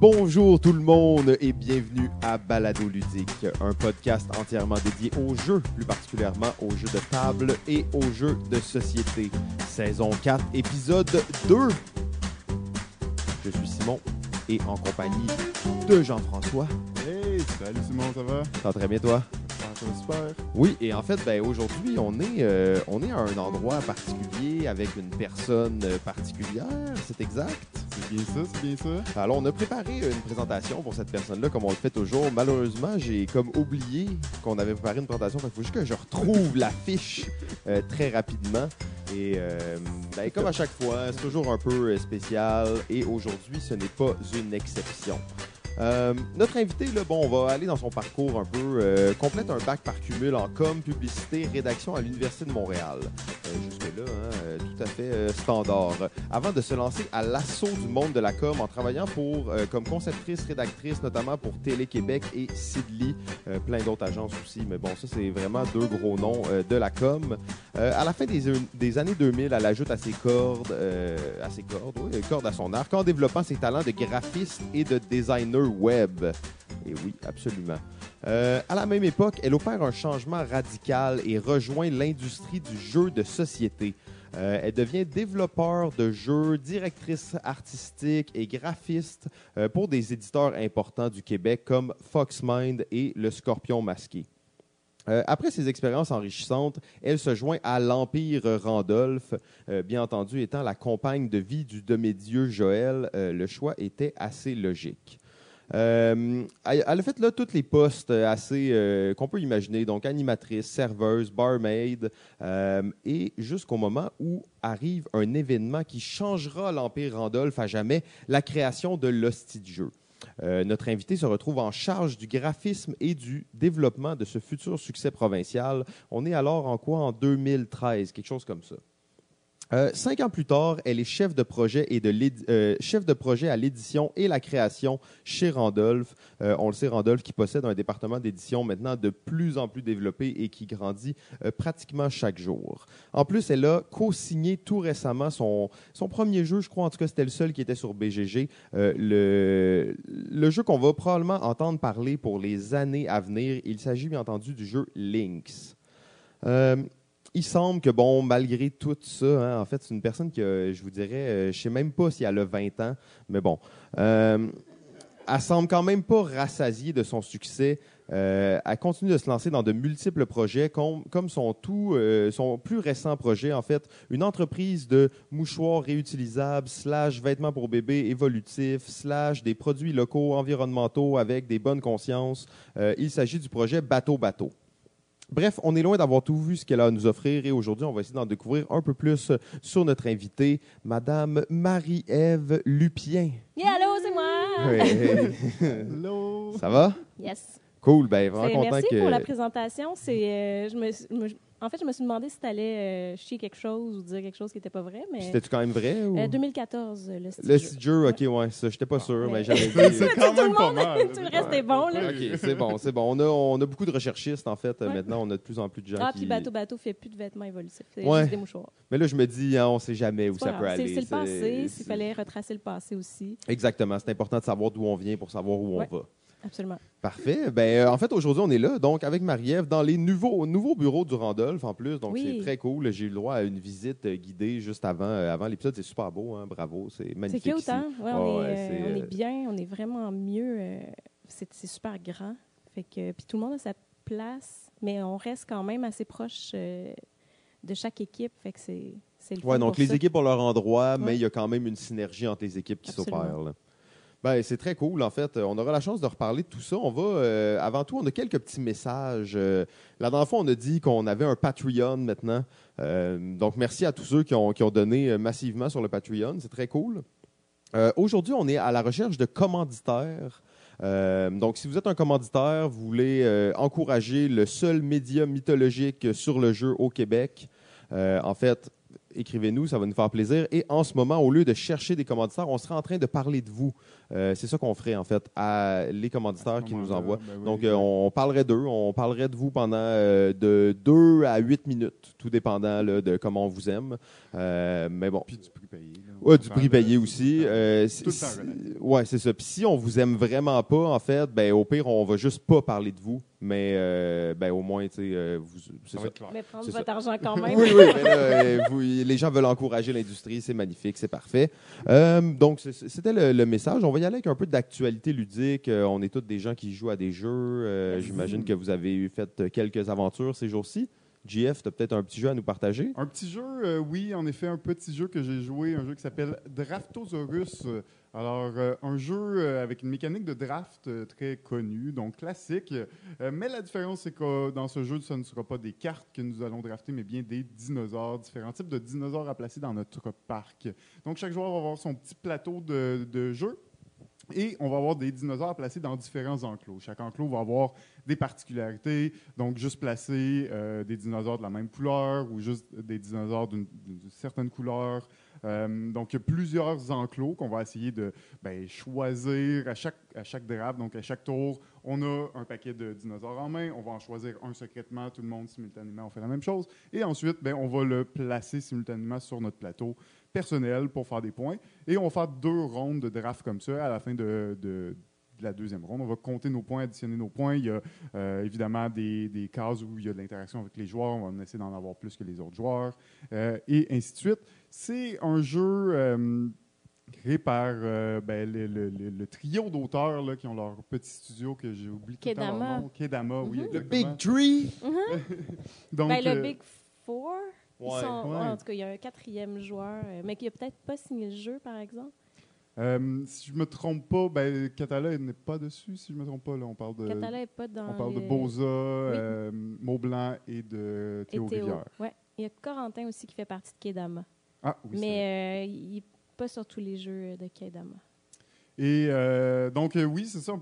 Bonjour tout le monde et bienvenue à Balado Ludique, un podcast entièrement dédié aux jeux, plus particulièrement aux jeux de table et aux jeux de société. Saison 4, épisode 2. Je suis Simon et en compagnie de Jean-François. Hey, salut Simon, ça va? Ça va très bien toi? Ça va super. Oui, et en fait, ben, aujourd'hui, on, est, euh, on est à un endroit particulier avec une personne particulière, c'est exact? Bien ça, c'est bien ça. Alors, on a préparé une présentation pour cette personne-là, comme on le fait toujours. Malheureusement, j'ai comme oublié qu'on avait préparé une présentation. Il faut juste que je retrouve la fiche euh, très rapidement. Et euh, ben, comme à chaque fois, c'est toujours un peu euh, spécial. Et aujourd'hui, ce n'est pas une exception. Notre invité, bon, on va aller dans son parcours un peu. complète un bac par cumul en com, publicité, rédaction à l'Université de Montréal. Jusque-là, hein, fait euh, standard. Avant de se lancer à l'assaut du monde de la com en travaillant pour, euh, comme conceptrice, rédactrice, notamment pour Télé-Québec et Sidley, euh, plein d'autres agences aussi. Mais bon, ça, c'est vraiment deux gros noms de la com. À la fin des, des années 2000, elle ajoute à ses cordes, à ses cordes, oui, cordes à son arc, en développant ses talents de graphiste et de designer web. Et oui, absolument. À la même époque, elle opère un changement radical et rejoint l'industrie du jeu de société. Euh, elle devient développeur de jeux, directrice artistique et graphiste euh, pour des éditeurs importants du Québec comme Foxmind et Le Scorpion Masqué. Euh, après ces expériences enrichissantes, elle se joint à l'Empire Randolph, bien entendu étant la compagne de vie du demi-dieu Joël. le choix était assez logique. Euh, elle a fait là tous les postes assez euh, qu'on peut imaginer, donc animatrice, serveuse, barmaid, euh, et jusqu'au moment où arrive un événement qui changera l'Empire Randolph à jamais, la création de l'hostie de jeu. Euh, notre invité se retrouve en charge du graphisme et du développement de ce futur succès provincial. On est alors en quoi en 2013, quelque chose comme ça? Euh, cinq ans plus tard, elle est chef de projet et de euh, chef de projet à l'édition et la création chez Randolph. Euh, on le sait, Randolph qui possède un département d'édition maintenant de plus en plus développé et qui grandit pratiquement chaque jour. En plus, elle a co-signé tout récemment son, son premier jeu, je crois en tout cas c'était le seul qui était sur BGG, le, le jeu qu'on va probablement entendre parler pour les années à venir. Il s'agit bien entendu du jeu Lynx. Il semble que, bon, malgré tout ça, hein, en fait, c'est une personne que, je vous dirais, euh, je sais même pas si elle a 20 ans, mais bon, euh, elle semble quand même pas rassasiée de son succès. Euh, elle continue de se lancer dans de multiples projets, comme, son, tout, euh, son plus récent projet, en fait, une entreprise de mouchoirs réutilisables, slash vêtements pour bébés évolutifs, slash des produits locaux environnementaux avec des bonnes consciences. Il s'agit du projet Bateau Bateau. Bref, on est loin d'avoir tout vu ce qu'elle a à nous offrir et aujourd'hui, on va essayer d'en découvrir un peu plus sur notre invitée, Madame Marie-Ève Lupien. Yeah, allô, c'est moi! Ouais. Hello! Ça va? Yes. Cool, ben vraiment content merci que... pour la présentation. C'est, euh, je me, je me- en fait, je me suis demandé si tu allais chier quelque chose ou dire quelque chose qui n'était pas vrai, mais C'était-tu quand même vrai? Ou... euh, 2014, le style. Le jeu, ok, ouais, ça, j'étais pas sûr, mais j'avais C'est dit... c'est quand Tout le même pas mal. tout le reste est bon, là. Ok, c'est bon, c'est bon. On a, on a beaucoup de recherchistes, en fait. Ouais. Maintenant, on a de plus en plus de gens Ah, qui... puis Bateau Bateau fait plus de vêtements évolutifs. C'est Ouais. juste des mouchoirs. Mais là, je me dis, hein, on sait jamais où ça peut aller. C'est le passé. Il fallait retracer le passé aussi. Exactement. C'est important de savoir d'où on vient pour savoir où Ouais. on va. Absolument. Parfait. Ben, euh, en fait, aujourd'hui, on est là, donc, avec Marie-Ève, dans les nouveaux, nouveaux bureaux du Randolph, en plus. Donc, Oui. c'est très cool. J'ai eu le droit à une visite euh, guidée juste avant, euh, avant l'épisode. C'est super beau, hein? Bravo. C'est C'est magnifique. cute, ici. hein? Ouais, Ah on, ouais, est, c'est, on est bien, on est vraiment mieux. c'est c'est super grand. Fait que, puis tout le monde a sa place, mais on reste quand même assez proche de chaque équipe. Fait que c'est c'est le Ouais, donc les ça. équipes ont leur endroit, mais il y a quand même une synergie entre les équipes qui s'opèrent. Là. Ben, c'est très cool, en fait. On aura la chance de reparler de tout ça. On va, euh, avant tout, on a quelques petits messages. Euh, la dernière fois, on a dit qu'on avait un Patreon maintenant. Euh, donc, merci à tous ceux qui ont, qui ont donné euh, massivement sur le Patreon. C'est très cool. Aujourd'hui, on est à la recherche de commanditaires. Donc, si vous êtes un commanditaire, vous voulez encourager le seul média mythologique sur le jeu au Québec, en fait, écrivez-nous, ça va nous faire plaisir. Et en ce moment, au lieu de chercher des commanditaires, on sera en train de parler de vous. Euh, c'est ça qu'on ferait, en fait, à les commanditaires qui nous envoient. Ben oui, Donc, ben- euh, on parlerait d'eux. On parlerait de vous pendant euh, de 2 à 8 minutes, tout dépendant là, de comment on vous aime. Euh, mais bon. Puis du prix payé. là. Ouais, du prix parle de- payé aussi. Euh, Tout temps c'est- relatif. Ouais, c'est ça. Puis si on vous aime vraiment pas, en fait, ben au pire, on va juste pas parler de vous. Mais euh, ben au moins, tu sais, euh, vous- Ça ça. Mais prendre votre ça. argent quand même. Oui, oui, mais là, euh, vous- les gens veulent encourager l'industrie, c'est magnifique, c'est parfait. Euh, donc, c'était le, le message. On va y aller avec un peu d'actualité ludique. Euh, on est tous des gens qui jouent à des jeux. Euh. J'imagine que vous avez fait quelques aventures ces jours-ci. JF, tu as peut-être un petit jeu à nous partager? Un petit jeu, euh, oui, en effet, un petit jeu que j'ai joué, un jeu qui s'appelle Draftosaurus. Alors, euh, un jeu euh, avec une mécanique de draft très connue, donc classique. Mais la différence, c'est que dans ce jeu, ce ne sera pas des cartes que nous allons drafter, mais bien des dinosaures, différents types de dinosaures à placer dans notre parc. Donc, chaque joueur va avoir son petit plateau de, de jeu. Et on va avoir des dinosaures à placer dans différents enclos. Chaque enclos va avoir des particularités, donc juste placer euh, des dinosaures de la même couleur ou juste des dinosaures d'une certaine couleur. Euh, donc, il y a plusieurs enclos qu'on va essayer de ben, choisir à chaque, à chaque draft. Donc, à chaque tour, on a un paquet de dinosaures en main. On va en choisir un secrètement. Tout le monde, simultanément, on fait la même chose. Et ensuite, ben, on va le placer simultanément sur notre plateau personnel pour faire des points. Et on va faire deux rondes de draft comme ça à la fin de- de la deuxième ronde. On va compter nos points, additionner nos points. Il y a euh, évidemment des, des cases où il y a de l'interaction avec les joueurs. On va essayer d'en avoir plus que les autres joueurs. euh, et ainsi de suite. C'est un jeu euh, créé par euh, ben, le, le- le- le trio d'auteurs là, qui ont leur petit studio que j'ai oublié tout le temps leur Kedama. nom. Kedama, oui. Mhm. Le exactement. Big Tree! Donc, Ben, le euh, Big Four. ils Ouais. sont- Ouais. En tout cas, il y a un quatrième joueur, mais qui a peut-être pas signé le jeu, par exemple. Euh, si je me trompe pas, ben, Catala n'est pas dessus, si je me trompe pas. Là, on parle de, Catala n'est pas dans on parle de Boza, euh, Maublanc et de et Théo Théo. Rivière. Ouais. Il y a Corentin aussi qui fait partie de Kedama. Ah, oui, c'est mais euh, il n'est pas sur tous les jeux de Kedama. Et donc, oui, c'est ça.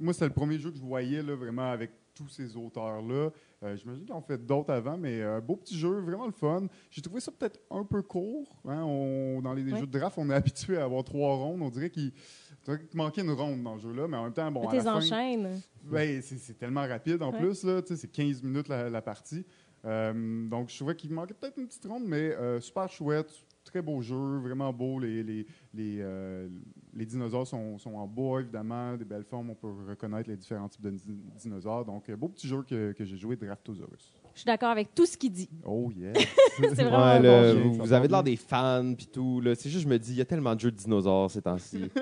Moi, c'était le premier jeu que je voyais là, vraiment avec tous ces auteurs-là. Euh, J'imagine qu'ils en fait d'autres avant, mais euh, beau petit jeu, vraiment le fun. J'ai trouvé ça peut-être un peu court. hein. On- dans les Ouais. jeux de draft, on est habitué à avoir trois rondes. On dirait qu'il manquait une ronde dans le jeu-là, mais en même temps, bon, la fin, enchaînes. Ouais, c'est c'est tellement rapide en Ouais. plus, tu c'est 15 minutes la, la partie. Euh, donc, je trouvais qu'il manquait peut-être une petite ronde, mais euh, super chouette, très beau jeu, vraiment beau. Les, les, les, euh, les dinosaures sont, sont en bois, évidemment, des belles formes, on peut reconnaître les différents types de di- dinosaures. Donc, euh, beau petit jeu que, que j'ai joué, Draftosaurus. Je suis d'accord avec tout ce qu'il dit. Oh yeah! C'est vraiment Ouais, un là, bon jeu. vous, avez l'air bien. des fans puis tout. là. C'est juste, je me dis, il y a tellement de jeux de dinosaures ces temps-ci.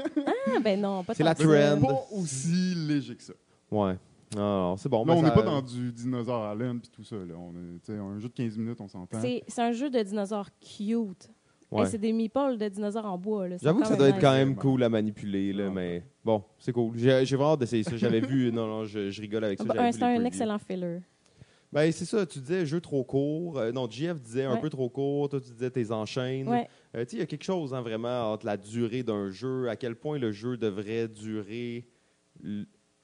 Ah, ben non, pas C'est la trend. Pas aussi léger que ça. ouais. Non, c'est bon. Là, on n'est ça- pas dans du dinosaure à laine puis tout ça. Là. On est, un jeu de 15 minutes, on s'entend. C'est c'est un jeu de dinosaures cute. Ouais. C'est des meeples de dinosaures en bois. J'avoue que ça doit être quand même cool à manipuler, là, mais bon, c'est cool. J'ai vraiment hâte d'essayer ça. J'avais vu, non, non, je, je rigole avec ça. Ah, C'est un excellent filler. Ben, c'est ça, tu disais jeu trop court. Euh, non, JF disait un peu trop court. Toi, tu disais tes enchaînes. Ouais. Euh, tu sais, il y a quelque chose hein, vraiment entre la durée d'un jeu, à quel point le jeu devrait durer.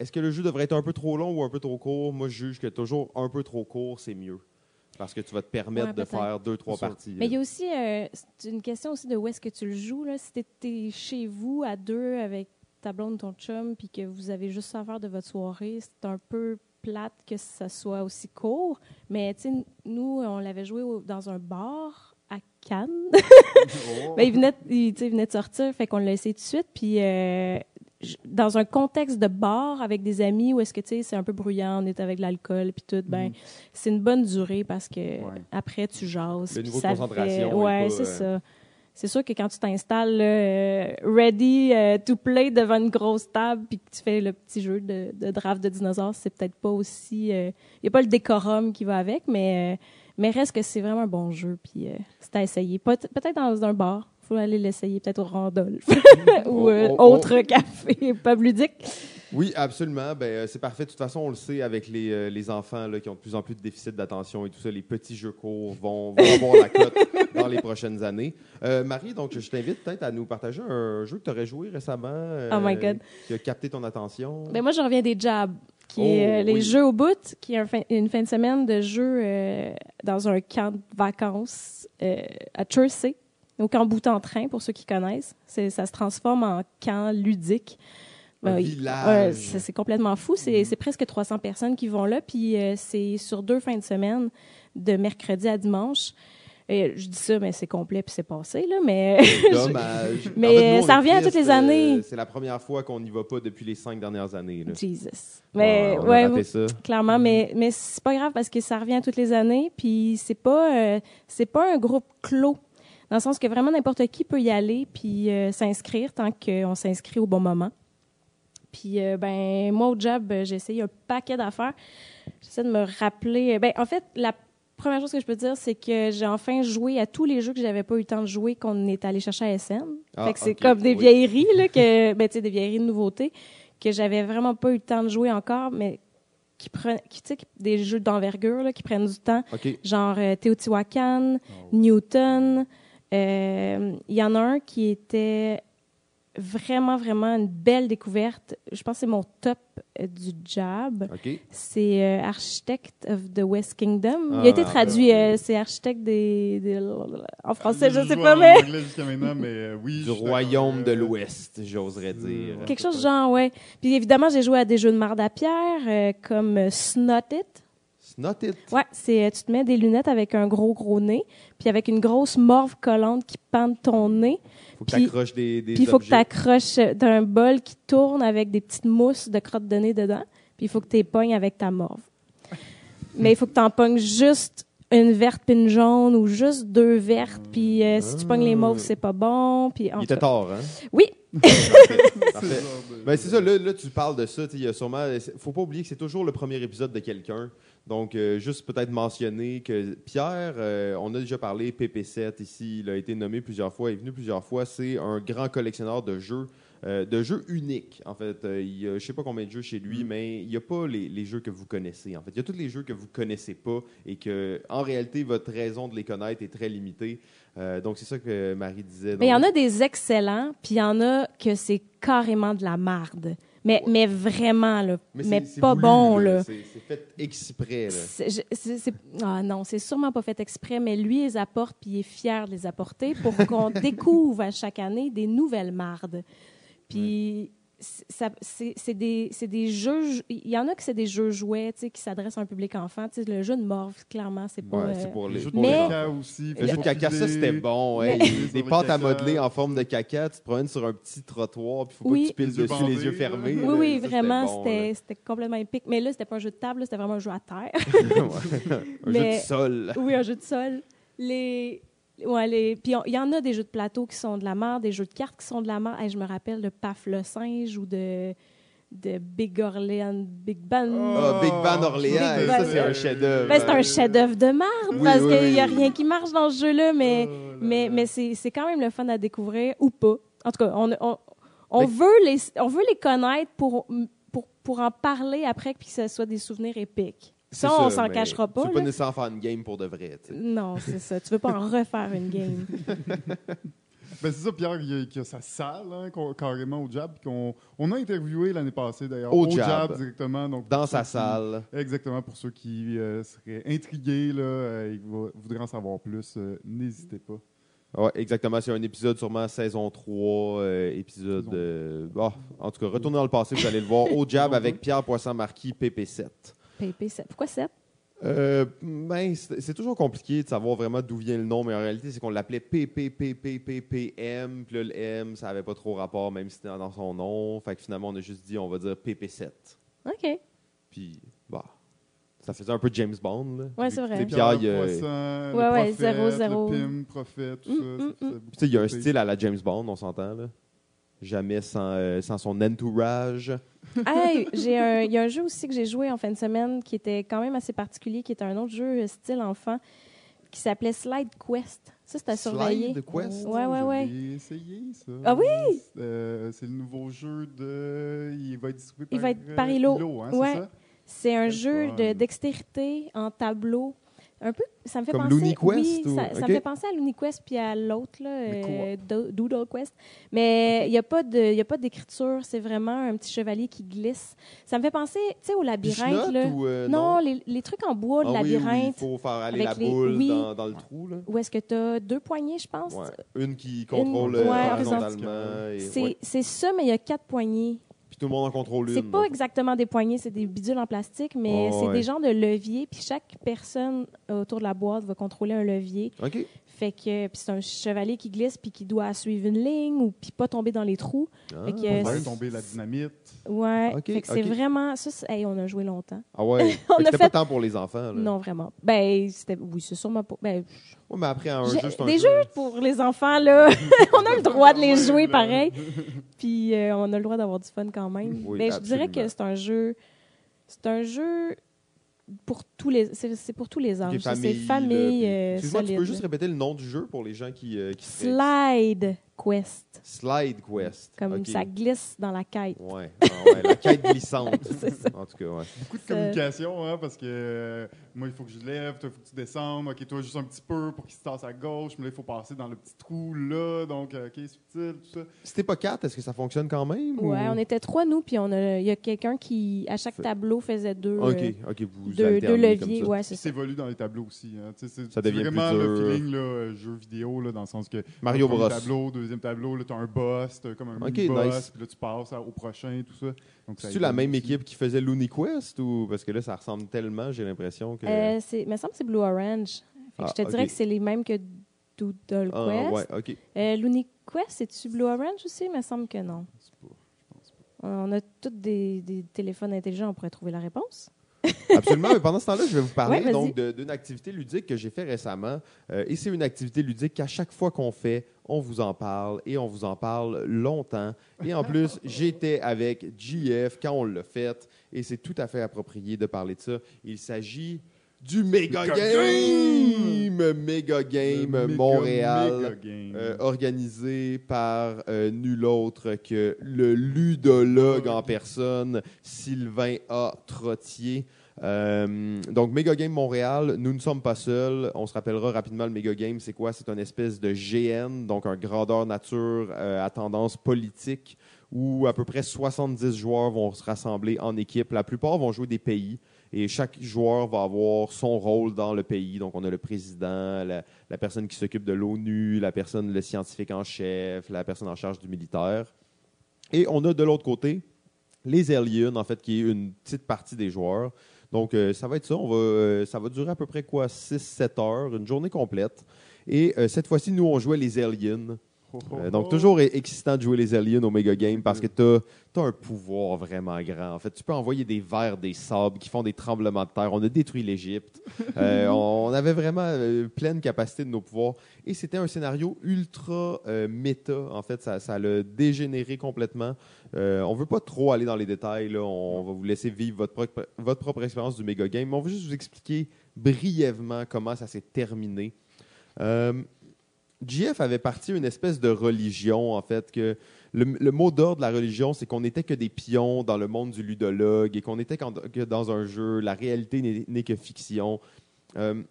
Est-ce que le jeu devrait être un peu trop long ou un peu trop court? Moi, je juge que toujours un peu trop court, c'est mieux. Parce que tu vas te permettre Ouais, de faire deux, trois parties. Mais il y a aussi euh, c'est une question aussi de où est-ce que tu le joues. Là. Si tu es chez vous à deux avec ta blonde, ton chum, puis que vous avez juste à faire de votre soirée, c'est un peu plate que ça soit aussi court. Mais nous, on l'avait joué au- dans un bar à Cannes. Oh. Ben, il, venait, de- il, tu sais, il venait de sortir, fait qu'on l'a essayé tout de suite. Puis, euh, dans un contexte de bar avec des amis où est-ce que tu sais, c'est un peu bruyant, on est avec de l'alcool, puis tout, ben, Mhm. c'est une bonne durée parce que Ouais. après, tu jases. Le niveau de concentration fait- Ouais, c'est euh, ça. C'est sûr que quand tu t'installes euh, ready euh, to play devant une grosse table puis que tu fais le petit jeu de, de draft de dinosaures, c'est peut-être pas aussi. Il n'y a pas le décorum qui va avec, mais, mais reste que c'est vraiment un bon jeu. Puis c'est à essayer. Peut- Peut-être dans un bar. Il faut aller l'essayer, peut-être au Randolph ou euh, Oh, oh, oh. autre café, pas ludique. Oui, absolument. Ben, euh, c'est parfait. De toute façon, on le sait avec les, euh, les enfants là, qui ont de plus en plus de déficit d'attention et tout ça, les petits jeux courts vont, vont avoir la cote dans les prochaines années. Euh, Marie, donc, je t'invite peut-être à nous partager un jeu que tu aurais joué récemment. Oh my God. Qui a capté ton attention. Ben moi, je reviens des jobs, qui Oh, est euh, les oui. jeux au bout, qui est un fin- une fin de semaine de jeux euh, dans un camp de vacances euh, à Chersey, au camp bout en train, pour ceux qui connaissent. Ça se transforme en camp ludique. Ben, c'est, complètement fou. C'est, c'est presque 300 personnes qui vont là, puis euh, c'est sur deux fins de semaine, de mercredi à dimanche. Et je dis ça, mais c'est complet puis c'est passé, là, mais... Dommage. Mais, En fait, nous, on ça revient à toutes les années. euh, c'est la première fois qu'on n'y va pas depuis les cinq dernières années. Là. Jesus. Mais, ouais, ça. clairement, mais, mais c'est pas grave parce que ça revient toutes les années, puis c'est pas, euh, c'est pas un groupe clos. Dans le sens que vraiment n'importe qui peut y aller puis euh, s'inscrire tant qu'on s'inscrit au bon moment. Puis, euh, ben, moi, au job, euh, j'ai essayé un paquet d'affaires. J'essaie de me rappeler. Ben, en fait, la première chose que je peux dire, c'est que j'ai enfin joué à tous les jeux que j'avais pas eu le temps de jouer qu'on est allé chercher à SM. Ah, fait que c'est comme des oui. vieilleries, là, que, ben, tu sais, des vieilleries de nouveautés que j'avais vraiment pas eu le temps de jouer encore, mais qui prennent, qui, tu sais, qui- des jeux d'envergure, là, qui prennent du temps genre euh, Teotihuacan, Newton. Euh, Il y en a un qui était vraiment, vraiment une belle découverte. Je pense que c'est mon top euh, du job. C'est euh, Architect of the West Kingdom. Il Ah, a été traduit, ben, euh, c'est Architecte des, des- En français, je J'ai sais pas, mais... euh, oui. Du royaume de euh, l'Ouest, j'oserais dire. Quelque chose de genre, ouais. Puis évidemment, j'ai joué à des jeux de marde à pierre, euh, comme euh, Snot It. Snot it. Ouais, c'est euh, tu te mets des lunettes avec un gros gros nez, puis avec une grosse morve collante qui pend de ton nez, Faut que Puis- tu accroches des, des puis il faut que tu objets. accroches d'un bol qui tourne avec des petites mousses de crotte de nez dedans, puis il faut que tu pognes avec ta morve. Mais il faut que tu en pognes juste une verte puis une jaune ou juste deux vertes, puis euh, si tu pognes les mauves, c'est pas bon, puis en Il était tard, hein? Oui, Parfait. de- Ben, c'est ça, là, là, tu parles de ça. Il y a sûrement. faut pas oublier que c'est toujours le premier épisode de quelqu'un. Donc, euh, juste peut-être mentionner que Pierre, euh, on a déjà parlé, PP7 ici, il a été nommé plusieurs fois, il est venu plusieurs fois. C'est un grand collectionneur de jeux, euh, de jeux uniques. En fait, il y a, je sais pas combien de jeux chez lui, mais il n'y a pas les, les jeux que vous connaissez. En fait, il y a tous les jeux que vous connaissez pas et que, en réalité, votre raison de les connaître est très limitée. Donc, c'est ça que Marie disait. mais il y en a des excellents, puis il y en a que c'est carrément de la marde. Mais, mais vraiment, là. Mais, pas voulu, bon, là. C'est fait exprès. Là. Ah non, c'est sûrement pas fait exprès, mais lui, il les apporte, puis il est fier de les apporter pour qu'on découvre à chaque année des nouvelles mardes. Puis c'est- ça- c'est c'est des, c'est des jeux, il y en a que c'est des jeux jouets, tu sais, qui s'adressent à un public enfant. Tu sais, le jeu de morve, clairement, c'est pas... Ouais, euh, c'est pour les, Le jeu de caca aussi. Le jeu de caca, ça c'était bon. ouais. Des pâtes à modeler en forme de caca, tu te promènes sur un petit trottoir, puis faut Oui. pas que tu piles dessus les yeux fermés. Oui, là. oui, Ça, vraiment, bon, c'était c'était complètement épique. Mais là, c'était pas un jeu de table, là, c'était vraiment un jeu à terre. un jeu de sol. oui, un jeu de sol. Les... Ouais, les... Puis il y en a des jeux de plateau qui sont de la merde, des jeux de cartes qui sont de la merde. Hey, je me rappelle de Paf le singe ou de, de Big Orleans, Big Ben. Ah, Big Bang Orléans, Big ça c'est un chef-d'œuvre. Ben, c'est un chef-d'œuvre de merde Oui, parce oui, qu'il n'y a oui. rien qui marche dans ce jeu-là, mais, Oh là mais, là. mais c'est c'est quand même le fun à découvrir ou pas. En tout cas, on, on, on Mais- veut, les, on veut les connaître pour, pour, pour en parler après puis que ce soit des souvenirs épiques. Ça, on s'en cachera pas. Tu veux pas là. nécessairement faire une game pour de vrai. tu sais. Non, c'est ça. Tu veux pas en refaire une game. Ben, c'est ça, Pierre, il y a, qui a sa salle, hein, carrément au Jab, qu'on on a interviewé l'année passée d'ailleurs. Au Jab. directement. Donc, Dans sa qui- salle. Exactement, pour ceux qui euh, seraient intrigués là, euh, et vou- voudraient en savoir plus, euh, n'hésitez pas. Ouais, exactement. C'est un épisode sûrement saison 3, euh, épisode. Saison. euh, ah, en tout cas, retournez dans le passé, vous allez le voir. Au jab avec. Pierre Poisson-Marquis, PP7. PP, c'est- pourquoi 7? Euh, ben, c'est c'est toujours compliqué de savoir vraiment d'où vient le nom, mais en réalité, c'est qu'on l'appelait PPPPPPM, puis là, le M, ça avait pas trop rapport, même si c'était dans son nom. Fait que finalement, on a juste dit, on va dire PP7. OK. Puis, bah, ça faisait un peu James Bond, là. Ouais, c'est vrai. Pierre, il y a- Poisson, Ouais, ouais, prophète, zéro, zéro. Le Pim, prophète, tout Mm, ça. mm, ça mm. il y a un style à la James Bond, on s'entend, là. Jamais sans, euh, sans son entourage. Hey, j'ai un- il y a un jeu aussi que j'ai joué en fin de semaine qui était quand même assez particulier, qui était un autre jeu euh, style enfant, qui s'appelait Slide Quest. Ça, c'était à surveiller. Slide Quest? Ouais, ouais, ouais. l'ai essayé, ça. Ah oui? Euh, c'est le nouveau jeu de. Il va être distribué par, Il va être euh, par Hilo. hein, Ouais. c'est un jeu fun. de dextérité en tableau. Un peu, ça me fait Comme penser. Oui, ou- ça, me fait penser à Looney Quest puis à l'autre euh, Do- Doodle Quest. Mais il n'y a pas de, il y a pas d'écriture. C'est vraiment un petit chevalier qui glisse. Ça me fait penser, tu sais, au labyrinthe là. ou, euh, non, les, les trucs en bois de Ah oui, labyrinthe. il faut faire aller la boule oui. dans, dans le trou, là. Où est-ce que tu as deux poignées, je pense? Ouais. Une qui contrôle ouais, euh, horizontal. horizontalement. et- C'est ouais. c'est ça, mais il y a quatre poignées. Puis tout le monde en contrôle une. C'est pas exactement des poignées, c'est des bidules en plastique, mais Oh, c'est ouais. des genres de leviers. Puis chaque personne autour de la boîte va contrôler un levier. OK. Fait que puis c'est un chevalier qui glisse puis qui doit suivre une ligne ou puis pas tomber dans les trous. Ah, Fait que, On Euh, va c'est- tomber la dynamite. Ouais. Ok, fait que c'est vraiment ça. hey, on a joué longtemps. Ah ouais? Fait On que a C'était fait- pas tant pour les enfants. Là. Non vraiment. Ben c'était oui c'est sûrement pas. Ben, Ouais, mais après, un jeu, c'est un des jeu. jeux pour les enfants là, on a le droit de les jouer pareil. Puis euh, on a le droit d'avoir du fun quand même. Oui, Mais je dirais que c'est un jeu, c'est un jeu pour tous les, c'est c'est pour tous les âges. C'est famille, euh, Excuse-moi, tu peux juste répéter le nom du jeu pour les gens qui, euh, qui Slide Quest, Slide Quest. comme ça glisse dans la quête. Ouais. Ah ouais, la quête glissante. C'est ça. En tout cas, ouais. Beaucoup de communication, hein, parce que euh, moi, il faut que je lève, toi, il faut que tu descendes. OK, toi, juste un petit peu pour qu'il se tasse à gauche. Mais là, il faut passer dans le petit trou là. Donc, euh, OK, subtil, tout ça. Si t'es pas quatre, est-ce que ça fonctionne quand même? ou- Ouais, on était trois nous, puis on a, il y a quelqu'un qui à chaque tableau faisait deux, Ok, euh, ok, vous deux, deux alternez comme leviers. ça. Ouais, Ça c'est ça. évolue dans les tableaux aussi. Hein. Ça c'est devient vraiment plus le dur. feeling là, jeu vidéo, là, dans le sens que Mario Bros. tableau, deuxième tableau, là, tu as un boss, tu comme un Ok, mini-boss, nice. puis là, tu passes à- au prochain, tout ça. C'est-tu la même aussi. équipe qui faisait Looney Quest ou parce que là ça ressemble tellement, j'ai l'impression que Euh, c'est, il me semble que c'est Blue Orange. Fait que Ah, je te dirais ok. que c'est les mêmes que Doodle Ah, Quest. ouais, OK. Euh, Looney Quest, c'est-tu Blue Orange aussi? Il me semble que non. Je sais pas, je pense pas. On a tous des, des téléphones intelligents, on pourrait trouver la réponse. Absolument. Mais pendant ce temps-là, je vais vous parler Ouais, donc d'une activité ludique que j'ai fait récemment. Euh, et c'est une activité ludique qu'à chaque fois qu'on fait, on vous en parle et on vous en parle longtemps. Et en plus, j'étais avec JF quand on l'a fait et c'est tout à fait approprié de parler de ça. Il s'agit du Mega Game, Mega Game Montréal. Euh, organisé par euh, nul autre que le ludologue en personne, Sylvain A. Trottier. Euh, donc, Mega Game Montréal, nous ne sommes pas seuls. On se rappellera rapidement le Mega Game, c'est quoi? C'est une espèce de GN, donc un grandeur nature à tendance politique, où à peu près 70 joueurs vont se rassembler en équipe. La plupart vont jouer des pays. Et chaque joueur va avoir son rôle dans le pays. Donc, on a le président, la, personne qui s'occupe de l'ONU, la personne, le scientifique en chef, la personne en charge du militaire. Et on a de l'autre côté les aliens, en fait, qui est une petite partie des joueurs. Donc, euh, ça va être ça. Euh, ça va durer à peu près quoi, 6-7 heures, une journée complète. Et euh, cette fois-ci, nous, on jouait les aliens. Euh, donc, toujours excitant de jouer les aliens au Mega Game parce que tu as, un pouvoir vraiment grand. En fait, tu peux envoyer des vers, des sables qui font des tremblements de terre. On a détruit l'Égypte. Euh, on, avait vraiment euh, pleine capacité de nos pouvoirs. Et c'était un scénario ultra méta. En fait, ça, ça l'a dégénéré complètement. On veut pas trop aller dans les détails. Là. On va vous laisser vivre votre, propre- votre propre expérience du Mega Game. Mais on va juste vous expliquer brièvement comment ça s'est terminé. Euh, JF avait parti une espèce de religion, en fait, que le, mot d'ordre de la religion, c'est qu'on n'était que des pions dans le monde du ludologue et qu'on n'était qu'en- que dans un jeu. La réalité n'est n'est que fiction. Euh,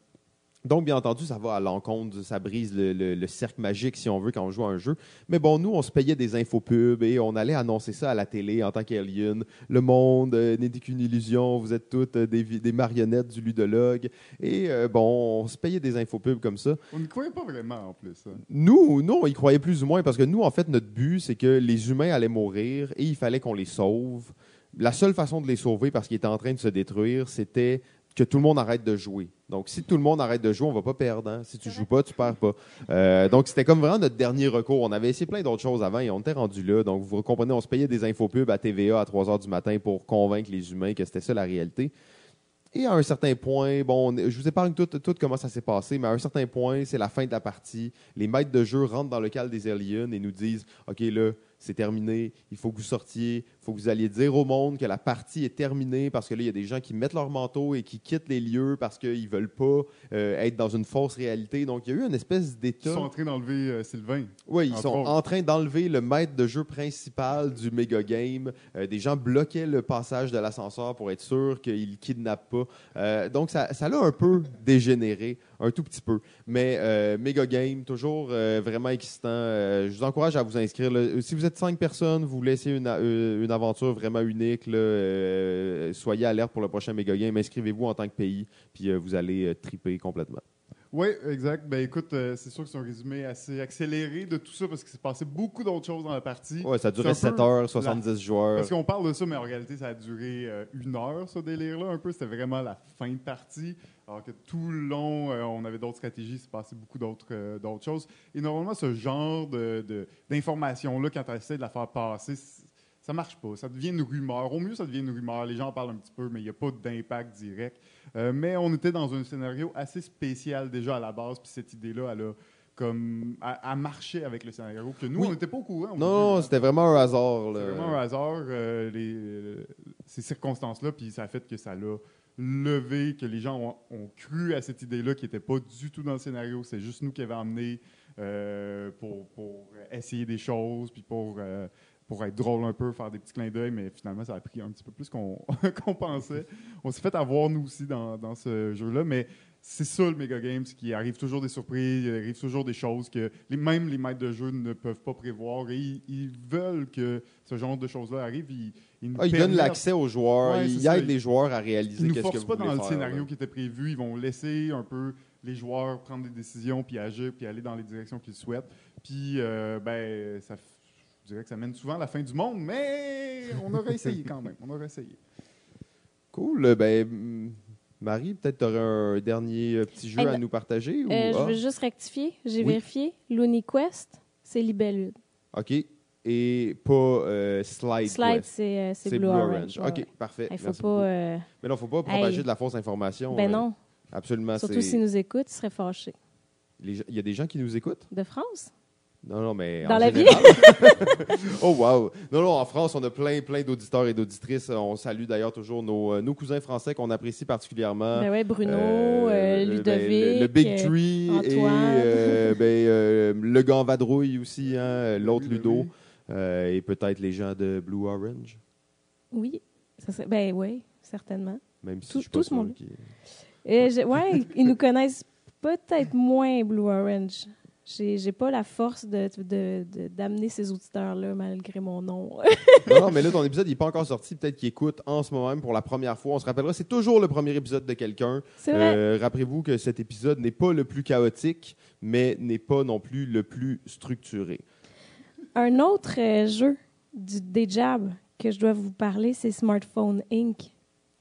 donc, bien entendu, ça va à l'encontre, ça brise le, le- le cercle magique, si on veut, quand on joue à un jeu. Mais bon, nous, on se payait des infopubs et on allait annoncer ça à la télé en tant qu'alien. Le monde euh, n'est qu'une illusion, vous êtes toutes euh, des, marionnettes du ludologue. Et euh, bon, on se payait des infopubs comme ça. On ne croyait pas vraiment en plus. hein. Nous, nous, on y croyait plus ou moins parce que nous, en fait, notre but, c'est que les humains allaient mourir et il fallait qu'on les sauve. La seule façon de les sauver parce qu'ils étaient en train de se détruire, c'était que tout le monde arrête de jouer. Donc, si tout le monde arrête de jouer, on va pas perdre. hein. Si tu joues pas, tu perds pas. Euh, donc, c'était comme vraiment notre dernier recours. On avait essayé plein d'autres choses avant et on était rendu là. Donc, vous comprenez, on se payait des infopubs à TVA à 3 heures du matin pour convaincre les humains que c'était ça la réalité. Et à un certain point, bon, on- je vous épargne tout, tout comment ça s'est passé, mais à un certain point, c'est la fin de la partie. Les maîtres de jeu rentrent dans le cal des aliens et nous disent OK, là, c'est terminé, il faut que vous sortiez, faut que vous alliez dire au monde que la partie est terminée parce que là, il y a des gens qui mettent leur manteau et qui quittent les lieux parce qu'ils ne veulent pas euh, être dans une fausse réalité. Donc, il y a eu une espèce Ils d'état. sont en train d'enlever euh, Sylvain. Oui, ils sont autres. en train d'enlever le maître de jeu principal du méga game. Euh, des gens bloquaient le passage de l'ascenseur pour être sûr qu'ils ne kidnappent pas. Donc, ça, ça l'a un peu dégénéré, un tout petit peu. Mais méga game, toujours vraiment excitant. Je vous encourage à vous inscrire. là. Si vous êtes cinq personnes, vous laissez une, une aventure vraiment unique. là, euh, soyez alerte pour le prochain méga game. Inscrivez-vous en tant que pays, puis euh, vous allez euh, triper complètement. Oui, exact. Ben écoute, euh, c'est sûr que c'est un résumé assez accéléré de tout ça parce qu'il s'est passé beaucoup d'autres choses dans la partie. Ouais, ça a duré C'est un 7 peu heures, 70 joueurs. Parce qu'on parle de ça, mais en réalité, ça a duré euh, une heure, ce délire-là, un peu. C'était vraiment la fin de partie. Alors que tout le long, euh, on avait d'autres stratégies, il s'est passé beaucoup d'autres choses. Et normalement, ce genre de- de- d'information-là, quand tu essaies de la faire passer, ça marche pas. Ça devient une rumeur. Au mieux, ça devient une rumeur. Les gens en parlent un petit peu, mais il n'y a pas d'impact direct. Euh, mais on était dans un scénario assez spécial déjà à la base, puis cette idée-là, elle a comme à, à marcher avec le scénario que nous, Oui. on n'était pas au courant. Non, hein. c'était vraiment un hasard. C'est vraiment un hasard, euh, les, euh, ces circonstances-là, puis ça a fait que ça l'a levé, que les gens ont, ont cru à cette idée-là qui n'était pas du tout dans le scénario. C'est juste nous qui avions amené euh, pour, pour essayer des choses, puis pour, pour être drôle un peu, faire des petits clins d'œil, mais finalement, ça a pris un petit peu plus qu'on qu'on pensait. On s'est fait avoir, nous aussi, dans, dans ce jeu-là, mais c'est ça le Mega Games, qui arrive toujours des surprises, il arrive toujours des choses que les, même les maîtres de jeu ne peuvent pas prévoir et ils, ils veulent que ce genre de choses-là arrivent. Ils, ils nous Ah, ils donnent l'accès aux joueurs, Ouais, ils ça. aident les joueurs à réaliser Ils qu'est-ce que forcent vous pas dans voulez le faire, scénario là. qui était prévu. Ils vont laisser un peu les joueurs prendre des décisions, puis agir, puis aller dans les directions qu'ils souhaitent. Puis, euh, ben, ça, f- je dirais que ça mène souvent à la fin du monde, mais on aurait essayé quand même. On aurait essayé. Cool. Ben, mm, Marie, peut-être tu aurais un dernier euh, petit jeu Eh à ben, nous partager? ou- Euh, Je ah, veux juste rectifier. J'ai Oui. vérifié. Looney Quest, c'est Libellude. OK. Et pas euh, Slide. Slide, c'est euh, Blue, Orange. Ouais, OK, ouais. parfait. Il faut Merci pas. euh, Mais non, faut pas propager Hey. de la fausse information. ben euh, non. Absolument. Surtout c'est- s'ils nous écoutent, ils seraient fâchés. Il y a des gens qui nous écoutent? De France? Non, non, mais. Dans en la vie? oh, wow. Non, non, en France, on a plein, plein d'auditeurs et d'auditrices. On salue d'ailleurs toujours nos, euh, nos cousins français qu'on apprécie particulièrement. Ben ouais, Bruno, Euh, euh, ben, Ludovic. le, le Big euh, Tree et euh, ben, euh, le gant Vadrouille aussi, hein, l'autre Ludo. oui. Euh, et peut-être les gens de Blue Orange, Oui. Ça serait- ben oui, certainement. même si Tout- je suis pas tout ce monde. je- ouais, ils nous connaissent peut-être moins Blue Orange. J'ai j'ai pas la force de d'amener ces auditeurs-là malgré mon nom. Non, mais là, ton épisode n'est pas encore sorti. Peut-être qu'ils écoutent en ce moment même pour la première fois. On se rappellera, c'est toujours le premier épisode de quelqu'un. C'est vrai. Euh, Rappelez-vous que cet épisode n'est pas le plus chaotique, mais n'est pas non plus le plus structuré. Un autre euh, jeu du, des jabs que je dois vous parler, c'est Smartphone Inc.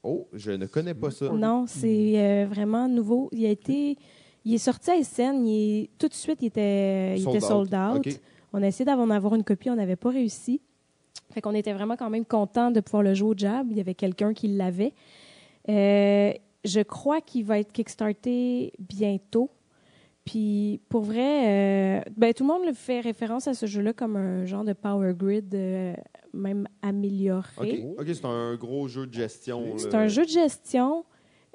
Oh, je ne connais pas ça. Non, c'est euh, vraiment nouveau. Il a été, il est sorti à SN. Il est- tout de suite, il était, il Sold était out. sold out. On a essayé d'en avoir une copie, on n'avait pas réussi. Fait qu'on était vraiment quand même content de pouvoir le jouer au jab. Il y avait quelqu'un qui l'avait. Euh, je crois qu'il va être kickstarté bientôt. Puis pour vrai, euh, ben, tout le monde fait référence à ce jeu-là comme un genre de power grid, euh, même amélioré. OK, c'est un gros jeu de gestion. C'est un jeu de gestion.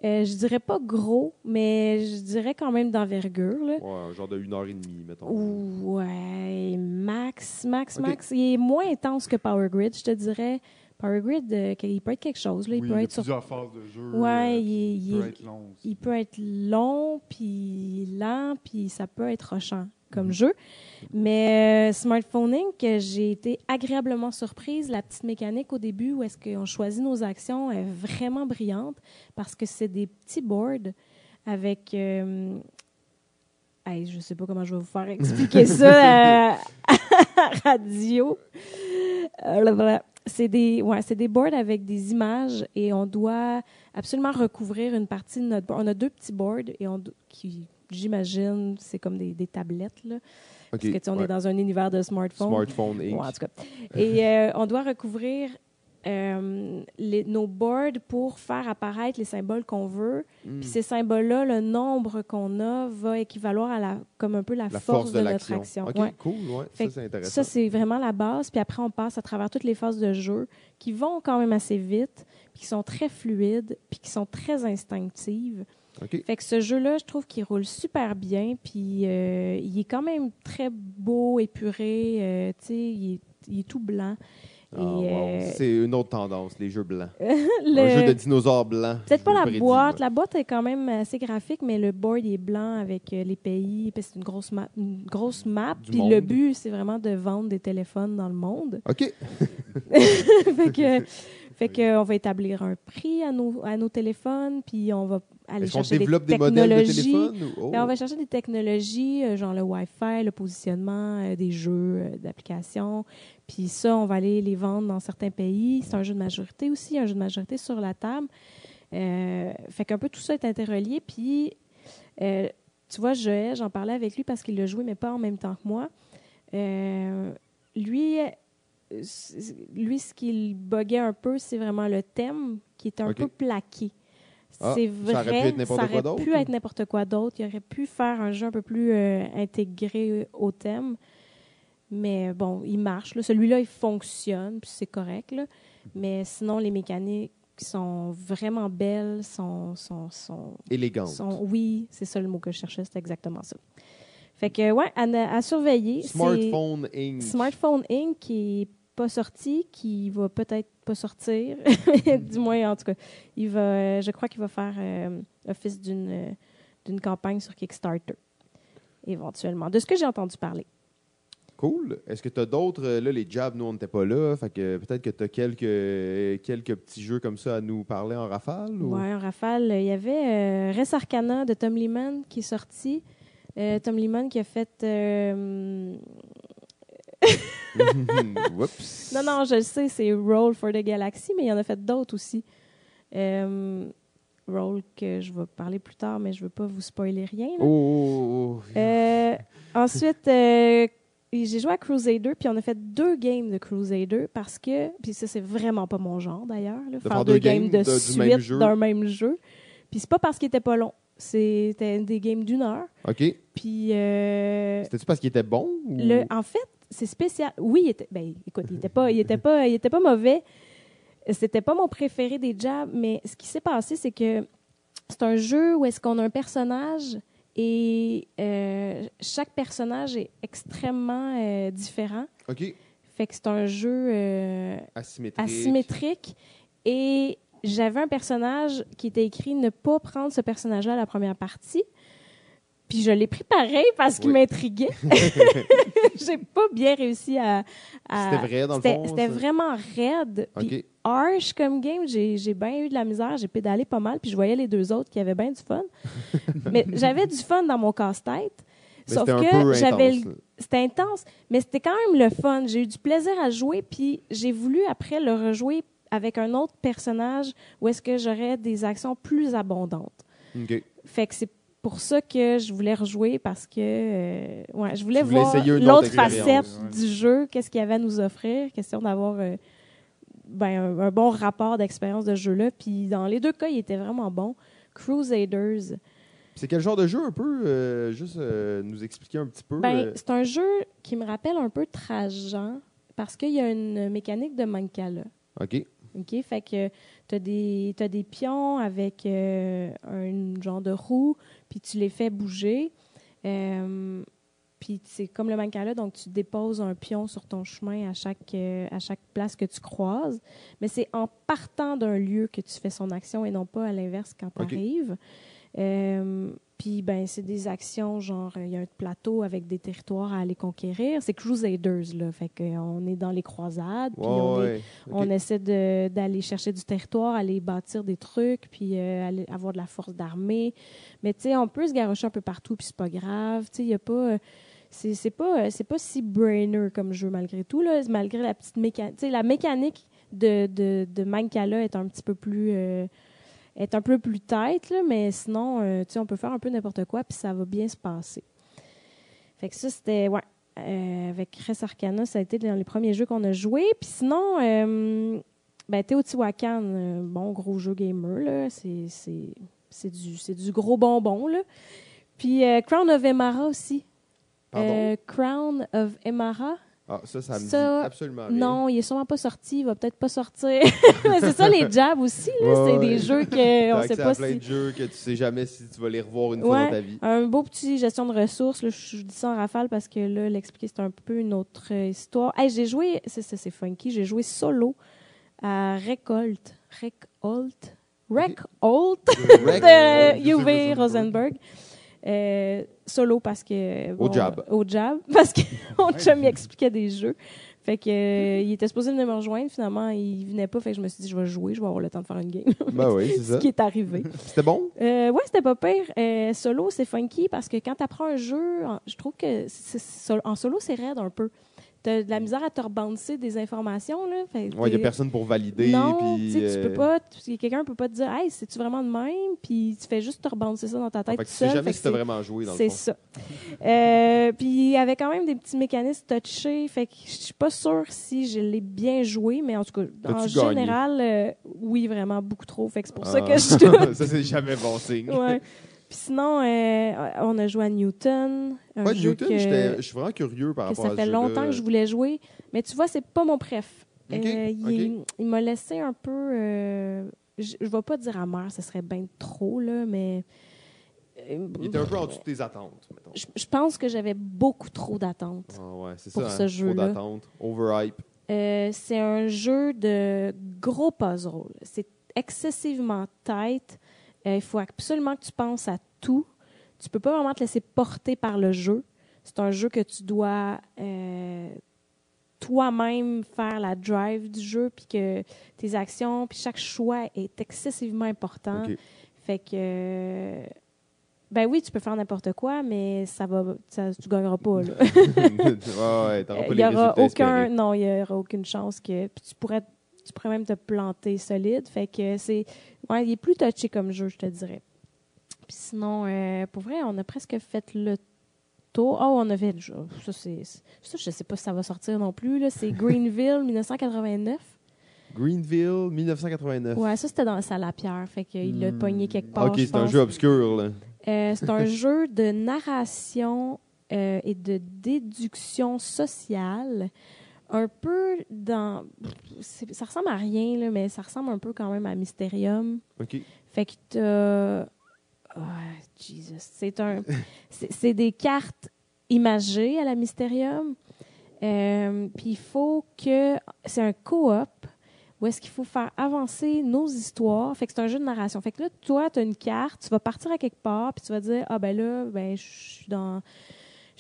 Euh, je dirais pas gros, mais je dirais quand même d'envergure. là. Ouais, genre de une heure et demie, mettons. Ouais, max, max, max. Il est moins intense que Power Grid, je te dirais. Power Grid, euh, il peut être quelque chose. Là. Il Oui, peut il y a être sur- plusieurs phases de jeu. Ouais, euh, il, est- il il peut est- être long aussi. il peut être long, puis lent, puis ça peut être rochant comme Mhm. jeu. Mais euh, Smartphone Inc., euh, j'ai été agréablement surprise. La petite mécanique au début, où est-ce qu'on choisit nos actions, est vraiment brillante parce que c'est des petits boards avec... euh, hey, je sais pas comment je vais vous faire expliquer ça à, à radio. Euh, blablabla. c'est des, ouais, c'est des boards avec des images et on doit absolument recouvrir une partie de notre board. On a deux petits boards et on, qui, j'imagine, c'est comme des, des tablettes, là. OK, Parce que, on ouais. est dans un univers de smartphone. Smartphone Inc. Ouais, en tout cas. Et euh, on doit recouvrir euh, les- nos boards pour faire apparaître les symboles qu'on veut. Hmm. Puis ces symboles-là, le nombre qu'on a va équivaloir à la, comme un peu la, La force, de, notre action. OK, Ouais. cool, ouais. Ça, c'est intéressant. Ça, c'est vraiment la base. Puis après, on passe à travers toutes les phases de jeu qui vont quand même assez vite, puis qui sont très fluides, puis qui sont très instinctives. Fait que ce jeu-là, je trouve qu'il roule super bien, puis euh, il est quand même très beau, épuré, euh, tu sais, il est, il est tout blanc. Ah, wow. euh, C'est une autre tendance, les jeux blancs. Le- Un jeu de dinosaures blancs. Peut-être pas la prédis, boîte. ouais. La boîte est quand même assez graphique, mais le board est blanc avec euh, les pays. C'est une grosse map. Une grosse map. Du Puis monde. le but, c'est vraiment de vendre des téléphones dans le monde. OK. fait que, fait que on va établir un prix à nos, à nos téléphones, puis on va aller Est-ce qu'on chercher développe des des modèles de technologies. téléphone? ou- oh. Ben, on va chercher des technologies, euh, genre le Wi-Fi, le positionnement euh, des jeux, euh, d'applications. Puis ça, on va aller les vendre dans certains pays. C'est un jeu de majorité aussi, un jeu de majorité sur la table. Euh, fait qu'un peu tout ça est interrelié. Puis, tu vois, Joël, j'en parlais avec lui parce qu'il l'a joué, mais pas en même temps que moi. Lui, lui, ce qui le buguait un peu, c'est vraiment le thème qui est un peu plaqué. Ah, c'est ça vrai, aurait pu être n'importe ça quoi aurait d'autre, pu ou? être n'importe quoi d'autre. Il aurait pu faire un jeu un peu plus euh, intégré au thème. Mais bon, il marche. là. Celui-là, il fonctionne, puis c'est correct. là. Mais sinon, les mécaniques sont vraiment belles, sont, sont, sont, Élégante. sont- oui, c'est ça le mot que je cherchais, c'est exactement ça. Fait que, ouais, à, à surveiller. Smartphone Inc. Smartphone Inc. qui est pas sorti, qui va peut-être pas sortir. du moins, en tout cas, il va, euh, je crois qu'il va faire euh, office d'une euh, d'une campagne sur Kickstarter, éventuellement. De ce que j'ai entendu parler. Cool. Est-ce que tu as d'autres? Là, les jabs, nous, on n'était pas là. Fait que peut-être que tu as quelques, quelques petits jeux comme ça à nous parler en rafale? ou- Ouais, en rafale, il y avait euh, Res Arcana de Tom Lehman qui est sorti. Euh, Tom Lehman qui a fait. Oups. Non, non, je le sais, c'est Roll for the Galaxy, mais il y en a fait d'autres aussi. Euh, Roll que je vais parler plus tard, mais je veux pas vous spoiler rien. là. Oh, oh, oh. Euh, ensuite, euh, j'ai joué à Crusader, puis on a fait deux games de Crusader parce que, puis ça c'est vraiment pas mon genre d'ailleurs, faire, deux deux games games de, de- suite d'un même jeu. Puis c'est pas parce qu'il était pas long, c'était des games d'une heure. OK. Puis euh, C'était-tu parce qu'il était bon? ou- le, en fait, c'est spécial. Oui, il était, ben, écoute, il était pas, il était pas, il était pas mauvais. C'était pas mon préféré des jabs, mais ce qui s'est passé, c'est que c'est un jeu où est-ce qu'on a un personnage et euh, chaque personnage est extrêmement euh, différent. OK. Fait que c'est un jeu Asymétrique. asymétrique et j'avais un personnage qui était écrit ne pas prendre ce personnage-là à la première partie. Puis je l'ai pris pareil parce qu'il Oui. m'intriguait. J'ai pas bien réussi à. à- C'était vrai, dans le fond, C'était vraiment raide. Puis OK. harsh comme game. J'ai bien eu de la misère. J'ai pédalé pas mal. Puis je voyais les deux autres qui avaient bien du fun. mais j'avais du fun dans mon casse-tête. Sauf que j'avais c'était intense, mais c'était quand même le fun. J'ai eu du plaisir à jouer, puis j'ai voulu après le rejouer avec un autre personnage où est-ce que j'aurais des actions plus abondantes. Fait que c'est pour ça que je voulais rejouer parce que euh, ouais, je voulais voulais voir l'autre facette ouais. du jeu, qu'est-ce qu'il y avait à nous offrir, question d'avoir euh, ben, un, un bon rapport d'expérience de jeu-là. Puis dans les deux cas, il était vraiment bon. Crusaders, C'est quel genre de jeu un peu? euh, juste nous expliquer un petit peu. Ben, c'est un jeu qui me rappelle un peu Trajan parce qu'il y a une mécanique de Mancala. OK. OK? Fait que tu as des, t'as des pions avec euh, un genre de roue, puis tu les fais bouger. Euh, puis c'est comme le Mancala, donc tu déposes un pion sur ton chemin à chaque, euh, à chaque place que tu croises. Mais c'est en partant d'un lieu que tu fais son action et non pas à l'inverse quand tu arrives. Euh, puis ben c'est des actions genre il y a un plateau avec des territoires à aller conquérir. C'est Crusaders là, fait qu'on est dans les croisades, puis on, ouais. On essaie d'aller chercher du territoire, aller bâtir des trucs, puis euh, aller avoir de la force d'armée. Mais tu sais, on peut se garrocher un peu partout, puis c'est pas grave. Tu sais, il y a pas. euh, c'est pas, euh, c'est pas si brainer comme jeu malgré tout. Là, malgré la petite mécanique. Tu sais, la mécanique de, de, de Mancala est un petit peu plus. euh, est un peu plus tête, là, mais sinon, euh, tu sais, on peut faire un peu n'importe quoi, puis ça va bien se passer. Fait que ça, c'était. Ouais. Euh, avec Res Arcana, ça a été dans les premiers jeux qu'on a joués. Puis sinon, euh, ben, Teotihuacan, euh, bon, gros jeu gamer, là. C'est, c'est, c'est, du, c'est du gros bonbon, là. Puis euh, Crown of Emara aussi. Crown of Emara? Ah, ça, ça me ça, dit absolument rien. Non, il est sûrement pas sorti. Il va peut-être pas sortir. Mais c'est ça, les jabs aussi, là. Ouais, c'est des jeux qu'on T'as sait pas plein si... de jeux que tu sais jamais si tu vas les revoir une fois dans ta vie. Un beau petit gestion de ressources. Là, je, je dis ça en rafale parce que là, l'expliquer, c'est un peu une autre euh, histoire. Hey, j'ai joué, c'est, c'est, c'est funky, j'ai joué solo à Récolte. Récolte? Récolte Rec- de UV Rosenberg. Euh, solo parce que. Au jab. Au jab. Parce que mon chum il expliquait des jeux. Fait que euh, il était supposé venir me rejoindre. Finalement, il venait pas. Fait que je me suis dit, je vais jouer, je vais avoir le temps de faire une game. Ben oui, c'est Ce ça. qui est arrivé. C'était bon? Euh, ouais, c'était pas pire. Euh, solo, c'est funky parce que quand tu apprends un jeu, en- je trouve que c'est- c'est- en solo, c'est raide un peu. T'as de la misère à te rebancer des informations. Que Ouais, il n'y a personne pour valider. non, puis, tu tu euh, peux pas. tu- Quelqu'un peut pas te dire, hey, c'est-tu vraiment de même? Puis tu fais juste te rebancer ça dans ta tête Fait que tu sais seul. jamais Fait si c'est- vraiment joué dans le c'est ça. Euh, puis il y avait quand même des petits mécanismes touchés. Fait que je suis pas sûre si je l'ai bien joué, mais en tout cas, en général, euh, oui, vraiment beaucoup trop. Fait que c'est pour ça Ah. que je doute. ça, c'est jamais bon signe. Ouais. Puis sinon, euh, on a joué à Newton. Un Ouais, jeu Newton, que, je suis vraiment curieux par que rapport ça à ce fait jeu-là. longtemps que je voulais jouer. Mais tu vois, c'est pas mon préf. Euh, il m'a laissé un peu. euh, je ne vais pas dire amer, ce serait bien trop, là, mais. euh, Il était un peu en dessous de tes attentes, mettons. je, pense que j'avais beaucoup trop d'attentes. Ah ouais, Pour ça. ce hein, jeu-là. Trop d'attentes. Overhype. C'est un jeu de gros puzzle. C'est excessivement tight. Euh, il faut absolument que tu penses à tout. Tu peux pas vraiment te laisser porter par le jeu. C'est un jeu que tu dois euh, toi-même faire la drive du jeu, puis que tes actions, puis chaque choix est excessivement important. Fait que, euh, ben oui, tu peux faire n'importe quoi, mais ça va, ça, tu gagneras pas là. ouais, ouais, pas Il n'y aura aucun, espérés. non, il y aura aucune chance que puis tu pourrais, tu pourrais même te planter solide. Fait que c'est, ouais, il est plus touché comme jeu, je te dirais. Puis sinon, euh, pour vrai, on a presque fait le tour. Oh, on avait le jeu. Ça, c'est, ça, je sais pas si ça va sortir non plus là. C'est Greenville 1989. Greenville, 1989. Ouais, ça c'était dans la salle à pierre. Fait qu'il l'a Hmm. pogné quelque part. ok, je c'est un jeu obscur, là. Euh, c'est un jeu de narration euh, et de déduction sociale. Un peu dans. Ça ressemble à rien, là, mais ça ressemble un peu quand même à Mysterium. Ok. Fait que t'as. Oh, Jesus. C'est un. c'est c'est des cartes imagées à la Mysterium. Euh, Puis il faut que. C'est un coop où est-ce qu'il faut faire avancer nos histoires. Fait que c'est un jeu de narration. Fait que là, toi, tu as une carte, tu vas partir à quelque part, puis tu vas dire Ah, ben là, ben, je suis dans.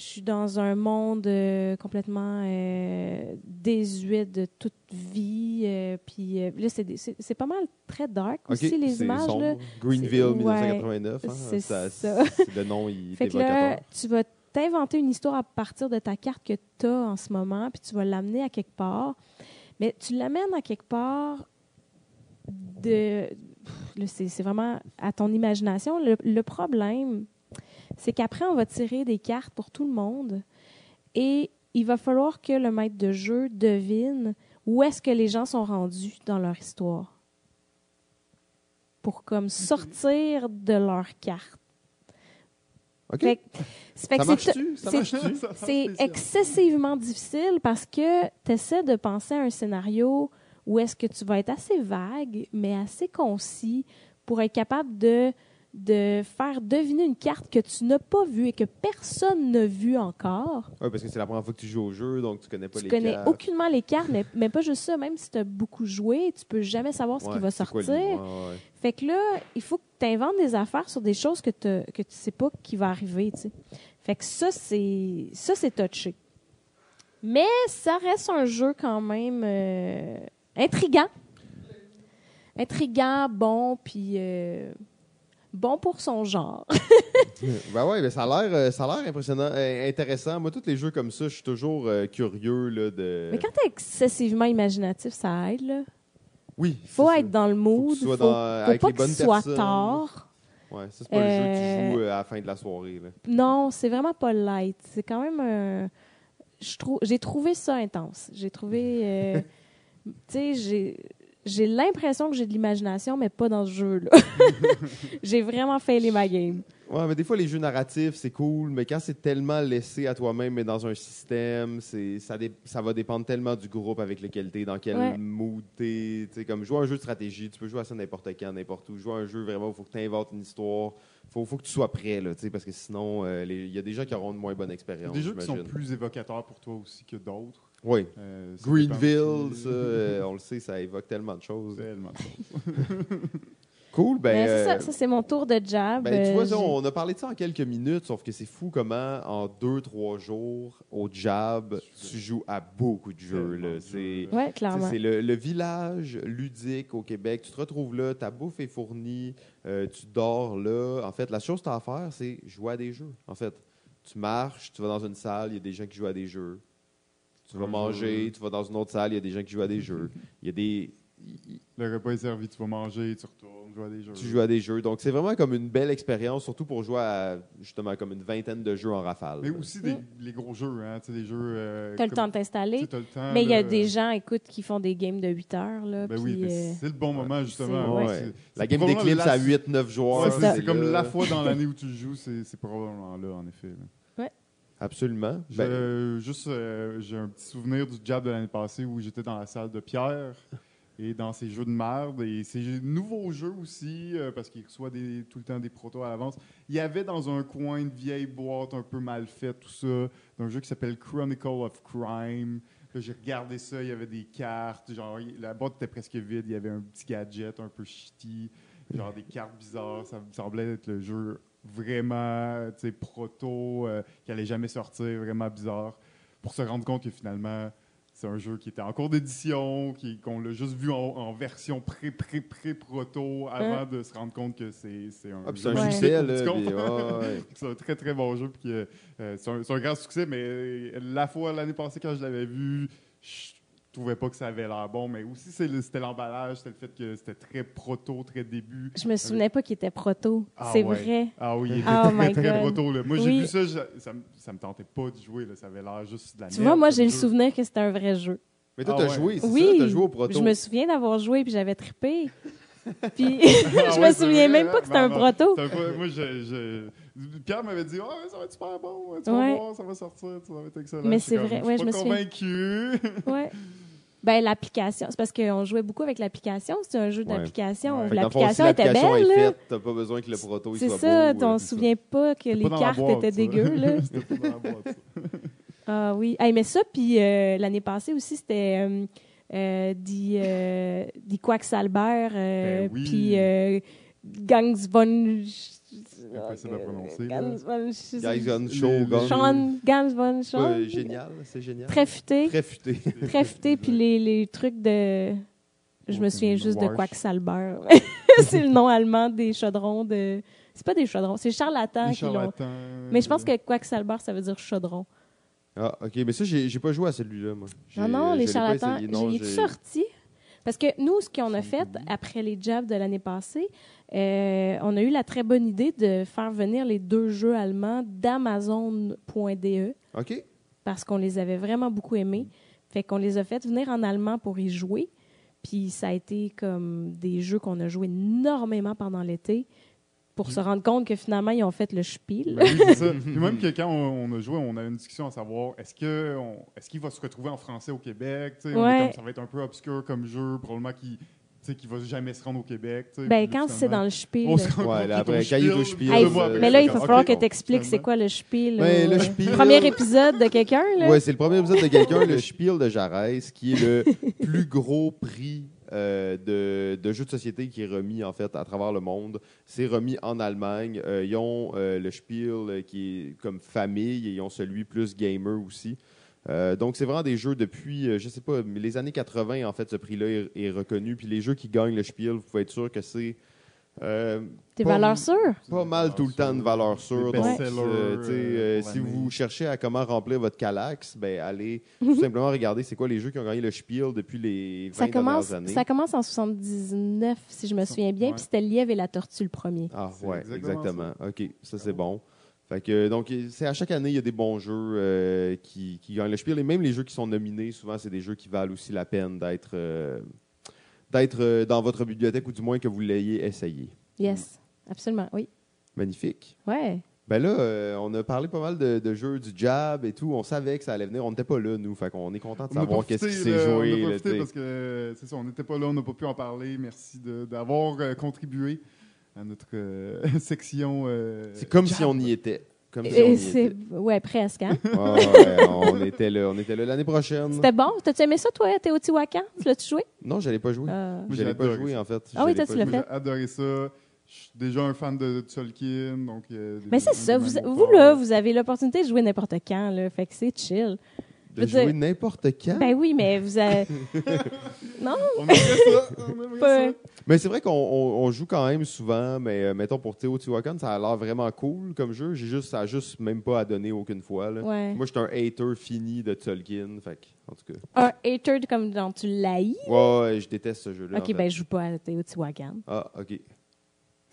Je suis dans un monde euh, complètement euh, désuet de toute vie. euh, puis là, c'est pas mal très dark aussi, les images. Là. Greenville, C'est- ouais, 1989. hein, c'est ça. Le nom, il est Fait que là, évocateur. tu vas t'inventer une histoire à partir de ta carte que tu as en ce moment, puis tu vas l'amener à quelque part. Mais tu l'amènes à quelque part de. C'est c'est vraiment à ton imagination. Le, le problème, c'est qu'après, on va tirer des cartes pour tout le monde et il va falloir que le maître de jeu devine où est-ce que les gens sont rendus dans leur histoire pour comme sortir de leur carte. C'est- excessivement difficile parce que tu essaies de penser à un scénario où est-ce que tu vas être assez vague, mais assez concis pour être capable de, de faire deviner une carte que tu n'as pas vue et que personne n'a vue encore. Ouais, parce que c'est la première fois que tu joues au jeu, donc tu connais pas tu les connais cartes. aucunement les cartes, mais, mais pas juste ça. Même si tu as beaucoup joué, tu peux jamais savoir ce qui va quoi sortir. ouais, ouais. Fait que là, il faut que tu inventes des affaires sur des choses que, que tu sais pas qui va arriver, tu sais. Fait que ça, c'est ça c'est touché. Mais ça reste un jeu quand même euh, intriguant. Intriguant, bon, puis euh, bon pour son genre. Ben ouais, ben ça a l'air, euh, ça a l'air impressionnant, euh, intéressant. Moi, tous les jeux comme ça, je suis toujours euh, curieux là, de. Mais quand t'es excessivement imaginatif, ça aide, là. oui, Faut être dans le mood. tu sois faut, dans- faut pas que soit personnes. tard. Ouais, ça c'est pas le jeu que Euh, tu joues euh, à la fin de la soirée. Là. Non, c'est vraiment pas light. C'est quand même. euh, j'ai trouvé ça intense. J'ai trouvé. euh, tu sais, j'ai. J'ai l'impression que j'ai de l'imagination, mais pas dans ce jeu-là. j'ai vraiment failé ma game. Ouais, mais des fois les jeux narratifs c'est cool, mais quand c'est tellement laissé à toi-même, mais dans un système, c'est ça, dé- ça va dépendre tellement du groupe avec lequel t'es, dans quel Ouais. mood t'es. Tu sais, comme jouer à un jeu de stratégie, tu peux jouer à ça n'importe quand, n'importe où. Jouer à un jeu vraiment, il faut que tu inventes une histoire. Faut, faut que tu sois prêt, là, tu sais, parce que sinon, euh, il y a des gens qui auront une moins bonne expérience. des jeux qui sont plus évocateurs pour toi aussi que d'autres. Oui. Euh, Greenville, ça, euh, on le sait, ça évoque tellement de choses. Tellement de choses. Cool. Ben, Mais c'est ça, euh, ça c'est mon tour de jab. Ben, tu vois, ça, on a parlé de ça en quelques minutes, sauf que c'est fou comment, en deux, trois jours, au jab, tu joues à beaucoup de jeux. C'est Ouais, clairement. c'est le, le village ludique au Québec. Tu te retrouves là, ta bouffe est fournie, euh, tu dors là. En fait, la chose que tu as à faire, c'est jouer à des jeux. En fait, tu marches, tu vas dans une salle, il y a des gens qui jouent à des jeux. Tu vas manger, jeu. tu vas dans une autre salle, il y a des gens qui jouent à des jeux. Il y a des... Le repas est servi, tu vas manger, tu retournes, jouer à des jeux. Tu joues à des jeux. Donc, c'est vraiment comme une belle expérience, surtout pour jouer à, justement, comme une vingtaine de jeux en rafale. Mais aussi des, les gros jeux, hein, tu sais, des jeux. Euh, T'as le comme- temps de tu t'installer. sais, t'as le temps, Mais il y a des gens, écoute, qui font des games de 8 heures. Là, Ben oui, euh, c'est le bon moment, justement. Ouais. La game la- à 8-9 joueurs. Ouais, C'est comme la fois dans l'année où tu le joues, c'est c'est probablement là, en effet. là. Absolument. Je- Ben, juste, euh, j'ai un petit souvenir du jab de l'année passée où j'étais dans la salle de Pierre et dans ses jeux de merde et ses nouveaux jeux aussi euh, parce qu'il reçoit des, tout le temps des protos à l'avance. Il y avait dans un coin une vieille boîte un peu mal faite, tout ça, d'un jeu qui s'appelle Chronicle of Crime. Là, j'ai regardé ça, il y avait des cartes, genre la boîte était presque vide, il y avait un petit gadget un peu shitty, genre des cartes bizarres, ça me semblait être le jeu vraiment, tu sais, proto, euh, qui allait jamais sortir, vraiment bizarre, pour se rendre compte que finalement, c'est un jeu qui était en cours d'édition, qu'on l'a juste vu en, en version pré-pré-pré-proto avant de se rendre compte que c'est c'est un ah, puis jeu c'est un succès, ouais, c'est un très très bon jeu. Puis, que, euh, c'est un, un grand succès, mais euh, la fois l'année passée quand je l'avais vu, je trouvais pas que ça avait l'air bon. Mais aussi c'était l'emballage, c'était le fait que c'était très proto, très début. Je me souvenais pas qu'il était proto. Ah c'est ouais. vrai. Ah oui, il était Oh très my très God. proto. Là. Moi j'ai Oui. vu ça, je- ça, me- ça me tentait pas de jouer. Là. Ça avait l'air juste de la Tu merde vois, moi, j'ai le souvenir que c'était un vrai jeu. Mais toi, Ah t'as ouais. joué, c'est Oui, ça? T'as joué au proto? je me souviens d'avoir joué puis j'avais trippé. Puis Ah je ouais, me souviens vrai, même hein? pas que c'était un proto. Moi, je, je- Pierre m'avait dit oh, ça va être super bon, tu vas Ouais. voir, ça va sortir, ça va être excellent. Mais c'est vrai, je ouais, suis je me souviens. convaincu. Ouais. Ben, l'application, c'est parce qu'on jouait beaucoup avec l'application. C'est un jeu d'application. Ouais. Si L'application était belle, est faite, t'as pas besoin que le proto soit beau. euh, c'est ça. souvient pas que les pas cartes boîte, étaient dégueu, là. C'était pas dans la boîte, ça. Ah oui. Hey, mais ça, puis euh, l'année passée aussi, c'était euh, euh, dit, euh, euh, Ben oui. puis euh, Gangs von... Impossible à prononcer, là. Gangs von... Sean, génial, c'est génial. Très futé. Très futé. Très futé, puis les, les trucs de... Je me souviens juste de. Quacksalber. c'est le nom allemand des chaudrons de... C'est pas des chaudrons, c'est charlatans Les qui l'ont... charlatans. Mais je pense que Quacksalber, ça veut dire chaudron. Ah, ok, mais ça, j'ai pas joué à celui-là, moi. Non, non, les charlatans. J'ai sorti. Parce que nous, ce qu'on a fait après les jabs de l'année passée, euh, on a eu la très bonne idée de faire venir les deux jeux allemands d'Amazon.de Ok. parce qu'on les avait vraiment beaucoup aimés. Fait qu'on les a fait venir en allemand pour y jouer. Puis ça a été comme des jeux qu'on a joué énormément pendant l'été pour se rendre compte que finalement, ils ont fait le spiel. Ben oui, c'est ça. Puis même que quand on, on a joué, on a eu une discussion à savoir est-ce que est-ce qu'il va se retrouver en français au Québec on est comme, Ça va être un peu obscur comme jeu, probablement qu'il sais, qu'il va jamais se rendre au Québec. Ben, quand c'est dans le spiel. on se rend Ouais, compte là, après, quand il est au spiel, Hey, voit mais là, il va falloir que tu expliques c'est quoi le spiel. Ben, le spiel- Premier épisode de quelqu'un, là? Ouais, c'est le premier épisode de quelqu'un, le Spiel de Jarès, qui est le plus gros prix euh, de, de jeux de société qui est remis en fait à travers le monde. C'est remis en Allemagne. Euh, ils ont euh, le Spiel euh, qui est comme famille et ils ont celui plus gamer aussi. Euh, donc, c'est vraiment des jeux depuis, euh, je sais pas, les années 80, en fait, ce prix-là est, est reconnu. Puis les jeux qui gagnent le Spiel, vous pouvez être sûr que c'est euh, Tes pas- valeurs sûres? pas mal tout le temps de valeur sûre. Des Donc, best-sellers, euh, si vous cherchez à comment remplir votre Calax, ben, allez tout simplement regarder c'est quoi les jeux qui ont gagné le Spiel depuis les 20 Ça commence, dernières années. ça commence en 79, si je me souviens bien, Ouais. puis c'était Lièvre et la Tortue le premier. Ah, ouais, exactement exactement. OK, ça, c'est bon. Fait que, donc, c'est à chaque année, il y a des bons jeux euh, qui, qui gagnent le Spiel. Et même les jeux qui sont nominés, souvent, c'est des jeux qui valent aussi la peine d'être euh, d'être euh, dans votre bibliothèque ou du moins que vous l'ayez essayé. Yes, absolument, oui. Magnifique. Ouais. Ben là, euh, on a parlé pas mal de, de jeux du jab et tout. On savait que ça allait venir. On n'était pas là, nous. Fait qu'on est content de savoir qu'est-ce qui s'est joué. On a là, profité parce que c'est ça, on n'était pas là, on n'a pas pu en parler. Merci de- d'avoir euh, contribué à notre euh, section. euh, C'est comme si on y était. Comme si on Et y c'est était. ouais presque hein? Ouais, ouais, on était là, on était là l'année prochaine. C'était bon? T'as-tu aimé ça toi, Teotihuacan Tu l'as-tu joué? Non, j'allais pas jouer. J'ai J'allais pas jouer ça. en fait. Ah oui, toi, tu l'as fait. J'ai adoré ça. Je suis déjà un fan de Tolkien, donc... euh, Mais c'est ça. Vous, vous là, vous avez l'opportunité de jouer n'importe quand là. Fait que c'est chill. De jouer dire- n'importe quand. Ben oui, mais vous avez. non. On aimerait ça. On aimerait Pas- ça. Mais c'est vrai qu'on on- on joue quand même souvent, mais euh, mettons pour Teotihuacan, ça a l'air vraiment cool comme jeu. J'ai juste, ça a juste même pas à donner aucune fois. là. Ouais. Moi, je suis un hater fini de Tolkien. Fait en tout cas. Un hater comme dans tu l'haïs? Ouais, ouais, je déteste ce jeu-là. Ok, en fait. ben je joue pas à Teotihuacan. Ah, OK.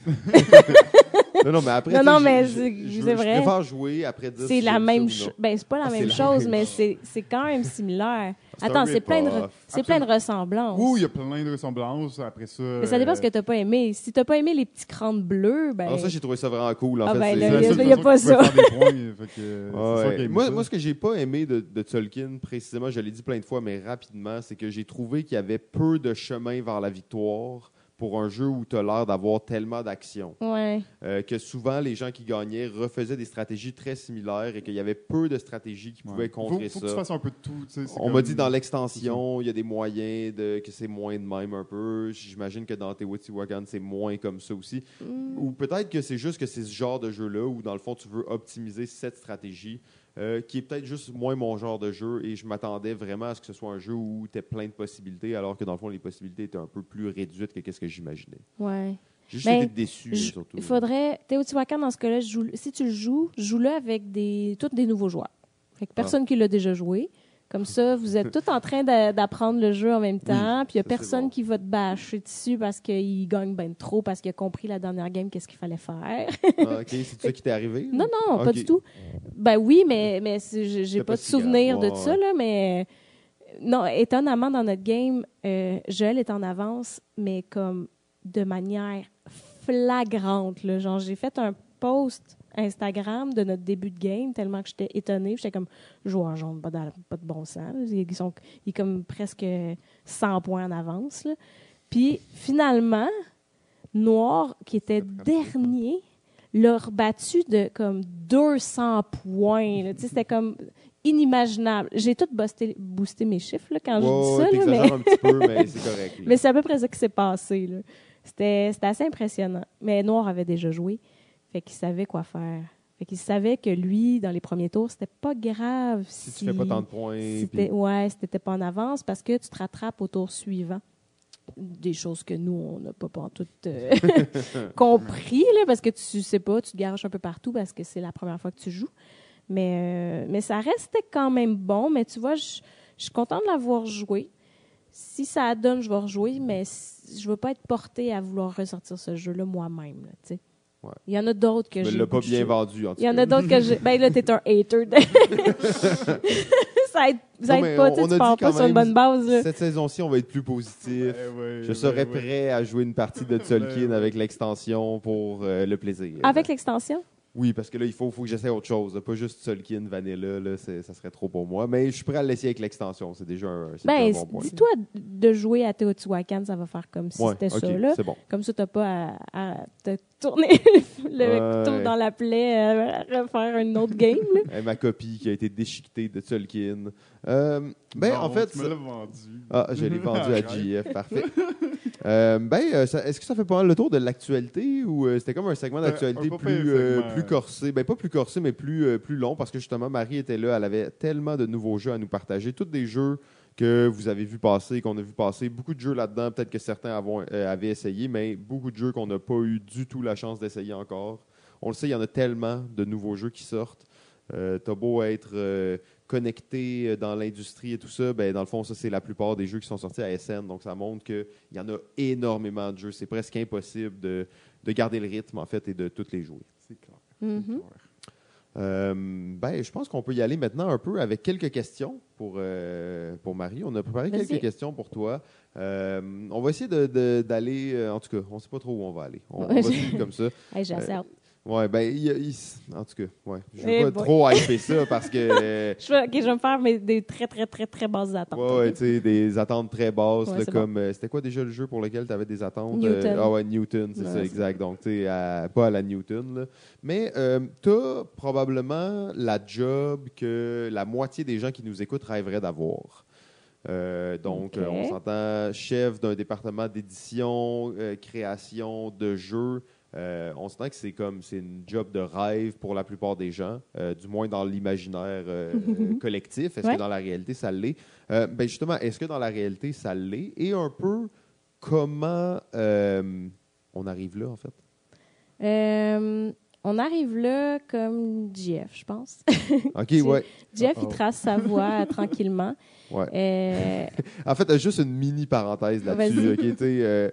non, non, mais après. Non, non, je- mais je- c'est- préfère jouer après dire C'est si la même chose. Ben, c'est pas la Ah, même la chose, même mais c'est c'est quand même similaire. Attends, c'est plein, de, plein de ressemblances. Oui, il y a plein de ressemblances. Après ça... Mais ça dépend ce que t'as pas aimé. Si t'as pas aimé les petits crânes bleus, ben. Alors, ça, j'ai trouvé ça vraiment cool. En Ah, fait, ben, il y a- pas ça. points, que, euh, Ouais. ça Moi, ça. moi, ce que j'ai pas aimé de, de Tolkien, précisément, je l'ai dit plein de fois, mais rapidement, c'est que j'ai trouvé qu'il y avait peu de chemin vers la victoire pour un jeu où tu as l'air d'avoir tellement d'action. Ouais. Euh, que souvent, les gens qui gagnaient refaisaient des stratégies très similaires et qu'il y avait peu de stratégies qui pouvaient contrer faut, faut ça. que tu fasses un peu de tout. tu sais, c'est On m'a dit dans l'extension, il y a des moyens de que c'est moins de même un peu. J'imagine que dans Teotihuacan, c'est moins comme ça aussi. Mm. Ou peut-être que c'est juste que c'est ce genre de jeu-là où, dans le fond, tu veux optimiser cette stratégie, euh, qui est peut-être juste moins mon genre de jeu. Et je m'attendais vraiment à ce que ce soit un jeu où tu plein de possibilités, alors que dans le fond, les possibilités étaient un peu plus réduites que ce que j'imaginais. Ouais. Juste Ben, été déçu, surtout. Il faudrait. Teotihuacan, dans ce cas-là, si tu le joues, joue-le avec des, tous des nouveaux joueurs. Fait que personne qui l'a déjà joué. Comme ça, vous êtes tous en train d'a- d'apprendre le jeu en même temps. puis il n'y a personne bon. qui va te bâcher dessus parce qu'il gagne ben trop, parce qu'il a compris la dernière game qu'est-ce qu'il fallait faire. Ah, ok, c'est ça qui t'est arrivé? non, non, pas du tout. Ben oui, mais, mais j'ai pas pas de souvenir de ça, là, mais. Non, étonnamment, dans notre game, euh, Joël est en avance, mais comme de manière flagrante. Là. Genre, j'ai fait un post Instagram de notre début de game tellement que j'étais étonnée. J'étais comme, joueur jaune, pas, dans- pas de bon sens. Ils sont ils comme presque 100 points en avance. là. Puis finalement, Noir, qui était dernier, l'a rebattu de comme 200 points. C'était comme inimaginable. J'ai tout boosté, boosté mes chiffres là, quand je dis ça, là, mais, un petit peu, mais c'est correct. là. mais c'est à peu près ça qui s'est passé. là. C'était c'était assez impressionnant. Mais Noir avait déjà joué, fait qu'il savait quoi faire. Fait qu'il savait que lui, dans les premiers tours, c'était pas grave si si, tu fais pas tant de points, si puis- t'es- ouais, si t'étais pas en avance parce que tu te rattrapes au tour suivant. Des choses que nous, on n'a pas, pas tout compris, là, parce que tu sais pas, tu te garages un peu partout parce que c'est la première fois que tu joues. Mais, euh, mais ça restait quand même bon. Mais tu vois, je je suis contente de l'avoir joué. Si ça donne, je vais rejouer, mais si- je ne veux pas être portée à vouloir ressortir ce jeu-là moi-même. là, tu sais. Ouais. Il y en a d'autres que mais j'ai. l'a pas le goût de bien vendu, en tout Il y en cas. a d'autres que j'ai. Ben là, t'es un hater. ça aide, ça aide pas, on- tu on tu a pars dit pas quand sur une même- bonne base. là. Cette saison-ci, on va être plus positif. Ouais, ouais, Je serais prêt à jouer une partie de Tolkien avec l'extension pour euh, le plaisir. Avec l'extension? Oui, parce que là, il faut, faut que j'essaie autre chose. là. Pas juste Tolkien, Vanilla, là, c'est- ça serait trop pour moi. Mais je suis prêt à l'essayer avec l'extension. C'est déjà un, c'est Ben, déjà un bon point. dis-toi de jouer à Teotihuacan, ça va faire comme si Ouais, c'était ok, ça. Là. c'est bon. Comme ça, t'as pas à, tourner le Ouais. couteau dans la plaie, à refaire une autre game. là. Eh, ma copie qui a été déchiquetée de Tolkien. Euh, ben, Non, en fait... Tu me l'as vendu. Ah, je l'ai vendu à. JF, parfait. Euh, ben, euh, est-ce que ça fait pas mal le tour de l'actualité ou euh, c'était comme un segment Euh, d'actualité plus, euh, plus corsé? Ben, pas plus corsé, mais plus, euh, plus long parce que justement, Marie était là. Elle avait tellement de nouveaux jeux à nous partager. Tous des jeux que vous avez vu passer, qu'on a vu passer. Beaucoup de jeux là-dedans, peut-être que certains avons, euh, avaient essayé, mais beaucoup de jeux qu'on n'a pas eu du tout la chance d'essayer encore. On le sait, il y en a tellement de nouveaux jeux qui sortent. Euh, T'as beau être euh, connecté dans l'industrie et tout ça, ben, dans le fond, ça, c'est la plupart des jeux qui sont sortis à SN. Donc, ça montre qu'il y en a énormément de jeux. C'est presque impossible de, de garder le rythme, en fait, et de toutes les jouer. C'est clair. c'est Mhm. Euh, ben, je pense qu'on peut y aller maintenant un peu avec quelques questions pour, euh, pour Marie. On a préparé quelques questions pour toi. Euh, on va essayer de- de- d'aller, en tout cas, on ne sait pas trop où on va aller. On, va suivre comme ça. Hey, Euh. Ouais, ben, il, il- en tout cas, ouais. Je veux Eh pas boy. trop hyper ça parce que. euh, Je vais, ok, je vais me faire des très, très, très, très basses attentes. Ouais, ouais, tu sais, des attentes très basses, Ouais, là, c'est comme. euh, C'était quoi déjà le jeu pour lequel tu avais des attentes Newton. ah ouais, Newton, c'est Ouais, ça, c'est exact. Donc, tu sais, à- pas à la Newton, là. Mais tu as probablement la job que la moitié des gens qui nous écoutent rêveraient d'avoir. Euh, donc, Ok. euh, on s'entend chef d'un département d'édition, euh, création de jeux. Euh, on s'entend que c'est comme c'est une job de rêve pour la plupart des gens, euh, du moins dans l'imaginaire euh, collectif. Est-ce Ouais. que dans la réalité ça l'est? Ben justement, est-ce que dans la réalité ça l'est? Et un peu comment on arrive là en fait? On arrive là comme JF, je pense. Ok, ouais. Uh-oh. il trace sa voie tranquillement. Ouais. Euh, En fait, juste une mini parenthèse là-dessus. Euh,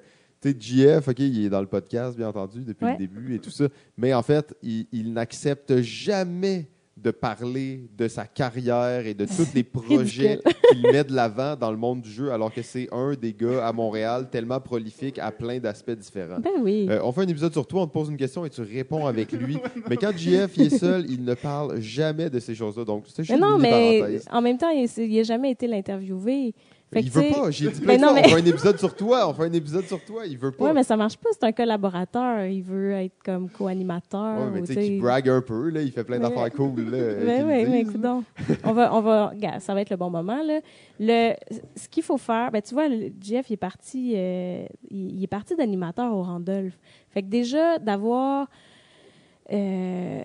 sais, GF, ok, il est dans le podcast, bien entendu, depuis Ouais. le début et tout ça. Mais en fait, il, il n'accepte jamais de parler de sa carrière et de tous les projets qu'il met de l'avant dans le monde du jeu, alors que c'est un des gars à Montréal tellement prolifique à plein d'aspects différents. ben oui. Euh, on fait un épisode sur toi, on te pose une question et tu réponds avec lui. mais quand JF est seul, il ne parle jamais de ces choses-là. Donc, c'est juste mais non, une mais parenthèse. en même temps, il n'a jamais été l'interviewé. Fait Il veut pas. J'ai dit Mais plein non, fois, mais- on fait un épisode sur toi. On fait un épisode sur toi. Il veut pas. Oui, mais ça marche pas. C'est un collaborateur. Il veut être comme co-animateur. Ouais, mais tu sais, qui brague un peu, là, il fait plein Mais- d'affaires cool. Là, qu'ils oui, mais écoute donc. On va, on va, ça va être le bon moment. Là. Le, ce qu'il faut faire, ben, tu vois, le- Jeff, il est parti, euh, il, il est parti d'animateur au Randolph. Fait que déjà, d'avoir, euh,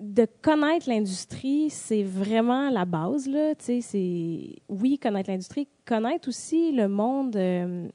de connaître l'industrie, c'est vraiment la base, là. Oui, connaître l'industrie, connaître aussi le monde, euh,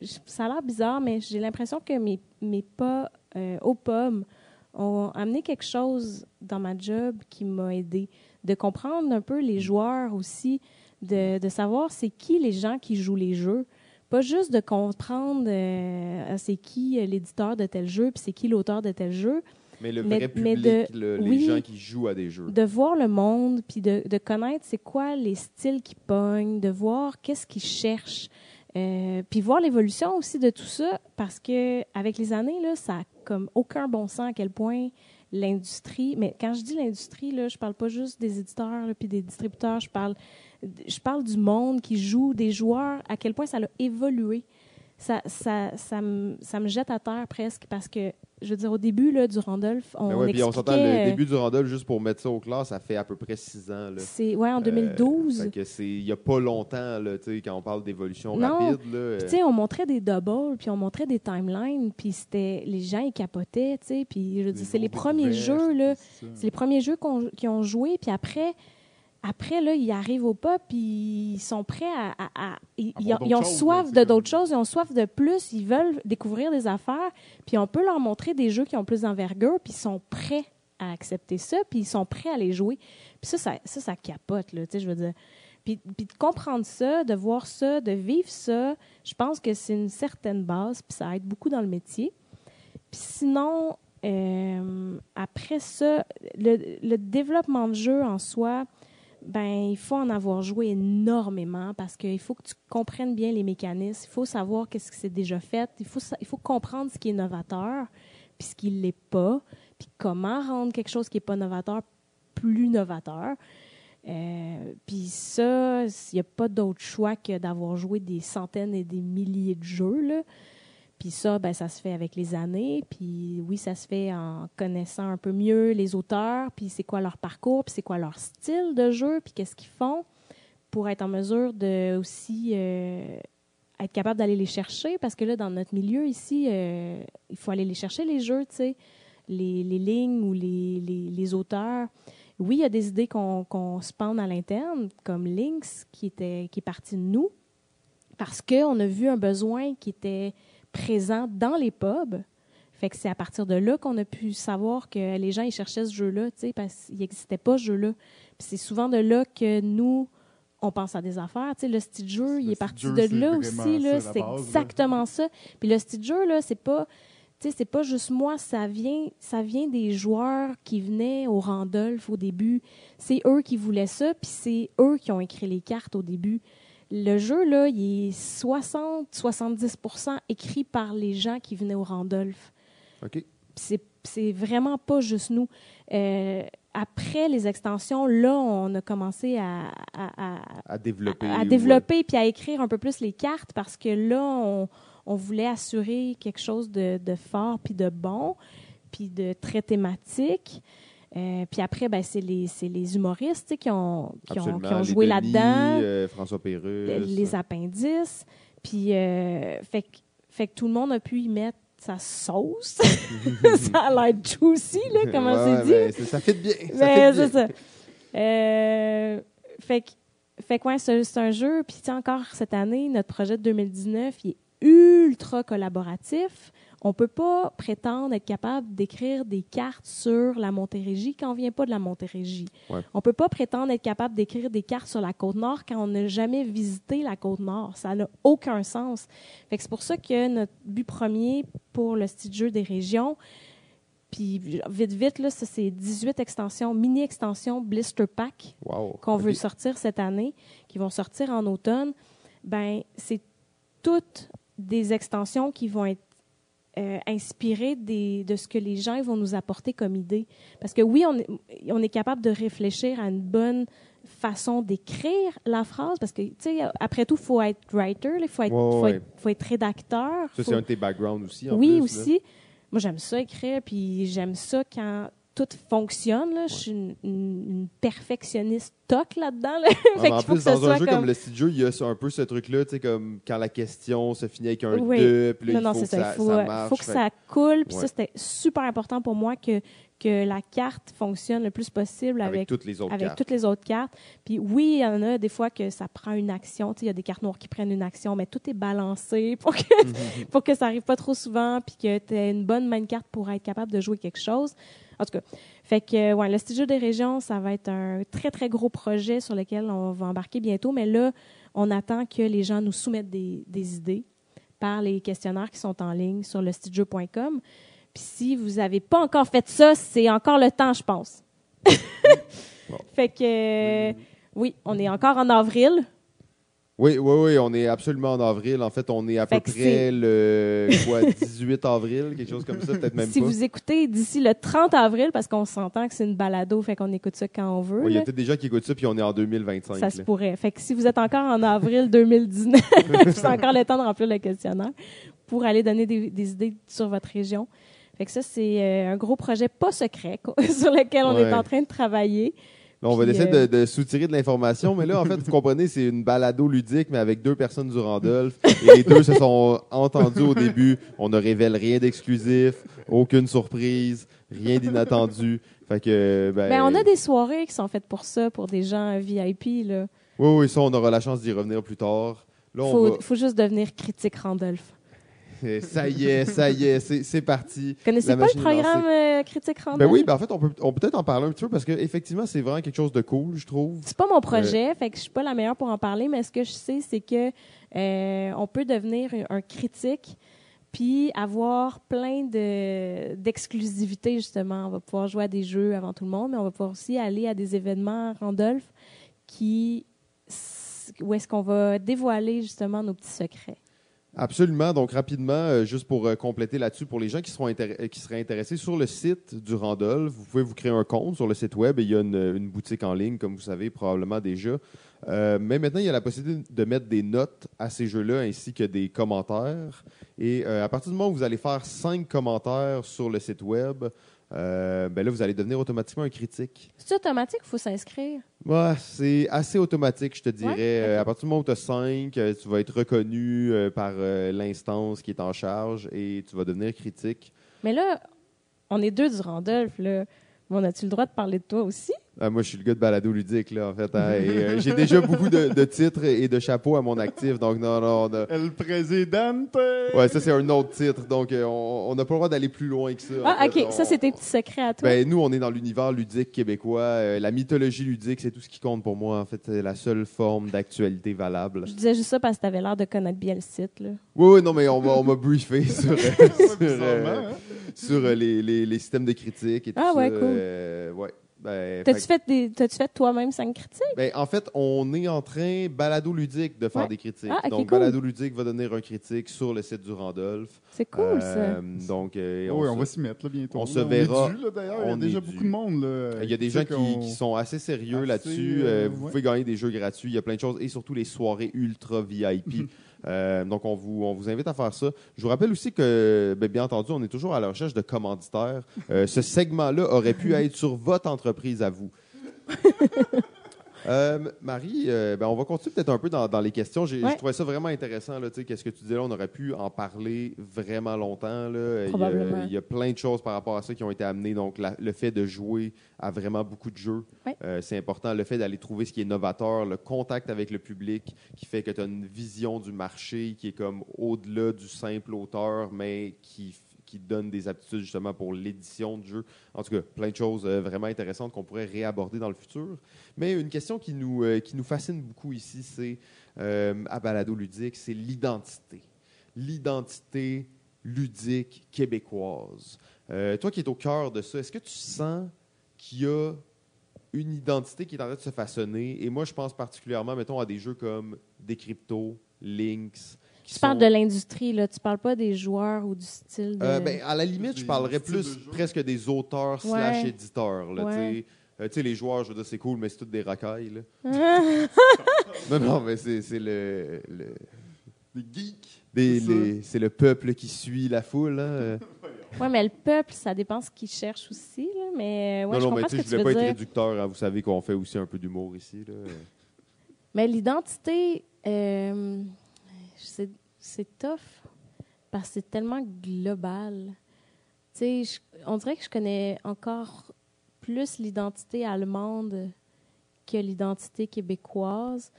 ça a l'air bizarre, mais j'ai l'impression que mes, mes pas euh, aux pommes ont amené quelque chose dans ma job qui m'a aidé. De comprendre un peu les joueurs aussi, de, de savoir c'est qui les gens qui jouent les jeux. Pas juste de comprendre euh, c'est qui euh, l'éditeur de tel jeu, puis c'est qui l'auteur de tel jeu, Mais le vrai mais public, de- le- les oui. gens qui jouent à des jeux. de voir le monde, puis de, de connaître c'est quoi les styles qui pognent, de voir qu'est-ce qu'ils cherchent, euh, puis voir l'évolution aussi de tout ça, parce que avec les années, là, ça a comme aucun bon sens à quel point l'industrie, mais quand je dis l'industrie, là, je parle pas juste des éditeurs puis des distributeurs, je parle, je parle du monde qui joue, des joueurs, à quel point ça a évolué. Ça, ça, ça, me, ça me jette à terre presque parce que, je veux dire, au début là, du Randolph, on Mais Ben ouais, puis on s'entend, le expliquait, euh, début du Randolph, juste pour mettre ça au clair, ça fait à peu près six ans. Là. C'est ouais en Euh, 2012. fait que c'est il y a pas longtemps, là, tu sais, quand on parle d'évolution Non. rapide. Là, euh, Puis, tu sais, on montrait des doubles, puis on montrait des timelines, puis c'était les gens ils capotaient, tu sais, puis je veux dire, c'est les premiers jeux là, c'est les premiers jeux qu'on- qu'ils ont joués, puis après après là, ils arrivent au pop, puis ils sont prêts à, à- à- ils, ont, d'autres ils ont choses, soif de d'autres choses, ils ont soif de plus, ils veulent découvrir des affaires, puis on peut leur montrer des jeux qui ont plus d'envergure, puis ils sont prêts à accepter ça, puis ils sont prêts à les jouer. Puis ça, ça, ça, ça capote, là, tu sais, je veux dire. Puis, puis de comprendre ça, de voir ça, de vivre ça, je pense que c'est une certaine base, puis ça aide beaucoup dans le métier. Puis sinon, euh, après ça, le, le développement de jeu en soi, ben il faut en avoir joué énormément parce qu'il faut que tu comprennes bien les mécanismes, il faut savoir qu'est-ce qui s'est déjà fait, il faut, comprendre ce qui est novateur, puis ce qui ne l'est pas, puis comment rendre quelque chose qui n'est pas novateur plus novateur. Euh, puis ça, il n'y a pas d'autre choix que d'avoir joué des centaines et des milliers de jeux. Puis ça, ben, ça se fait avec les années. Puis oui, ça se fait en connaissant un peu mieux les auteurs, puis c'est quoi leur parcours, puis c'est quoi leur style de jeu, puis qu'est-ce qu'ils font pour être en mesure de aussi euh, être capable d'aller les chercher. Parce que là, dans notre milieu ici, euh, il faut aller les chercher, les jeux, tu sais, les, les lignes ou les, les, auteurs. Oui, il y a des idées qu'on qu'on spawn à l'interne, comme Lynx, qui, était, qui est parti de nous, parce qu'on a vu un besoin qui était présent dans les pubs. Fait que c'est à partir de là qu'on a pu savoir que les gens ils cherchaient ce jeu-là, parce qu'il n'existait pas ce jeu-là. Puis c'est souvent de là que nous, on pense à des affaires. Le style jeu, il est parti de là aussi. là. C'est là. exactement ça. Puis le style jeu, là, c'est pas... C'est pas juste moi, ça vient, ça vient des joueurs qui venaient au Randolph au début. C'est eux qui voulaient ça, puis c'est eux qui ont écrit les cartes au début. Le jeu, là, il est 60-70% écrit par les gens qui venaient au Randolph. OK. C'est vraiment pas juste nous. Euh, après les extensions, là, on a commencé à, à, à, À développer. à développer puis à écrire un peu plus les cartes parce que là, on, on voulait assurer quelque chose de, de fort puis de bon, puis de très thématique. Euh, puis après, ben, c'est les, les humoristes qui ont, euh, qui ont, qui joué là-dedans, euh, François Pérusse. les appendices. Puis, euh, fait, que- fait que tout le monde a pu y mettre sa sauce. ça a l'air juicy, là, comment Ouais, c'est ouais, dit. ben, c'est- ça fait bien. Mais bien. c'est ça. Euh, fait que, fait que ouais, c'est un jeu. Puis, encore cette année, notre projet de 2019, il est ultra collaboratif. On peut pas prétendre être capable d'écrire des cartes sur la Montérégie quand on vient pas de la Montérégie. Ouais. On peut pas prétendre être capable d'écrire des cartes sur la Côte-Nord quand on n'a jamais visité la Côte-Nord. Ça n'a aucun sens. C'est pour ça que notre but premier pour le style jeu des régions, puis vite, vite, là, c'est 18 extensions, mini-extensions Blister Pack Wow. qu'on veut sortir cette année, qui vont sortir en automne. Ben, c'est toutes des extensions qui vont être euh, inspirées des, de ce que les gens vont nous apporter comme idée. Parce que oui, on est, on est capable de réfléchir à une bonne façon d'écrire la phrase, parce que, tu sais, après tout, il faut être writer, il faut être, Ouais, faut être, faut être rédacteur. Ça, faut- c'est un de tes backgrounds aussi. En oui, plus, là. aussi. Moi, j'aime ça écrire, puis j'aime ça quand tout fonctionne. Là. Je suis une, perfectionniste toc là-dedans. là. Ah, fait en faut plus, que dans un jeu comme... comme le style jeu, il y a un peu ce truc-là, tu sais, comme quand la question se finit avec un Oui. 2, puis là, non, non, il faut c'est que ça. ça, Il faut, ça euh, marche. faut que Fait ça coule. Puis Ouais. ça, c'était super important pour moi que, que la carte fonctionne le plus possible avec, avec, toutes les autres avec cartes. toutes les autres cartes. Puis oui, il y en a des fois que ça prend une action. Tu sais, Il y a des cartes noires qui prennent une action, mais tout est balancé pour que, pour que ça arrive pas trop souvent, puis que tu aies une bonne main de carte pour être capable de jouer quelque chose. En tout cas, fait que, ouais, le studio des régions, ça va être un très, très gros projet sur lequel on va embarquer bientôt. Mais là, on attend que les gens nous soumettent des, des idées par les questionnaires qui sont en ligne sur le studio.com. Puis si vous n'avez pas encore fait ça, c'est encore le temps, je pense. Bon. Fait que, euh, oui, on est encore en avril. Oui, oui, oui, on est absolument en avril. En fait, on est à Fait peu près le quoi, 18 avril, quelque chose comme ça, peut-être même si pas. vous écoutez d'ici le 30 avril, parce qu'on s'entend que c'est une balado, fait qu'on écoute ça quand on veut. Ouais, Il y a peut-être des gens qui écoutent ça, puis on est en 2025. Ça se pourrait. Fait que si vous êtes encore en avril 2019, c'est encore le temps de remplir le questionnaire pour aller donner des, des idées sur votre région. Fait que ça, c'est euh, un gros projet pas secret quoi, sur lequel on Ouais. est en train de travailler. On va Puis, essayer euh, de, de soutirer de l'information, mais là, en fait, vous comprenez, c'est une balado ludique, mais avec deux personnes du Randolph. Et les deux se sont entendus au début. On ne révèle rien d'exclusif, aucune surprise, rien d'inattendu. Fait que, ben. Ben, on a des soirées qui sont faites pour ça, pour des gens VIP. Là. Oui, oui, ça, on aura la chance d'y revenir plus tard. Là, on faut, va. faut juste devenir critique Randolph. Eh, Ça y est, ça y est, c'est parti. Connaissez La pas le programme euh, critique Randolph? Ben oui, ben en fait, on peut, on peut peut-être en parler un petit peu parce qu'effectivement, c'est vraiment quelque chose de cool, je trouve. C'est pas mon projet, fait que je suis pas la meilleure pour en parler, mais ce que je sais, c'est que euh, on peut devenir un, un critique puis avoir plein de d'exclusivité justement. On va pouvoir jouer à des jeux avant tout le monde, mais on va pouvoir aussi aller à des événements Randolph qui où est-ce qu'on va dévoiler justement nos petits secrets. Absolument. Donc, rapidement, euh, juste pour euh, compléter là-dessus, pour les gens euh, qui seraient intéressés, sur le site du Randolph, vous pouvez vous créer un compte sur le site web il y a une, boutique en ligne, comme vous savez probablement déjà. Mais maintenant, il y a la possibilité de mettre des notes à ces jeux-là ainsi que des commentaires. Et à partir du moment où vous allez faire cinq commentaires sur le site web, euh, ben là, vous allez devenir automatiquement un critique. C'est automatique, il faut s'inscrire? Ouais, c'est assez automatique, je te dirais. Ouais, Euh. À partir du moment où tu as 5, tu vas être reconnu euh, par euh, l'instance qui est en charge et tu vas devenir critique. Mais là, on est deux du Randolph là. Bon, as-tu le droit de parler de toi aussi? Ah, moi, je suis le gars de balado ludique, là, en fait. hein, et, euh, J'ai déjà beaucoup de, de titres et de chapeaux à mon actif, donc non, non. on a- El Presidente! Ouais, ça, c'est un autre titre, donc euh, on on n'a pas le droit d'aller plus loin que ça. Ah, fait. OK. Ça, On- c'est tes petits secrets à toi. Ben, nous, on est dans l'univers ludique québécois. Euh, la mythologie ludique, c'est tout ce qui compte pour moi. En fait, c'est la seule forme d'actualité valable. Je disais juste ça parce que tu avais l'air de connaître bien le site. Là. Oui, oui, non, mais on m'a on m'a briefé sur, sur, euh, hein? Sur, euh, les, les, les systèmes de critique et tout Ah, ça. ouais, cool. Euh, ouais. Ben, T'as-tu fait- fait, des, t'as-tu fait toi-même cinq critiques? ben, en fait, on est en train, balado ludique, de faire Ouais. des critiques. Ah, donc, cool. balado ludique va donner un critique sur le site du Randolph. C'est cool, Euh, ça. donc, euh, oui, on, va s'y mettre là, bientôt. on là. se verra. dû, là, D'ailleurs, il y a On déjà beaucoup de monde. là, Il y a des gens qui, sont assez sérieux là-dessus. Euh, vous ouais. pouvez gagner des jeux gratuits. Il y a plein de choses et surtout les soirées ultra VIP. Euh, donc, on vous, on vous invite à faire ça. Je vous rappelle aussi que, ben, bien entendu, on est toujours à la recherche de commanditaires. Euh, ce segment-là aurait pu être sur votre entreprise à vous. Euh, Marie, euh, ben, on va continuer peut-être un peu dans, dans les questions. J'ai, Ouais. Je trouvais ça vraiment intéressant. Là, tu sais, Qu'est-ce que tu disais là? On aurait pu en parler vraiment longtemps. Là. Il, y a, Probablement. il y a plein de choses par rapport à ça qui ont été amenées. Donc, la- le fait de jouer à vraiment beaucoup de jeux, Ouais. euh, c'est important. Le fait d'aller trouver ce qui est novateur, le contact avec le public qui fait que tu as une vision du marché qui est comme au-delà du simple auteur, mais qui, qui donne des aptitudes justement pour l'édition de jeu. En tout cas, plein de choses euh, vraiment intéressantes qu'on pourrait réaborder dans le futur. Mais une question qui nous, euh, qui nous fascine beaucoup ici, c'est euh, à Balado Ludique, c'est l'identité. L'identité ludique québécoise. Toi qui es au cœur de ça, est-ce que tu sens qu'il y a une identité qui est en train de se façonner? Et moi, je pense particulièrement, mettons, à des jeux comme Decrypto, Lynx. Qui Tu parles de l'industrie, là. Tu parles pas des joueurs ou du style de... euh, ben, à la limite, je parlerais plus de presque des auteurs Ouais. slash éditeurs. Là, Ouais. tu sais. Euh, tu sais, les joueurs, je veux dire, c'est cool, mais c'est toutes des racailles. Là. non, non, mais c'est c'est le, le- Des geeks. des- C'est ça. les- c'est le peuple qui suit la foule. hein, euh. Ouais, mais le peuple, ça dépend ce qu'il cherche aussi, là. Mais ouais, non, je non, mais ce sais, que je tu voulais veux pas être réducteur. hein, vous savez qu'on fait aussi un peu d'humour ici. Là. Mais l'identité, euh, c'est, c'est tough parce que c'est tellement global. Tu sais, on dirait que je connais encore plus l'identité allemande que l'identité québécoise.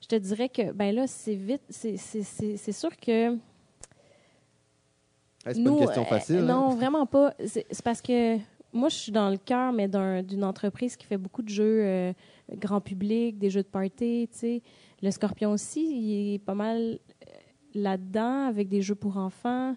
Je te dirais que, ben là, c'est vite, c'est, c'est, c'est, c'est sûr que Hey, c'est pas une question euh, facile. hein? non, vraiment pas. C'est parce que moi, je suis dans le cœur, mais d'un- d'une entreprise qui fait beaucoup de jeux euh, grand public, des jeux de party, tu sais. Le Scorpion aussi, il est pas mal là-dedans avec des jeux pour enfants.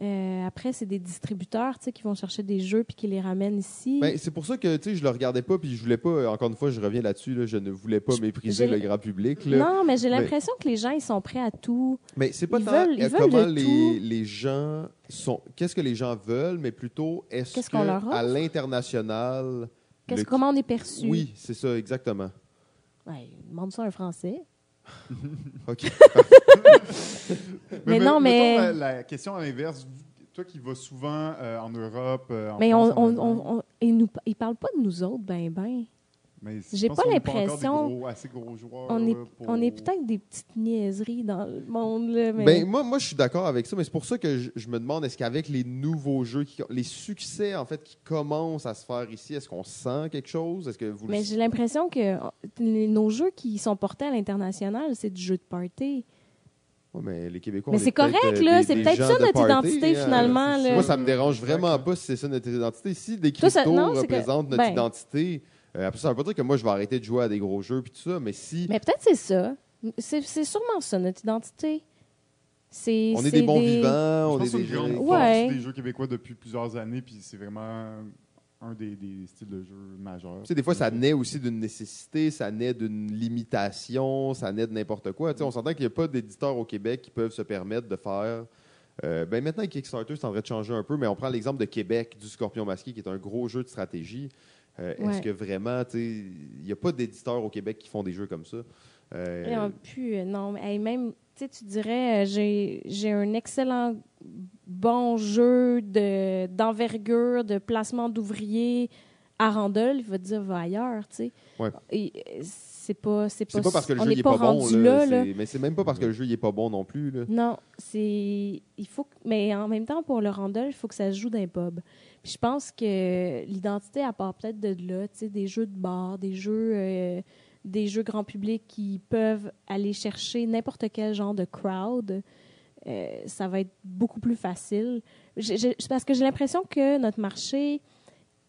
Euh, après, c'est des distributeurs, qui vont chercher des jeux puis qui les ramènent ici. Ben, c'est pour ça que je le regardais pas, puis je voulais pas, euh, encore une fois, je reviens là-dessus, là, je ne voulais pas mépriser le grand public. Là. non, mais j'ai Mais- l'impression que les gens, ils sont prêts à tout. Mais c'est pas Ils tant veulent- ils veulent comment les, tout. les gens sont. Qu'est-ce que les gens veulent, mais plutôt est-ce Qu'est-ce que qu'on leur offre? à l'international. Qu'est-ce, le- comment on est perçu? Oui, c'est ça, exactement. Ouais, demande ça à un Français. OK. Mais non, mais- mettons La, la question à l'inverse, toi qui vas souvent euh, en Europe, euh, en Mais on, France, on, on, on- ils nous, ils parlent pas de nous autres, ben ben. Mais j'ai pas l'impression-. On est, là, pour- on est peut-être des petites niaiseries dans le monde, là, mais... Ben, moi, moi, je suis d'accord avec ça, mais c'est pour ça que je, je me demande est-ce qu'avec les nouveaux jeux, qui, les succès en fait qui commencent à se faire ici, est-ce qu'on sent quelque chose? Est-ce que vous le- Mais j'ai l'impression que euh, nos jeux qui sont portés à l'international, c'est du jeu de party. Ouais, mais les Québécois. Mais c'est correct, euh, là. C'est peut-être ça notre party, identité, hein. finalement. là. Moi, ça me dérange vraiment pas si c'est ça notre identité. Si des que- représentent notre ben. identité, après, ça veut pas dire que moi, je vais arrêter de jouer à des gros jeux puis tout ça, mais si Mais peut-être c'est ça. C'est c'est sûrement ça, notre identité. C'est on est des bons vivants, Je on pense est des gens. Ouais. des jeux québécois depuis plusieurs années, puis c'est vraiment un des, des styles de jeu majeurs. Tu sais, des fois, ça naît aussi d'une nécessité, ça naît d'une limitation, ça naît de n'importe quoi. Tu sais, on s'entend qu'il n'y a pas d'éditeurs au Québec qui peuvent se permettre de faire. euh, ben maintenant, Kickstarter, c'est en train de changer un peu, mais on prend l'exemple de Québec, du Scorpion Masqué, qui est un gros jeu de stratégie. Euh, Est-ce que vraiment, tu sais, il n'y a pas d'éditeurs au Québec qui font des jeux comme ça? Euh, euh, non, mais hey, même, tu sais, tu dirais, euh, j'ai j'ai un excellent bon jeu de d'envergure, de placement d'ouvriers à Randall, il va te dire, va ailleurs, tu sais. Ouais. C'est pas, c'est pas, parce que le on jeu n'est pas, bon, rendu là, là, là. c'est- mais c'est même pas parce que le jeu n'est pas bon non plus. Là. Non, c'est. Il faut. que- Mais en même temps, pour le Randall, il faut que ça se joue d'un pub. Puis je pense que l'identité, à part peut-être de là, tu sais, des jeux de bar, des jeux, euh, des jeux grand public qui peuvent aller chercher n'importe quel genre de crowd, euh, ça va être beaucoup plus facile. Parce que j'ai l'impression que notre marché,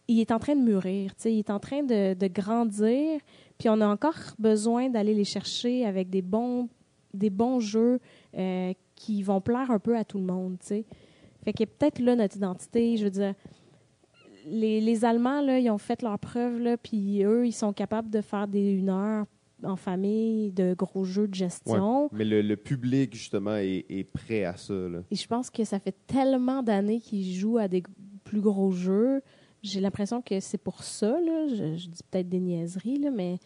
il est en train de mûrir, il est en train de, de grandir, puis on a encore besoin d'aller les chercher avec des bons, des bons jeux euh, qui vont plaire un peu à tout le monde, tu sais. Fait que peut-être là notre identité, je veux dire, les, les Allemands, là, ils ont fait leurs preuves, là, puis eux, ils sont capables de faire des une heure en famille, de gros jeux de gestion. Mais le, le public, justement, est, est prêt à ça. Là. Et je pense que ça fait tellement d'années qu'ils jouent à des plus gros jeux. J'ai l'impression que c'est pour ça. Là. Je, je dis peut-être des niaiseries, là, mais,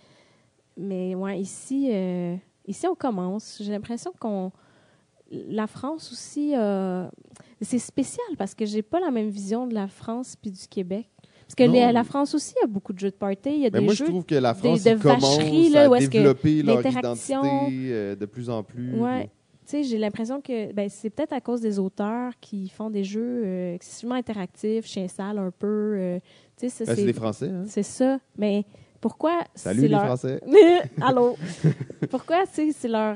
mais ouais, ici, euh, ici, on commence. J'ai l'impression qu'on. La France aussi, euh, c'est spécial parce que j'ai pas la même vision de la France puis du Québec. Parce que les- la France aussi a beaucoup de jeux de party. Il y a Mais des moi, jeux je trouve que la des- France de commence vacherie, là, où est-ce que l'interaction- euh, de plus en plus. Ouais. Sais, j'ai l'impression que ben, c'est peut-être à cause des auteurs qui font des jeux euh, excessivement interactifs, chien sale un peu. euh, tu sais, ça, Ben, c'est des Français. Hein? c'est ça. Mais pourquoi Salut c'est les leur... Français. Allô? pourquoi, tu sais, c'est leur...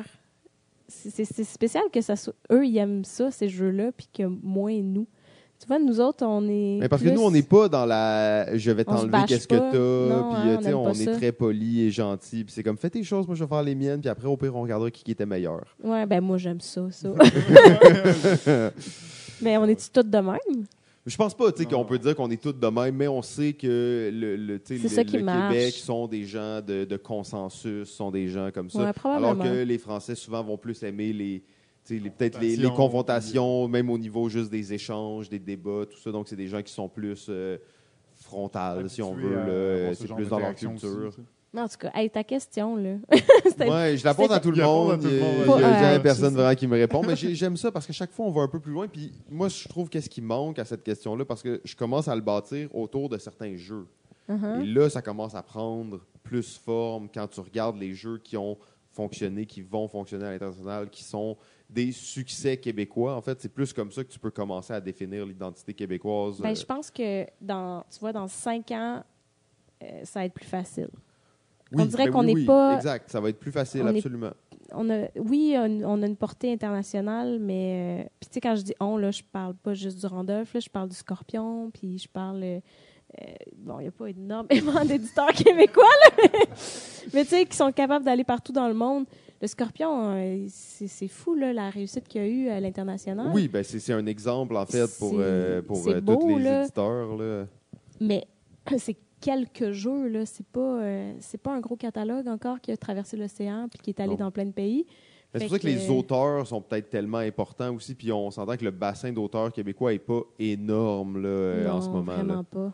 C'est spécial que ça soit... eux, ils aiment ça, ces jeux-là, puis que moins nous. Tu vois, nous autres, on est Mais parce que nous, on n'est pas dans la je vais t'enlever qu'est-ce que t'as, puis hein, euh, on tu sais, on, est ça. très poli et gentil, puis c'est comme fais tes choses, moi je vais faire les miennes, puis après au pire on regardera qui qui était meilleur. Ouais, ben moi, j'aime ça, ça. Mais on est-tu tous de même? Je pense pas, tu sais, qu'on peut dire qu'on est tous de même, mais on sait que le, le, tu sais, C'est le- ça marche. Québec sont des gens de, de consensus, sont des gens comme ça. Ouais, alors que les Français souvent vont plus aimer les peut-être les, les Confrontations. même au niveau juste des échanges, des débats, tout ça. Donc c'est des gens qui sont plus euh, frontales, si on veut. ce C'est plus dans leur culture. aussi. Non, en tout cas, hey, ta question, là. Ouais, je la pose à tout le monde. Il y a- personne vraiment qui me répond. Mais j'ai- j'aime ça parce que chaque fois, on va un peu plus loin. Puis moi, je trouve qu'est-ce qui manque à cette question-là parce que je commence à le bâtir autour de certains jeux. Uh-huh. Et là, ça commence à prendre plus forme quand tu regardes les jeux qui ont fonctionné, qui vont fonctionner à l'international, qui sont des succès québécois. En fait, c'est plus comme ça que tu peux commencer à définir l'identité québécoise. Ben, Euh, je pense que dans, tu vois, dans cinq ans, euh, ça va être plus facile. oui, on dirait ben qu'on n'est oui, pas- Exact, ça va être plus facile, on est- absolument. On a, oui, on, on a une portée internationale, mais euh, puis tu sais quand je dis on là, je parle pas juste du Randolph, là, je parle du Scorpion, puis je parle euh, bon, il n'y a pas énormément d'éditeurs québécois là, mais, mais tu sais qui sont capables d'aller partout dans le monde. Le Scorpion, euh, c'est fou là, la réussite qu'il y a eu à l'international. Oui, ben c'est un exemple, en fait, pour, euh, pour euh, beau, tous les là. éditeurs. Là. Mais c'est quelques jeux là, c'est pas euh, pas un gros catalogue encore qui a traversé l'océan puis qui est allé Non. dans plein de pays. C'est pour ça que, les auteurs sont peut-être tellement importants aussi, puis on s'entend que le bassin d'auteurs québécois n'est pas énorme là, en ce moment. Vraiment Là. pas.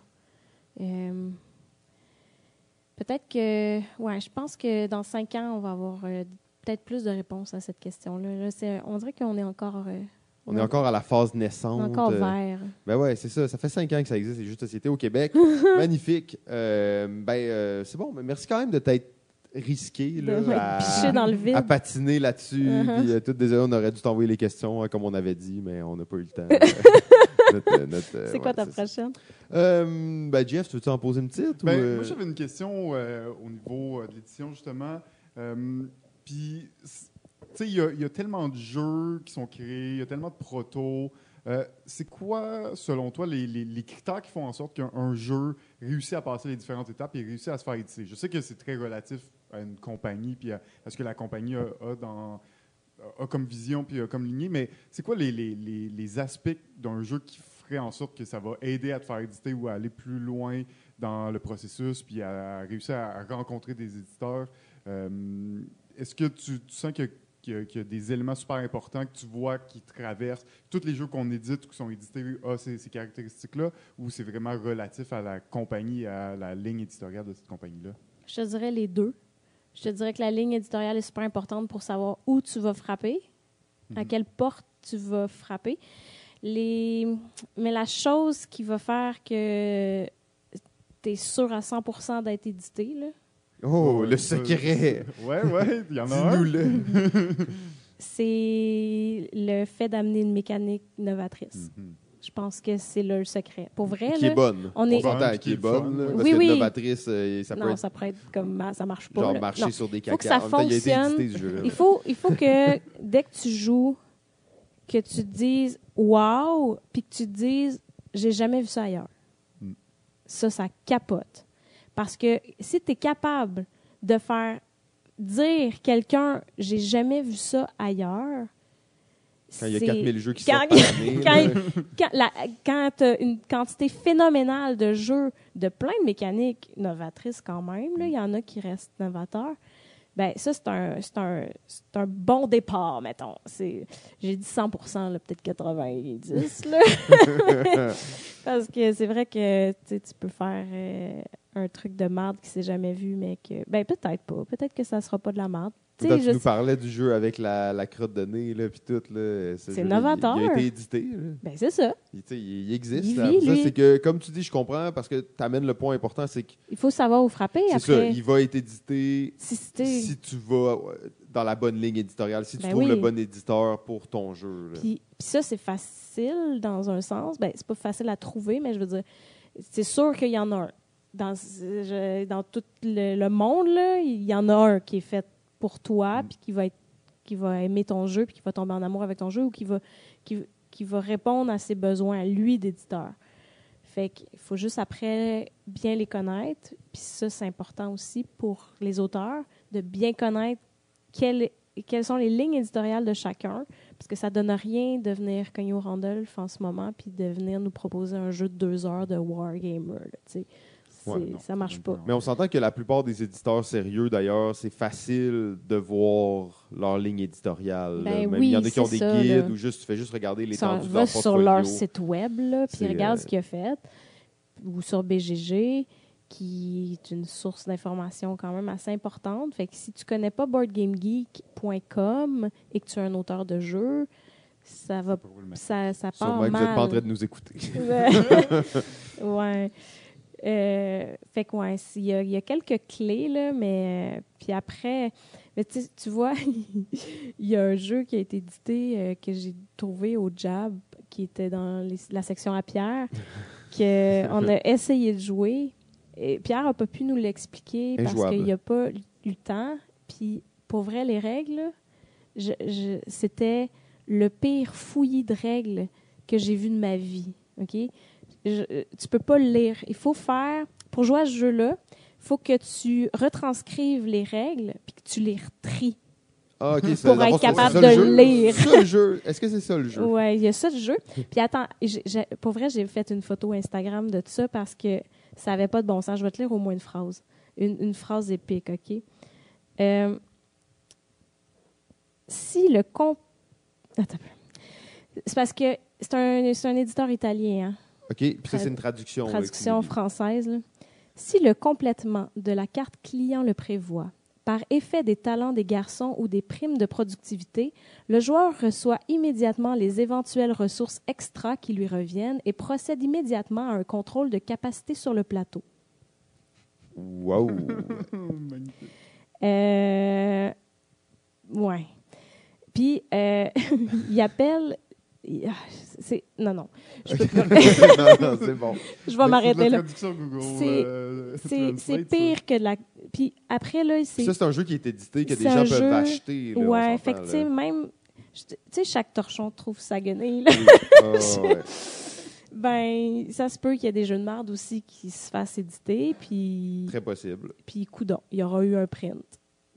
Peut-être que. Ouais, je pense que dans cinq ans, on va avoir euh, peut-être plus de réponses à cette question-là. On dirait qu'on est encore. euh, On est encore à la phase on est naissante. encore euh, vert. Ben ouais, c'est ça. Ça fait cinq ans que ça existe, les jeux de société au Québec. Magnifique. Euh, ben, euh, c'est bon. Mais merci quand même de t'être risqué là, De à, dans le vide. à patiner là-dessus. Uh-huh. Puis, euh, tout désolé, on aurait dû t'envoyer les questions hein, comme on avait dit, mais on n'a pas eu le temps. Euh, euh, c'est quoi ouais, ta prochaine? Euh, ben Jeff, tu veux-tu en poser une petite? Ben, ou, euh, Moi, j'avais une question euh, au niveau euh, de l'édition, justement. Puis, c- tu sais, il y, y a tellement de jeux qui sont créés, il y a tellement de protos. Euh, c'est quoi, selon toi, les, critères qui font en sorte qu'un un jeu réussit à passer les différentes étapes et réussit à se faire éditer? Je sais que c'est très relatif à une compagnie, puis à, ce que la compagnie a, comme vision, puis a comme lignée, mais c'est quoi les, aspects d'un jeu qui ferait en sorte que ça va aider à te faire éditer ou à aller plus loin dans le processus, puis à, réussir à, à rencontrer des éditeurs? Euh, Est-ce que tu, tu sens qu'il y a- y, y des éléments super importants que tu vois qui traversent tous les jeux qu'on édite ou qui sont édités ont ces, ces caractéristiques-là, ou c'est vraiment relatif à la compagnie, à la ligne éditoriale de cette compagnie-là? Je te dirais les deux. Je te dirais que la ligne éditoriale est super importante pour savoir où tu vas frapper, à Mhm. quelle porte tu vas frapper. Les... Mais la chose qui va faire que tu es sûr à 100% d'être édité, là, Oh, Ouais, le secret! Ouais, ouais, il y en a un. Dis-nous-le! c'est le fait d'amener une mécanique novatrice. Mhm. Je pense que c'est le secret. Pour vrai, qui est là, bonne. on est- Ouais, qui est est bonne. là, Oui, parce que oui. novatrice, euh, ça peut non, être ça pourrait être comme ça marche pas. genre là. marcher Non. sur des Faut que caca. ça temps, fonctionne. jeu. Il faut, il faut que dès que tu joues, que tu te dises wow, puis que tu te dises j'ai jamais vu ça ailleurs. Mm. Ça, ça capote. Parce que si tu es capable de faire dire quelqu'un j'ai jamais vu ça ailleurs, Quand il y a c'est- 4000 jeux qui quand- sortent quand- quand, la- quand tu as une quantité phénoménale de jeux de plein de mécaniques novatrices quand même, il y en a qui restent novateurs. Ben ça, c'est un, un, un bon départ, mettons. J'ai dit 100 là, peut-être 90 là. Parce que c'est vrai que tu peux faire euh, un truc de marde qui s'est jamais vu, mais que... Ben peut-être pas. Peut-être que ça sera pas de la marde. Tu sais, Quand tu je nous parlais du jeu avec la, la crotte de nez, là, puis tout, là, ce C'est jeu-là, novateur. Il, il a été édité, là. Ben c'est ça. Il, existe. Il vit, ça, c'est que, comme tu dis, je comprends, parce que tu amènes le point important, c'est que Il faut savoir où frapper c'est après. ça, il va être édité Si tu vas euh, dans la bonne ligne éditoriale, si tu Ben trouves oui. le bon éditeur pour ton jeu. puis ça, c'est facile dans un sens. Ben, c'est pas facile à trouver, mais je veux dire, c'est sûr qu'il y en a un. Dans, je- dans tout le, le monde, là, il y en a un qui est fait pour toi, Mm. puis qui va, être, qui va aimer ton jeu, puis qui va tomber en amour avec ton jeu, ou qui va, qui, qui va répondre à ses besoins, à lui, d'éditeur. Fait qu'il faut juste après bien les connaître. Puis ça, c'est important aussi pour les auteurs, de bien connaître quelles, quelles sont les lignes éditoriales de chacun. Parce que ça donne rien de venir cogner au Randolph en ce moment puis de venir nous proposer un jeu de deux heures de Wargamer. tu sais. Ouais, non, ça marche pas. Mais on s'entend que la plupart des éditeurs sérieux, d'ailleurs, c'est facile de voir leur ligne éditoriale. Ben Même oui, il y en a qui ont des ça, guides là. ou juste tu fais juste regarder de va leur sur leur site web, puis regarde euh, ce qu'il a fait, ou sur BGG, qui est une source d'information quand même assez importante. Fait que si tu connais pas boardgamegeek.com et que tu es un auteur de jeu, ça va ça, ça part Sûrement que vous mal. n'êtes pas en train de nous écouter. ouais. Euh, fait que, ouais, il y, a- y a quelques clés, là, mais. euh, puis après, mais tu vois, il y a un jeu qui a été édité euh, que j'ai trouvé au Jab, qui était dans les- la section à Pierre, qu'on a essayé de jouer. Et Pierre n'a pas pu nous l'expliquer parce qu'il n'a pas eu le temps. Puis, pour vrai, les règles, là, je- je- c'était le pire fouillis de règles que j'ai vu de ma vie. OK? Je- euh, tu peux pas le lire. Il faut faire, pour jouer à ce jeu-là, il faut que tu retranscrives les règles puis que tu les retries. Ah, ok, ça- Pour le être capable de le jeu? lire. Le jeu. Est-ce que c'est ça le jeu? Ouais, il y a ça de jeu. Puis attends, pour vrai, j'ai fait une photo Instagram de ça parce que ça n'avait pas de bon sens. Je vais te lire au moins une phrase. Une, une phrase épique, OK? Euh, si le comp... Attends un peu. C'est parce que c'est un, c'est un éditeur italien, hein? OK, puis ça, c'est une traduction. là, traduction française. là. Si le complètement de la carte client le prévoit, par effet des talents des garçons ou des primes de productivité, le joueur reçoit immédiatement les éventuelles ressources extra qui lui reviennent et procède immédiatement à un contrôle de capacité sur le plateau. Wow. Magnifique. Euh, ouais. Puis, euh, il appelle. Ah, C'est, non, non. Je, peux non, non, c'est bon. je vais m'arrêter là. Google, C'est- euh, C'est, c'est pire que de la. Puis après, là, Puis c'est. ça, c'est un jeu qui est édité, que des gens peuvent acheter. on Ouais, s'entend, fait que, tu sais, là. même. Tu sais, chaque torchon trouve sa guenille, là. Oui. Ah, ouais. Ben, ça se peut qu'il y ait des jeux de merde aussi qui se fassent éditer, puis. Très possible. Puis, coudon, il y aura eu un print.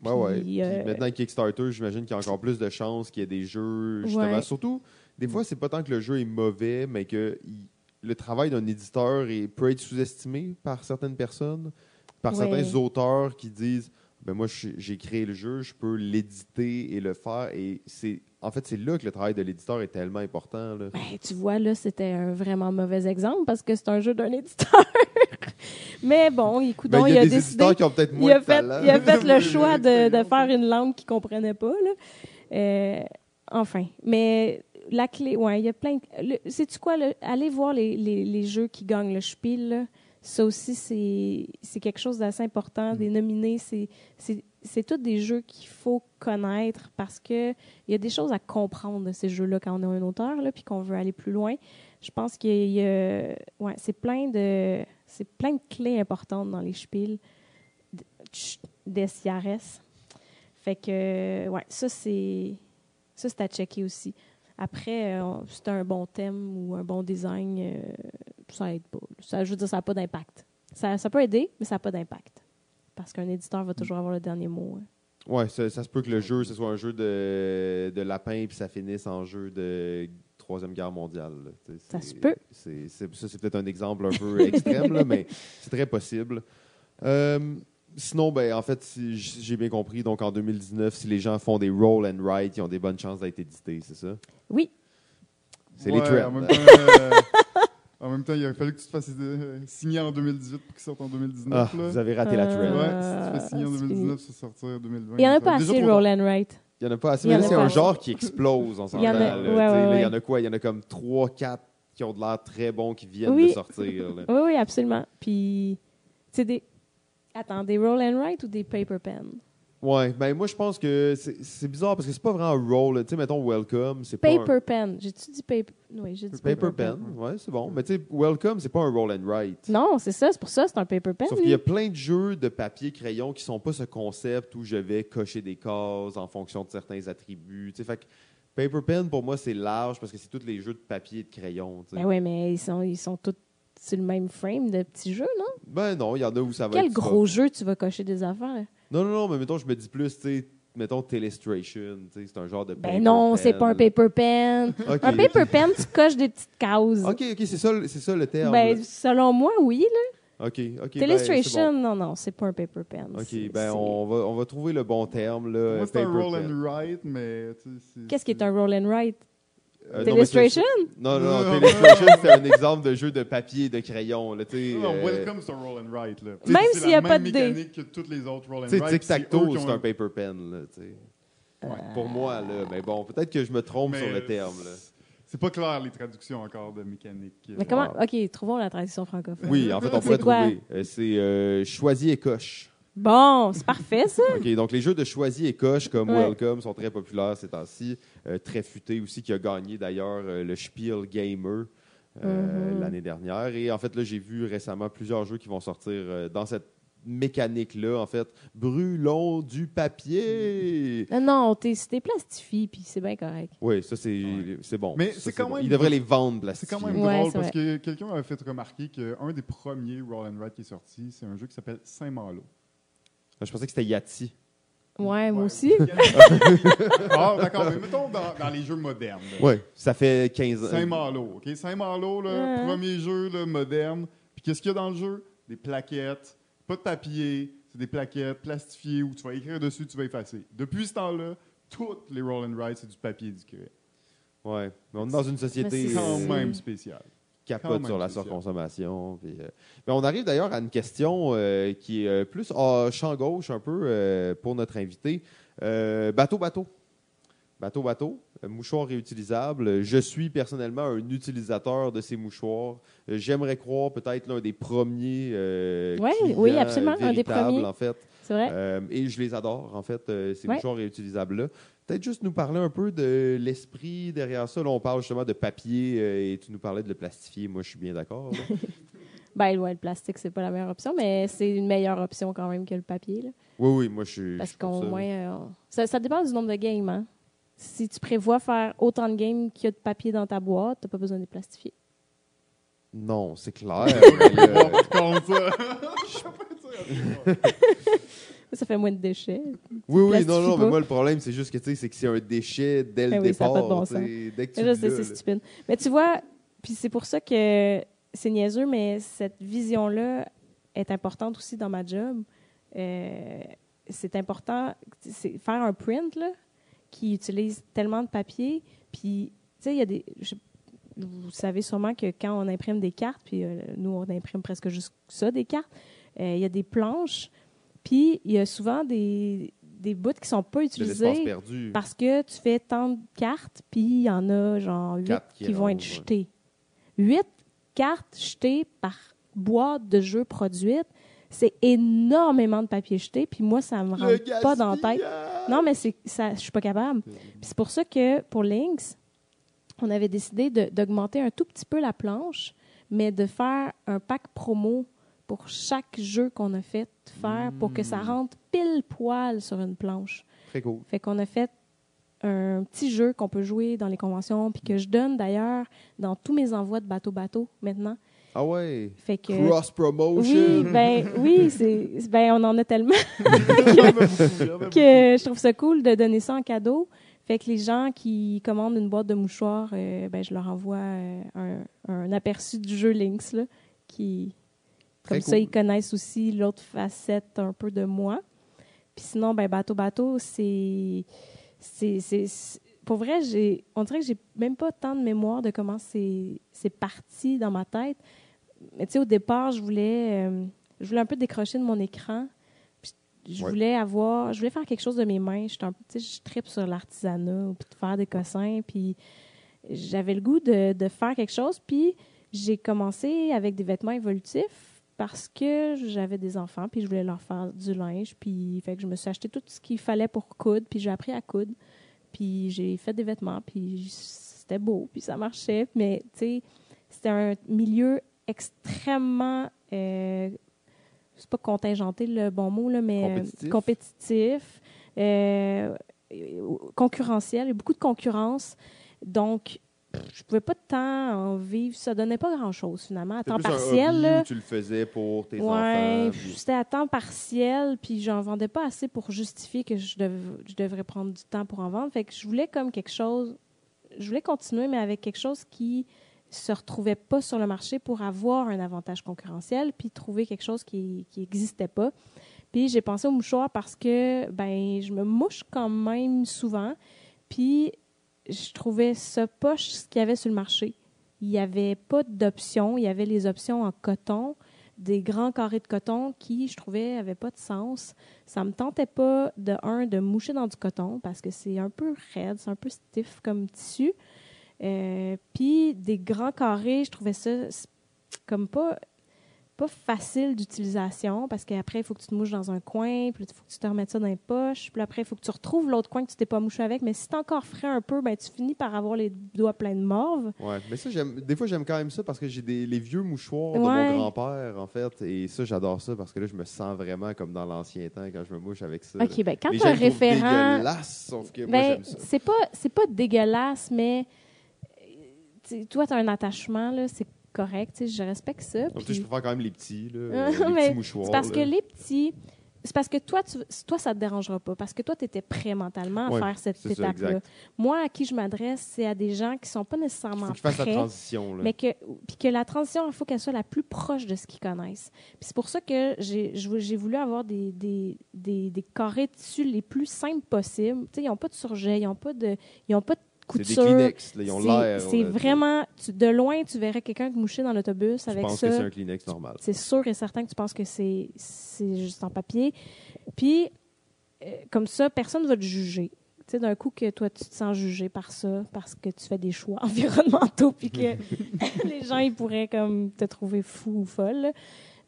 Ouais, ouais. Puis, Puis euh, maintenant, Kickstarter, j'imagine qu'il y a encore plus de chances qu'il y ait des jeux. Justement. Ouais. Surtout, des fois, c'est pas tant que le jeu est mauvais, mais que il- le travail d'un éditeur est, peut être sous-estimé par certaines personnes, par Ouais. certains auteurs qui disent ben moi, j'ai créé le jeu, je peux l'éditer et le faire. Et c'est en fait, c'est là que le travail de l'éditeur est tellement important. Là. Ben, tu vois, là, c'était un vraiment mauvais exemple parce que c'est un jeu d'un éditeur. Mais bon, écoute, Ben, il, il y a, des décidé. éditeurs qui ont peut-être Il moins a, de fait, il a fait le choix de, faire une langue qu'il ne comprenait pas. Là. Euh, enfin, mais la clé, ouais, il y a plein. de- le- Sais-tu quoi? là? Allez voir les, les, les jeux qui gagnent le Spiel. là. Ça aussi, c'est quelque chose d'assez important. Mm. Des nominés, c'est tous des jeux qu'il faut connaître parce que il y a des choses à comprendre de ces jeux-là quand on est un auteur, là, puis qu'on veut aller plus loin. Je pense qu'il y a, ouais, c'est plein de, c'est plein de clés importantes dans les Spiels des CRS. Fait que, ouais, ça, c'est, ça, c'est à checker aussi. Après, euh, si c'est un bon thème ou un bon design, euh, ça aide pas. Ça, je veux dire, ça n'a pas d'impact. Ça, ça peut aider, mais ça n'a pas d'impact. Parce qu'un éditeur va toujours avoir le dernier mot. hein. Ouais, ça, ça se peut que le jeu, ce soit un jeu de, de lapin, puis ça finisse en jeu de Troisième Guerre mondiale. Ça se peut. ça, c'est peut-être un exemple un peu extrême, là, mais c'est très possible. Euh, sinon, ben, en fait, si j'ai bien compris, donc en 2019, si les gens font des roll and write, ils ont des bonnes chances d'être édités, c'est ça? Oui. C'est les trends. En même, temps, euh, en même temps, il a fallu que tu te fasses euh, signer en 2018 pour qu'il sorte en 2019. Ah, là. vous avez raté la trend. Ouais, si tu te fais signer en c'est 2019, ça sortir en 2020. Il n'y en a pas assez, tard. roll and write. Il n'y en a pas assez, mais c'est un genre qui explose, on s'entend. Il y en a- tu sais, quoi? Il y en a comme 3, 4 qui ont de l'air très bons qui viennent Oui. de sortir. là. Oui, oui, absolument. Puis, c'est des. Attends, des roll and write ou des paper pen? Ouais, ben moi je pense que c'est bizarre parce que c'est pas vraiment un roll. Tu sais, mettons Welcome, c'est pas. un- Paper pen. J'ai-tu dit paper? Oui, j'ai dit Paper pen, ouais, c'est bon. Mais tu sais, Welcome, c'est pas un roll and write. Non, c'est ça. C'est pour ça, c'est un paper pen. Sauf qu'il y a plein de jeux de papier crayon qui sont pas ce concept où je vais cocher des cases en fonction de certains attributs. Tu sais, fait que Paper Pen pour moi c'est large parce que c'est tous les jeux de papier et de crayon. tu sais. Ben oui, mais ils sont, ils sont tous sur le même frame de petits jeux, non? Ben non, il y en a où ça va Quel être gros jeu tu vas cocher des affaires? Non, non, non, mais mettons, je me dis plus, tu sais, mettons Telestration, tu sais, c'est un genre de. Ben non, c'est pas un paper pen. Un paper pen, tu coches des petites cases. Ok, ok, c'est ça, le- c'est ça le terme. Ben, là. selon moi, oui. Là. ok, ok. ben, Telestration, c'est bon. non, non, c'est pas un paper pen. Ok, C'est- ben c'est- on va, on va trouver le bon terme, là. Moi, c'est un roll pen. and write, mais. c'est- Qu'est-ce qui est un roll and write? Euh, c'est- Telestration? Non, non, non. Telestration, c'est un exemple de jeu de papier et de crayon, là. Non, non, euh, Welcome, c'est un roll and write. Là. Même C'est s'il y la a pas même de dés. mécanique que toutes les autres roll and write. tic-tac-toe, eux qui c'est un paper pen, là. Ouais. Pour moi, là. Mais bon, peut-être que je me trompe Mais, sur le euh, terme, là. C'est pas clair, les traductions encore de mécanique. Mais comment? Wow. Ok, trouvons la traduction francophone. Oui, en fait, on C'est pourrait quoi? trouver. Euh, c'est euh, choisis et coche. Bon, c'est parfait, ça. OK, donc les jeux de choisis et coche comme Ouais. Welcome sont très populaires ces temps-ci. Euh, très futé aussi, qui a gagné d'ailleurs euh, le Spiel Gamer euh, Mhm. l'année dernière. Et en fait, là, j'ai vu récemment plusieurs jeux qui vont sortir euh, dans cette mécanique-là. En fait, brûlons du papier. Non, non, t'es plastifié, puis c'est bien correct. Oui, ça, c'est Ouais. c'est bon. Mais Ça, c'est quand bon. même- Ils devraient les vendre, C'est plastifiés. quand même Ouais, drôle c'est parce que quelqu'un a fait remarquer qu'un des premiers roll and write qui est sorti, c'est un jeu qui s'appelle Saint-Malo. Je pensais que c'était Yahtzee. Ouais, moi aussi. ah, d'accord, mais mettons dans, dans les jeux modernes. Oui, ça fait 15 ans. Saint-Malo, OK? Saint-Malo, Ouais. premier jeu là, moderne. Puis qu'est-ce qu'il y a dans le jeu? Des plaquettes, pas de papier, c'est des plaquettes plastifiées où tu vas écrire dessus, tu vas effacer. Depuis ce temps-là, toutes les roll and write, c'est du papier et du craie. Ouais, mais on est dans une société Mais c'est Quand même spécial. Capote sur la surconsommation. puis, euh, mais on arrive d'ailleurs à une question euh, qui est euh, plus à champ gauche un peu euh, pour notre invité. Euh, bateau, bateau. Bateau, bateau. Mouchoir réutilisable. Je suis personnellement un utilisateur de ces mouchoirs. J'aimerais croire peut-être l'un des premiers. euh, Ouais, oui, absolument, un des premiers. En fait. C'est vrai. Euh, et je les adore, en fait, euh, ces Ouais. mouchoirs réutilisables-là. Peut-être juste nous parler un peu de l'esprit derrière ça. Là, on parle justement de papier euh, et tu nous parlais de le plastifier. Moi, je suis bien d'accord. Ben, ouais, le plastique, c'est pas la meilleure option, mais c'est une meilleure option quand même que le papier. là. oui, oui, moi, je suis. Parce qu'au ça. moins, euh, on- ça, ça dépend du nombre de games. Hein? Si tu prévois faire autant de games qu'il y a de papier dans ta boîte, t'as pas besoin de les plastifier. Non, c'est clair. mais, euh, ça. Ça fait moins de déchets. oui, oui, non, non, mais moi, le problème, c'est juste que, tu sais, c'est que c'est un déchet dès le Ah oui, ça a départ. pas de bon tu sais, Dès que tu c'est stupide. Mais tu vois, puis c'est pour ça que c'est niaiseux, mais cette vision-là est importante aussi dans ma job. Euh, c'est important, c'est faire un print là, qui utilise tellement de papier. Puis, tu sais, il y a des. je- vous savez sûrement que quand on imprime des cartes, puis euh, nous, on imprime presque juste ça, des cartes, euh, il y a des planches, puis il y a souvent des, des bouts qui sont pas utilisés parce que tu fais tant de cartes, puis il y en a genre huit qui qui, vont être jetées. Huit cartes jetées par boîte de jeux produite, c'est énormément de papier jeté, puis moi, ça me rentre pas dans la tête. Non, mais ça, je suis pas capable. Puis c'est pour ça que pour Lynx, on avait décidé d'augmenter un tout petit peu la planche, mais de faire un pack promo pour chaque jeu qu'on a fait faire pour que ça Mm. rentre pile poil sur une planche. Très cool. Fait qu'on a fait un petit jeu qu'on peut jouer dans les conventions, puis que je donne d'ailleurs dans tous mes envois de bateau-bateau maintenant. Ah ouais. Fait que Cross promotion. oui, ben oui, c'est ben on en a tellement que que je trouve ça cool de donner ça en cadeau. Fait que les gens qui commandent une boîte de mouchoirs, euh, ben je leur envoie euh, un, un aperçu du jeu Lynx là, qui Comme ça ils connaissent aussi l'autre facette un peu de moi. Puis sinon ben bateau bateau c'est pour vrai on dirait que j'ai même pas tant de mémoire de comment c'est parti dans ma tête. Mais tu sais au départ je voulais euh, je voulais un peu décrocher de mon écran. Puis je Ouais. voulais avoir je voulais faire quelque chose de mes mains. Sais je tripe sur l'artisanat puis de faire des cossins puis j'avais le goût de, de faire quelque chose puis j'ai commencé avec des vêtements évolutifs parce que j'avais des enfants puis je voulais leur faire du linge puis fait que je me suis acheté tout ce qu'il fallait pour coudre puis j'ai appris à coudre puis j'ai fait des vêtements puis c'était beau puis ça marchait mais tu sais c'était un milieu extrêmement euh, c'est pas contingenté le bon mot là mais euh, Compétitif. euh, concurrentiel il y a beaucoup de concurrence donc je pouvais pas tant en vivre ça donnait pas grand chose finalement à temps plus un partiel hobby là, où tu le faisais pour tes Ouais, enfants. puis c'était à temps partiel, puis j'en vendais pas assez pour justifier que je, dev- je devrais prendre du temps pour en vendre. Fait que je voulais comme quelque chose, je voulais continuer, mais avec quelque chose qui se retrouvait pas sur le marché pour avoir un avantage concurrentiel, puis trouver quelque chose qui qui existait pas. Puis j'ai pensé au mouchoir parce que ben je me mouche quand même souvent, puis je trouvais ça poche ce qu'il y avait sur le marché. Il n'y avait pas d'options, il y avait les options en coton des grands carrés de coton qui, je trouvais, n'avaient pas de sens. Ça me tentait pas, de un, de moucher dans du coton parce que c'est un peu raide, c'est un peu stiff comme tissu. Euh, Puis des grands carrés, je trouvais ça comme pas, pas facile d'utilisation parce qu'après, il faut que tu te mouches dans un coin, puis il faut que tu te remettes ça dans les poches, puis après, il faut que tu retrouves l'autre coin que tu t'es pas mouché avec. Mais si tu encore frais un peu, ben, tu finis par avoir les doigts pleins de morve. Ouais, mais ça, j'aime. Des fois, j'aime quand même ça parce que j'ai des les vieux mouchoirs de Ouais. mon grand-père, en fait. Et ça, j'adore ça parce que là, je me sens vraiment comme dans l'ancien temps quand je me mouche avec ça. OK, ben quand Les tu as un référent. dégueulasse, sauf que moi, Ben, j'aime ça. c'est pas c'est pas dégueulasse, mais toi, tu as un attachement, là, c'est correct. Je respecte ça. Sais, puis- je préfère quand même les petits, là, les petits mouchoirs. C'est parce que les petits. C'est parce que toi, tu, toi, ça te dérangera pas. Parce que toi, tu étais prêt mentalement à Ouais, faire cette étape-là. Moi, à qui je m'adresse, c'est à des gens qui sont pas nécessairement faut fassent la prêts. transition. Là. Mais que, puis que la transition, il faut qu'elle soit la plus proche de ce qu'ils connaissent. C'est pour ça que j'ai voulu avoir des, des, des, des carrés les plus simples possibles. Ils n'ont pas de surjet, ils n'ont pas de, ils ont pas de C'est des. Kleenex, là, ils ont C'est- l'air. Vraiment... tu- de loin, tu verrais quelqu'un moucher dans l'autobus Je avec pense ça que c'est un Kleenex normal. c'est sûr et certain que tu penses que c'est juste en papier. Puis, euh, comme ça, personne ne va te juger. Tu sais, d'un coup que toi, tu te sens jugé par ça, parce que tu fais des choix environnementaux, puis que les gens, ils pourraient comme te trouver fou ou folle.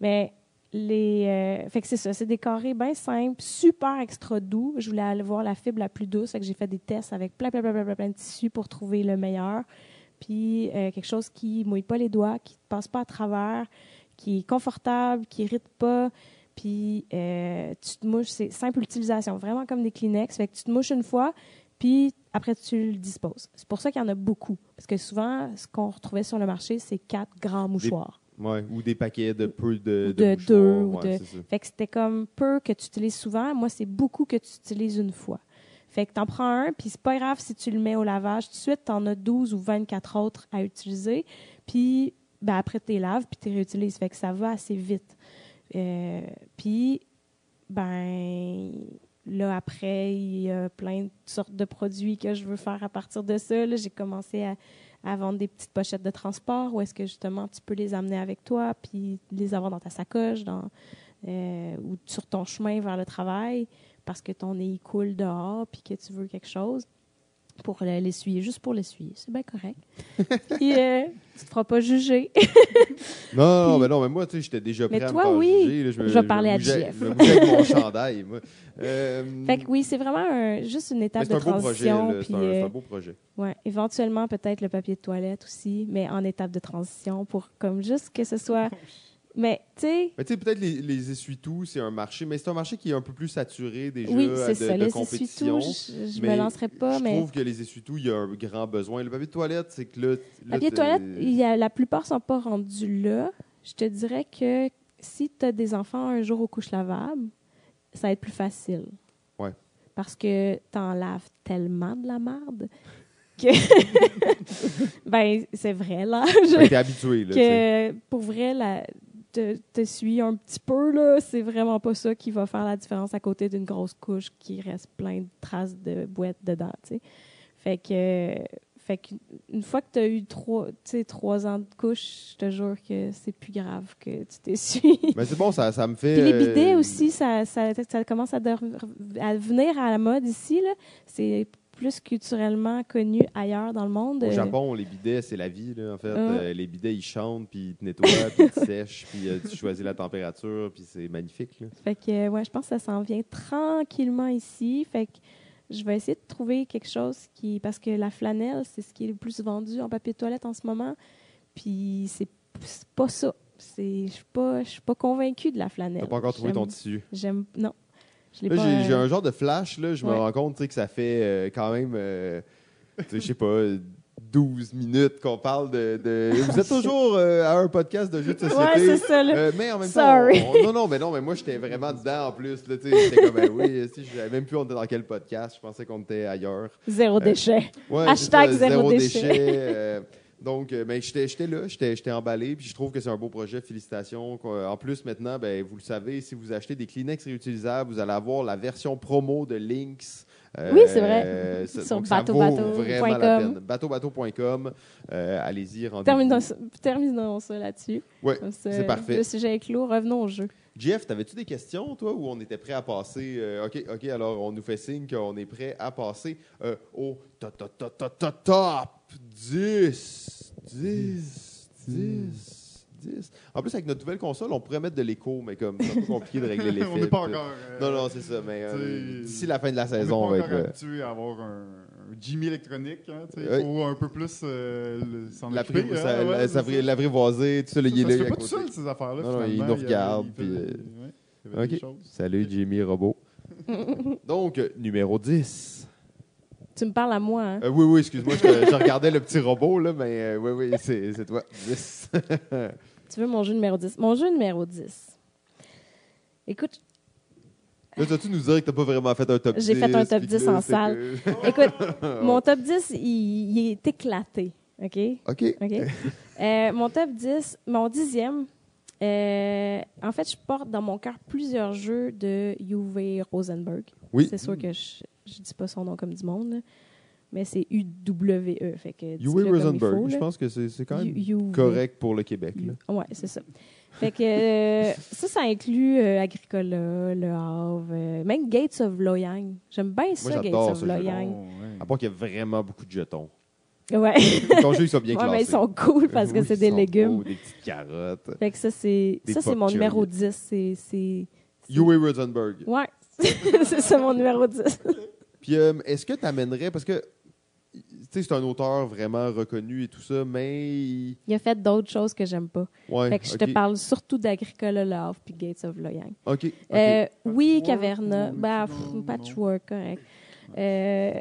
Mais les... euh, fait que c'est ça, c'est des carrés bien simples, super extra doux. Je voulais aller voir la fibre la plus douce, fait que j'ai fait des tests avec plein, plein, plein, plein, plein, plein de tissus pour trouver le meilleur. Puis euh, quelque chose qui mouille pas les doigts, qui ne passe pas à travers, qui est confortable, qui irrite pas. Puis euh, tu te mouches, c'est simple utilisation, vraiment comme des Kleenex. Fait que tu te mouches une fois, puis après tu le disposes. C'est pour ça qu'il y en a beaucoup. Parce que souvent, ce qu'on retrouvait sur le marché, c'est quatre grands mouchoirs. Ouais, ou des paquets de peu de, de mouchoirs. deux, ou Ouais, de-. Fait que c'était comme peu que tu utilises souvent. Moi, c'est beaucoup que tu utilises une fois. Fait que t'en prends un, puis c'est pas grave si tu le mets au lavage tout de suite, t'en as 12 ou 24 autres à utiliser. Puis ben, après, tu les laves, puis tu les réutilises. Fait que ça va assez vite. Euh, puis, ben, là, après, il y a plein de sortes de produits que je veux faire à partir de ça. J'ai commencé à, à vendre des petites pochettes de transport où est-ce que justement tu peux les amener avec toi, puis les avoir dans ta sacoche, euh, ou sur ton chemin vers le travail, parce que ton nez coule dehors, puis que tu veux quelque chose? Pour le- l'essuyer, juste pour l'essuyer. C'est bien correct. puis euh, tu te feras pas juger. Non, mais non, mais moi, tu sais, j'étais déjà prêt Mais à toi, me faire oui. juger, là. je, me, Je vais parler à Jeff. Je me mougeais avec mon chandail, moi. Euh, Fait que oui, c'est vraiment un- juste une étape de un transition. C'est un, c'est euh, un beau projet. ouais, éventuellement, peut-être le papier de toilette aussi, mais en étape de transition pour comme juste que ce soit Mais, tu sais, Mais tu sais, peut-être les, les essuie-tout, c'est un marché, mais c'est un marché qui est un peu plus saturé déjà oui, c'est de, ça. de Les compétition. je, je me lancerai pas, je mais. trouve que les essuie-tout, il y a un grand besoin. Le papier de toilette, c'est que là... là, Papier t'es- toilette, il y a, la plupart sont pas rendus là. Je te dirais que si tu as des enfants un jour aux couches lavables, ça va être plus facile. Ouais. Parce que tu en laves tellement de la merde que. ben, c'est vrai, là. Que t'es habitué, là, que pour vrai, la, te, te suis un petit peu, là, c'est vraiment pas ça qui va faire la différence à côté d'une grosse couche qui reste plein de traces de boîtes dedans, tu sais. Fait que, fait qu'une fois que tu as eu trois, trois ans de couche, je te jure que c'est plus grave que tu t'essuies. Mais c'est bon, ça, ça me fait... Puis les euh, bidets aussi, ça, ça, ça commence à, de- à venir à la mode ici. là. C'est plus culturellement connu ailleurs dans le monde. Au Euh, Japon, les bidets, c'est la vie, là, en fait. Ah. Euh, les bidets, ils chantent, puis ils te nettoient, puis ils te sèchent, puis euh, tu choisis la température, puis c'est magnifique, là. Fait que, ouais, je pense que ça s'en vient tranquillement ici. Fait que je vais essayer de trouver quelque chose qui. Parce que la flanelle, c'est ce qui est le plus vendu en papier de toilette en ce moment. Puis c'est pas ça. Je suis pas, je suis pas convaincue de la flanelle. T'as pas encore trouvé ton tissu? J'aime. Non. J'ai euh, un genre de flash, là. Je me Ouais. rends compte, que ça fait euh, quand même, euh, je sais pas, 12 minutes qu'on parle de... de- Vous êtes toujours euh, à un podcast de jeux de société. Ouais, c'est ça, là. Mais en même Sorry. temps, on- non, non, mais non, mais moi, j'étais vraiment dedans en plus. J'étais comme, ben oui, si, je savais même plus on était dans quel podcast. Je pensais qu'on était ailleurs. Zéro déchet. Ouais, Hashtag ça, zéro déchet. Donc, euh, ben, j'étais là, j'étais emballé, puis je trouve que c'est un beau projet. Félicitations. Quoi. En plus, maintenant, ben, vous le savez, si vous achetez des Kleenex réutilisables, vous allez avoir la version promo de Lynx. Euh, Oui, c'est vrai. euh, Sur. Bateaubateau.com. Euh, Allez-y, rendez-vous. Terminons, ça- terminons ça là-dessus. Ça, c'est parfait. Le sujet est clos. Revenons au jeu. Jeff, t'avais-tu des questions, toi, où on était prêt à passer? euh, OK, OK, alors on nous fait signe qu'on est prêt à passer euh, au top, top, top, top, top, top 10, 10, 10, 10. En plus, avec notre nouvelle console, on pourrait mettre de l'écho, mais comme c'est un peu compliqué de régler l'effet. on n'est pas encore. euh, Non, non, c'est ça, mais euh, d'ici la fin de la saison, on pas va encore être... euh, habitué à avoir un, un Jimmy électronique. Hein, Il faut un peu plus le- s'en la occuper. hein, ça- ouais, la- c'est ça- ça. L'apprivoiser, tout ça, le Ça, il est là pas tout seul, ces affaires-là. Non, non, il nous y avait- regarde, puis, faisait- euh, ouais, il y avait des OK. choses. Salut, Jimmy Robot. Donc, numéro 10. Tu me parles à moi, hein? Euh, oui, oui, excuse-moi, je, je regardais le petit robot, là, mais euh, oui, oui, c'est c'est toi. 10. Tu veux mon jeu numéro 10? Mon jeu numéro 10. Écoute, Là, tu nous dire que t'as pas vraiment fait un top 10? J'ai fait un top puis que 10 là, en salle. que- écoute, mon top 10, il, il est éclaté. OK? OK. OK? Euh, mon top 10, mon dixième, euh, en fait, je porte dans mon cœur plusieurs jeux de Uwe Rosenberg. Oui. C'est sûr que je ne dis pas son nom comme du monde, mais c'est U-W-E. Fait que il Rosenberg, faut, je pense que c'est c'est quand même U- correct pour le Québec. Là. Oui, c'est ça. Fait que euh, ça, ça inclut euh, Agricola, Le Havre, euh, même Gates of Loyang. J'aime bien ça, Gates j'adore of. Loyang. Bon, ouais. À part qu'il y a vraiment beaucoup de jetons. Ouais. Ton jeu, il soit bien ouais, classé. mais ils sont cool parce que Oui, c'est ils des sont légumes. beaux, des petites carottes. Fait que ça, c'est mon numéro 10. C'est, Uwe Rosenberg. Ouais, c'est ça mon numéro 10. Puis, euh, est-ce que tu amènerais, parce que, c'est un auteur vraiment reconnu et tout ça, mais... il- Il a fait d'autres choses que j'aime pas. Ouais, Fait que je te parle surtout d'Agricola, Havre puis Gates of Loyang. OK. Euh, oui, Caverna. Bah, non, pff, non. patchwork, correct. Euh,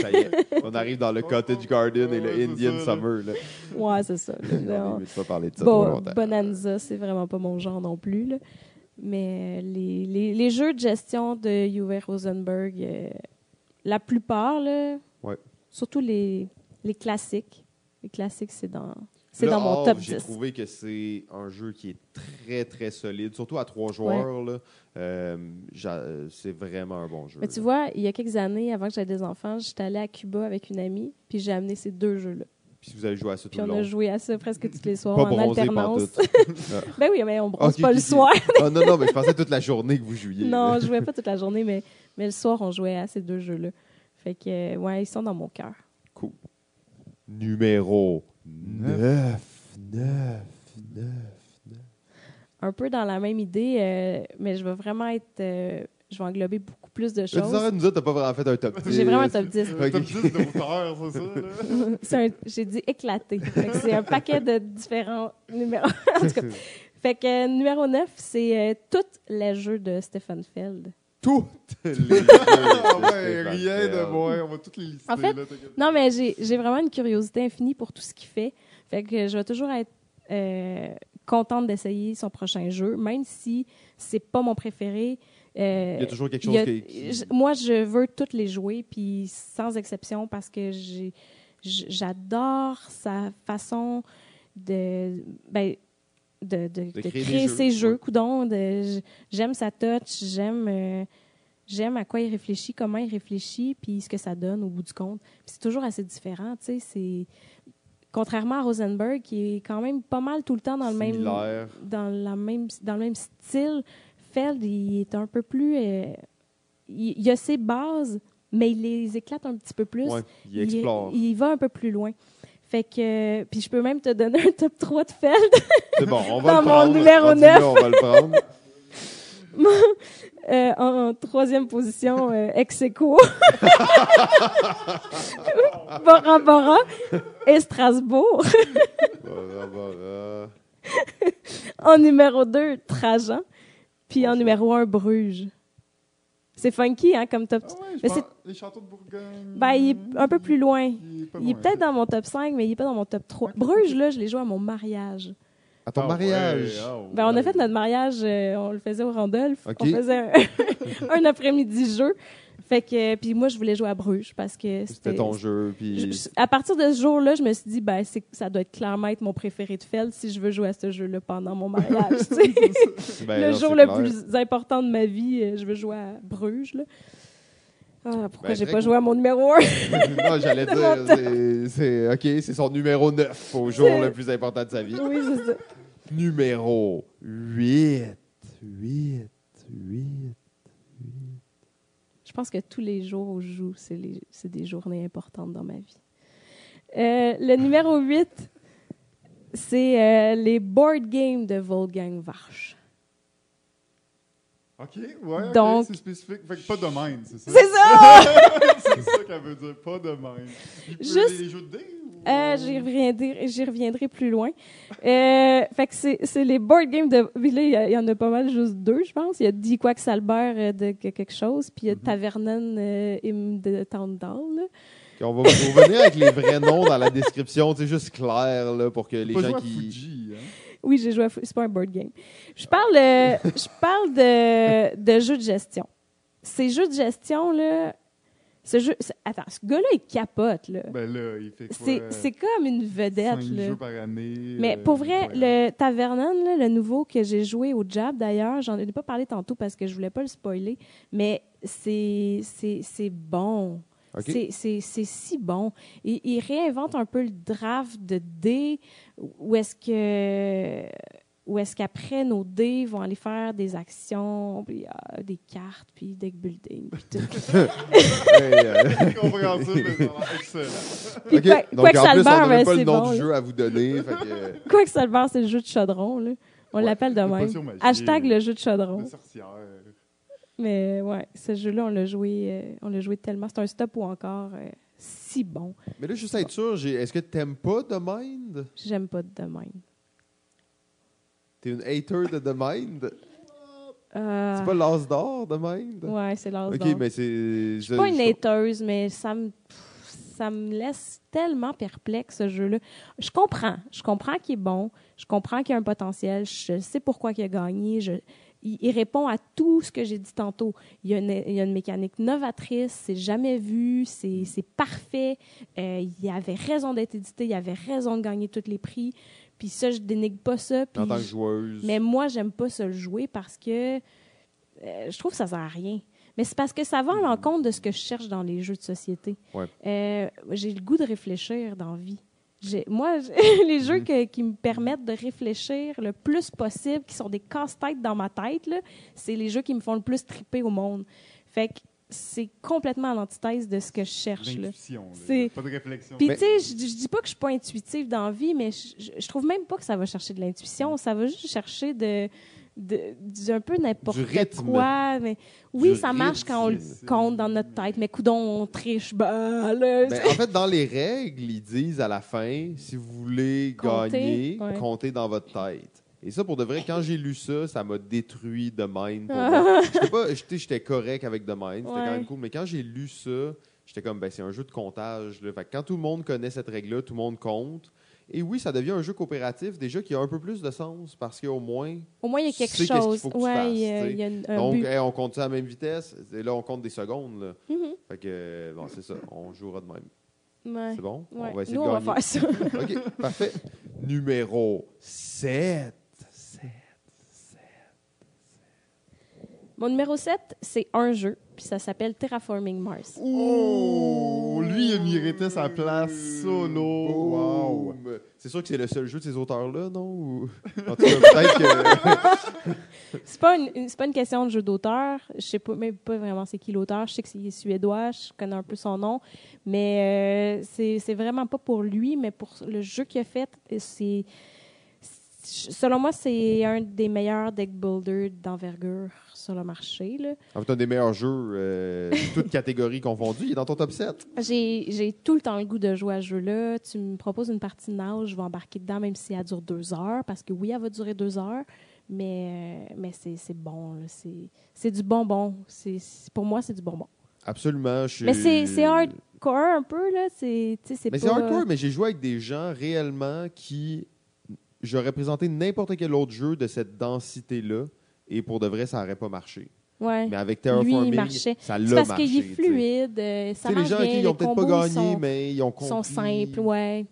Ça y est, on arrive dans le Cottage Garden et le Indian ça. Summer. Là. ouais, c'est ça. là. Non. Mais tu vas parler de ça trop Bon, longtemps. Bonanza, c'est vraiment pas mon genre non plus. là. Mais les, les, les jeux de gestion de Uwe Rosenberg, euh, la plupart, là. Surtout les, les classiques. Les classiques, c'est dans, c'est dans mon Havre, top J'ai 10. trouvé que c'est un jeu qui est très, très solide, surtout à trois joueurs. là. Euh, c'est vraiment un bon jeu. Mais tu là. vois, il y a quelques années, avant que j'aie des enfants, j'étais allée à Cuba avec une amie, puis j'ai amené ces deux jeux-là. Puis si vous avez joué à ça tout Puis le on long. a joué à ça presque tous les soirs Pas en alternance. pantoute. ben oui, mais on bronze Ok, pas le soir. Ah, non, non, mais je pensais toute la journée que vous jouiez. Non, je jouais pas toute la journée, mais, mais le soir, on jouait à ces deux jeux-là. Fait que, ouais, ils sont dans mon cœur. Cool. Numéro 9. Neuf. 9. 9. Un peu dans la même idée, euh, mais je vais vraiment être. euh, je vais englober beaucoup plus de Tu choses. de nous t'as pas vraiment fait un top 10. J'ai vraiment un top 10. Euh, Top 10 d'auteurs, c'est ça? un- J'ai dit éclaté. C'est un paquet de différents numéros. en tout cas, Fait que euh, numéro 9, c'est euh, tous les jeux de Stephen Feld. Toutes les ouais, rien de moins. On va toutes les lister. En fait, là. Non, mais j'ai vraiment une curiosité infinie pour tout ce qu'il fait. Fait que je vais toujours être euh, contente d'essayer son prochain jeu, même si c'est pas mon préféré. Euh, Il y a toujours quelque chose a- qui... Moi, je veux toutes les jouer, puis sans exception, parce que j'adore sa façon de, ben, de, de- de créer créer, ses jeux, jeux. j- j'aime sa touch, j'aime euh, j'aime à quoi il réfléchit, comment il réfléchit, puis ce que ça donne au bout du compte. C'est toujours assez différent, tu sais. C'est contrairement à Rosenberg, qui est quand même pas mal tout le temps dans le même dans la même dans le même style. Feld, il est un peu plus. euh, il, il a ses bases, mais il les éclate un petit peu plus. Ouais, il explore. Il, il va un peu plus loin. Fait que. Puis je peux même te donner un top 3 de Feld. C'est bon, on va Dans le mon prendre. numéro Rendu 9. là, on va le prendre. Euh, en, en troisième position, euh, ex aequo. Bora Bora et Strasbourg. Bora, bora. En numéro 2, Trajan. Puis en numéro 1, Bruges. C'est funky, hein, comme top. Ah ouais, Mais c'est- les châteaux de Bourgogne. Ben, il est un peu plus loin. Il est, peut-être dans mon top 5, mais il est pas dans mon top 3. Ok. Bruges, là, je l'ai joué à mon mariage. À ton Ah mariage. ouais, ah Ben, on a fait notre mariage, euh, on le faisait au Randolph. On faisait un, un après-midi jeu. Fait que, puis moi, je voulais jouer à Bruges parce que C'était ton jeu. Puis... Je- à partir de ce jour-là, je me suis dit, ben, ça doit être clairement être mon préféré de Feld si je veux jouer à ce jeu-là pendant mon mariage. Ben le non, jour le clair. plus important de ma vie, euh, je veux jouer à Bruges. Là. Ah, pourquoi Ben, j'ai pas joué à mon numéro 1? non, j'allais dire, c'est- OK, c'est son numéro 9 au jour le plus important de sa vie. oui, c'est ça. Numéro 8. 8. 8. Je pense que tous les jours où je joue, c'est des journées importantes dans ma vie. Euh, le numéro 8, c'est euh, les board games de Wolfgang Warsch. OK, ouais, Donc- c'est spécifique. Fait que pas de mind, c'est ça? C'est ça! c'est ça qu'elle veut dire, pas de mind. Il peut Juste- les jeux de dés. Euh, j'y reviendrai, j'y reviendrai plus loin. Euh, fait que c'est, c'est les board games de. là, il y en a pas mal, juste deux, je pense. Il y a Di Quacksalber euh, de que- quelque chose, puis il y a Tavernen euh, Im de Towndal. là. On va vous revenir avec les vrais noms dans la description, c'est juste clair là, pour que les pas gens qui. Fuji, hein? Oui, j'ai joué à. Fou- C'est pas un board game. Je parle, euh, je parle de, de jeux de gestion. Ces jeux de gestion, là. Ce jeu. Attends, ce gars-là, il capote, là. Ben là, il fait quoi? C'est, comme une vedette, cinq là. jeux par année. Mais euh, pour vrai, le Tavernan, là, le nouveau que j'ai joué au Jab d'ailleurs, j'en ai pas parlé tantôt parce que je voulais pas le spoiler, mais c'est c'est c'est bon. OK. C'est- C'est c'est si bon. Il, il réinvente un peu le draft de dés, où est-ce que où est-ce qu'après nos dés vont aller faire des actions, puis euh, des cartes, puis deck building, puis tout. Puis quoi, donc quoi que en ça plus, le on ben, même pas le c'est nom bon. du là. jeu à vous donner. fait que, euh, Quoi que ça le beurre, c'est le jeu de chaudron. Là. On Ouais. l'appelle de Les même. potions magiques. Hashtag le jeu de chaudron. De sorcière. Mais ouais, ce jeu-là, on l'a joué, euh, on l'a joué tellement. C'est un stop ou encore euh, si bon. Mais là, juste à être sûr, j'ai- est-ce que t'aimes pas The Mind? J'aime pas de même. T'es une hater de The Mind? Euh, C'est pas l'as d'or, The Mind? Ouais, c'est l'as Ok, d'or. mais c'est. Je suis pas une hateuse, mais ça me, ça me laisse tellement perplexe, ce jeu-là. Je comprends. Je comprends qu'il est bon. Je comprends qu'il a un potentiel. Je sais pourquoi il a gagné. Je, il, il répond à tout ce que j'ai dit tantôt. Il y a une, il y a une mécanique novatrice. C'est jamais vu. C'est c'est parfait. Euh, il avait raison d'être édité. Il avait raison de gagner tous les prix. Puis ça, je dénigre pas ça. Puis En tant que joueuse. mais moi, j'aime pas ça le jouer parce que euh, je trouve que ça sert à rien. Mais c'est parce que ça va à l'encontre de ce que je cherche dans les jeux de société. Ouais. Euh, j'ai le goût de réfléchir dans la vie. Moi, les jeux que- qui me permettent de réfléchir le plus possible, qui sont des casse-têtes dans ma tête, c'est les jeux qui me font le plus triper au monde. Fait que c'est complètement à l'antithèse de ce que je cherche. Là. C'est- Pas de réflexion. Puis, Mais- tu sais, je, je dis pas que je suis pas intuitive dans la vie, mais je, je- trouve même pas que ça va chercher de l'intuition. Ça va juste chercher de, de, du- un peu n'importe quoi. Mais oui, Du ça marche quand on le compte dans notre tête, mais coudon, on triche. Ben, là, Ben, en fait, dans les règles, ils disent à la fin, si vous voulez Compter, gagner, ouais. comptez dans votre tête. Et ça, pour de vrai, quand j'ai lu ça, ça m'a détruit The Mind. Pour moi. J'étais pas, j'étais, j'étais correct avec The Mind, c'était Ouais. quand même cool. Mais quand j'ai lu ça, j'étais comme, ben, c'est un jeu de comptage. Là. Fait que quand tout le monde connaît cette règle-là, tout le monde compte. Et oui, ça devient un jeu coopératif, déjà qui a un peu plus de sens parce qu'au moins, Au moins, il y a Tu quelque sais chose. faut que tu ouais, fasses, il y a, y un- un donc, hey, on compte ça à la même vitesse. Et là, on compte des secondes. Là. Mhm. Fait que, euh, bon, c'est ça. On jouera de même. Ouais. C'est bon? On va essayer Nous, de on gagner. va faire ça. OK, parfait. Numéro 7. Mon numéro 7, c'est un jeu, puis ça s'appelle Terraforming Mars. Oh, lui, il méritait sa place solo. Wow. C'est sûr que c'est le seul jeu de ces auteurs-là, non? Ou... En tout cas, peut-être que... C'est pas une, une- c'est pas une question de jeu d'auteur. Je sais pas, même pas vraiment c'est qui l'auteur. Je sais que c'est suédois, je connais un peu son nom, mais euh, c'est c'est vraiment pas pour lui, mais pour le jeu qu'il a fait. C'est selon moi, c'est un des meilleurs deck builders d'envergure sur le marché. là. En fait, un des meilleurs jeux, euh, toutes catégories confondues. Il est dans ton top 7. J'ai tout le temps le goût de jouer à ce jeu-là. Tu me proposes une partie de nage, je vais embarquer dedans, même si elle dure deux heures, parce que oui, elle va durer deux heures, mais, euh, mais c'est bon. C'est du bonbon. C'est- Pour moi, c'est du bonbon. Absolument. je Mais c'est hardcore un peu, là. C'est Mais c'est hardcore, mais j'ai joué avec des gens réellement qui. J'aurais présenté n'importe quel autre jeu de cette densité-là, et pour de vrai, ça n'aurait pas marché. Ouais. Mais avec Lui, Terraforming, marchait. ça l'a parce marché. qu'il est fluide, euh, ça sais, les marche gens bien, qui les n'ont peut-être pas gagné, ils sont, mais ils ont compris. sont simples, ouais.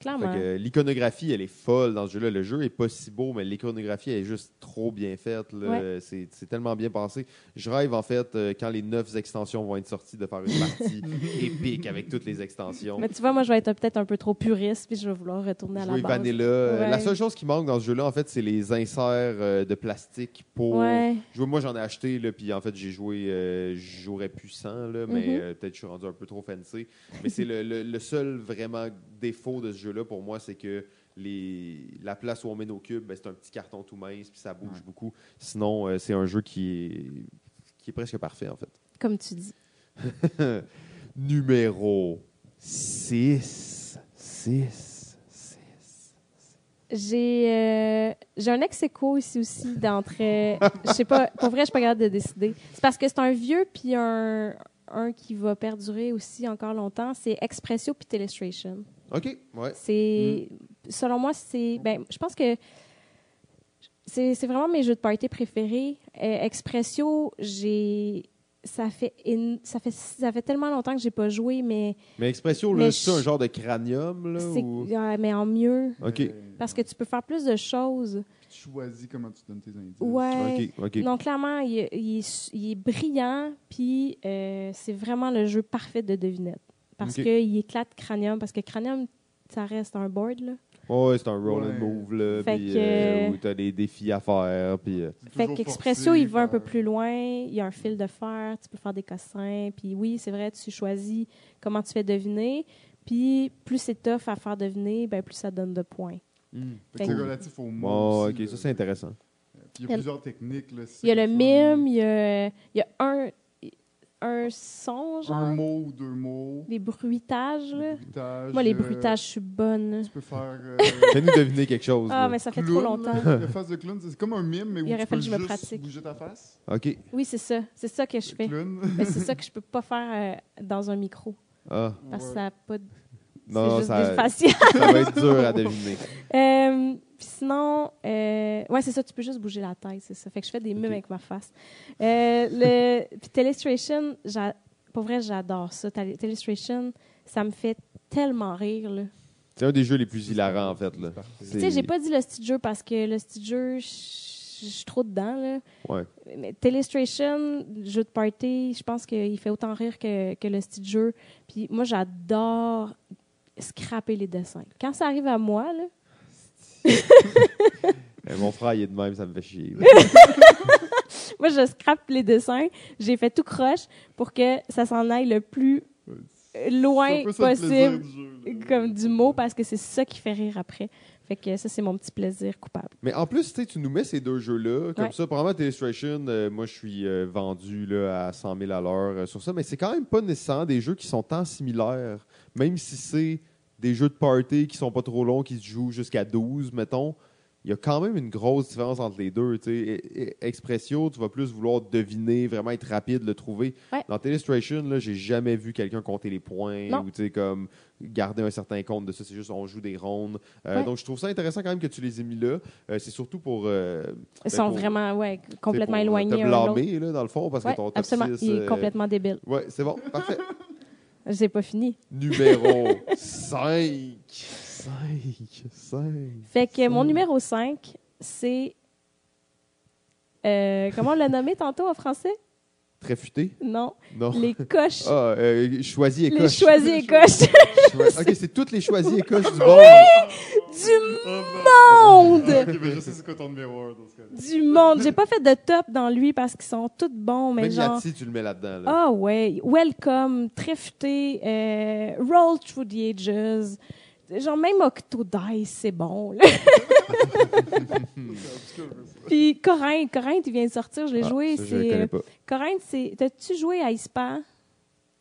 Clairement. euh, l'iconographie, elle est folle dans ce jeu-là. Le jeu est pas si beau, mais l'iconographie elle est juste trop bien faite. Ouais. C'est tellement bien pensé. Je rêve, en fait, euh, quand les neuf extensions vont être sorties, de faire une partie épique avec toutes les extensions. Mais tu vois, moi, je vais être peut-être un peu trop puriste, puis je vais vouloir retourner à la base. Vanilla. Euh, Ouais. La seule chose qui manque dans ce jeu-là, en fait, c'est les inserts euh, de plastique pour. Ouais. jouer. Moi, j'en ai acheté, là, puis en fait, j'ai joué. euh, J'aurais pu sans, là, mais Mhm. euh, peut-être que je suis rendu un peu trop fancy. Mais c'est le, le- le seul vraiment défaut de ce jeu-là pour moi, c'est que les, la place où on met nos cubes, ben, c'est un petit carton tout mince, puis ça bouge Ouais. beaucoup. Sinon, euh, c'est un jeu qui est, qui est presque parfait, en fait. Comme tu dis. Numéro 6. 6. 6. J'ai euh, j'ai un ex aequo ici aussi d'entrée. Je sais pas, pour vrai, je suis pas capable de décider. C'est parce que c'est un vieux puis un, un qui va perdurer aussi encore longtemps. C'est Expressio puis Telestration. OK, ouais. C'est, selon moi, c'est, ben, je pense que c'est c'est vraiment mes jeux de party préférés. Euh, Expressio, j'ai, ça fait, in- ça fait, ça fait tellement longtemps que j'ai pas joué, mais Mais Expressio, là, Mais c'est un genre de cranium, là? c'est, ou- mais en mieux, OK. Parce que tu peux faire plus de choses. Tu choisis comment tu donnes tes indices. Ouais. OK, OK. Non, clairement, il, est- il est, il est brillant, puis euh, c'est vraiment le jeu parfait de devinette. Parce Ok. qu'il éclate Cranium, parce que Cranium, ça reste un board, là. Ouais, c'est un roll and Ouais. move, là, Fait puis que- euh, où t'as des défis à faire, puis... euh, Fait qu'Expresso, il va un peu plus loin. Il y a un fil de fer, tu peux faire des cossins. Puis oui, c'est vrai, tu choisis comment tu fais deviner. Puis plus c'est tough à faire deviner, ben plus ça donne de points. Fait C'est relatif au mot. Aussi, OK, là. ça, c'est intéressant. Puis il y a plusieurs techniques. Là, Il y a le mime, il y a, il y a un, un son, genre, Un mot ou deux mots. des bruitages. Là? des bruitages, Moi, les euh, bruitages, je suis bonne. Tu peux faire. euh, Fais-nous deviner quelque chose. Ah, là. mais ça fait clown, trop longtemps. La face de clown, c'est comme un mime, mais où Il aurait tu peux fallu que je me juste pratique. bouger ta face. OK. Oui, c'est ça. C'est ça que je fais. Clown. Mais c'est ça que je peux pas faire euh, dans un micro. Ah, Parce que Ouais. ça a pas de... non, c'est juste ça, ça va être dur à deviner. Euh, puis sinon, euh, ouais, c'est ça, tu peux juste bouger la tête, c'est ça. Fait que je fais des mimes Ok. avec ma face. Euh, le, puis Telestration, pour vrai, j'adore ça. Tele- Telestration, ça me fait tellement rire, là. C'est un des jeux les plus hilarants, en fait. Tu sais, j'ai pas dit le style jeu parce que le style jeu, je je suis trop dedans, là. Ouais. Mais Telestration, jeu de party, je pense qu'il fait autant rire que, que le style jeu. Puis moi, j'adore scraper les dessins. Quand ça arrive à moi, là, Euh, mon frère, il est de même, ça me fait chier. Moi, je scrape les dessins. J'ai fait tout croche pour que ça s'en aille le plus loin possible du jeu, comme du mot parce que c'est ça qui fait rire après. Fait que ça, c'est mon petit plaisir coupable. Mais en plus, tu sais, tu nous mets ces deux jeux-là, comme Ouais. ça. Probablement, Illustration, euh, moi, je suis euh, vendu là, à 100 000 à l'heure euh, sur ça. Mais c'est quand même pas nécessairement des jeux qui sont tant similaires. Même si c'est des jeux de party qui sont pas trop longs, qui se jouent jusqu'à 12, mettons. il y a quand même une grosse différence entre les deux. E- e- Expressio, tu vas plus vouloir deviner, vraiment être rapide, le trouver. Ouais. Dans Illustration, là, j'ai jamais vu quelqu'un compter les points Non. ou comme garder un certain compte de ça. C'est juste on joue des rondes. Euh, Ouais. Donc je trouve ça intéressant quand même que tu les aies mis là. Euh, c'est surtout pour. euh, Ils ben, sont pour- vraiment ouais, complètement pour éloignés Te un blâmer, là, dans le fond, parce Ouais, que ton top absolument. 6, Il est euh, complètement débile. Ouais, c'est bon. Parfait. J'ai pas fini. Numéro 5. 5. 5. Fait que mon Cinq. numéro 5, c'est. euh, comment on l'a nommé tantôt en français? Très futé? Non. Non. Les coches. Ah, euh, choisis et les coche. choisis et coches Ok, c'est toutes les choisis et coches du monde. du Oh, monde! Ok, ben je sais c'est quoi ton numéro 1 dans ce cas-là. Du monde. J'ai pas fait de top dans lui parce qu'ils sont tous bons, mais Même genre. Yati, tu le mets là-dedans. Là. Ah ouais, welcome, très futé, euh, roll through the ages. Genre même Octodice, c'est bon. là. Puis Corinthe, Corinthe, il vient de sortir, je l'ai Ah, joué. ça, je le c'est connais pas. Corinthe, c'est. T'as-tu joué à Ispan?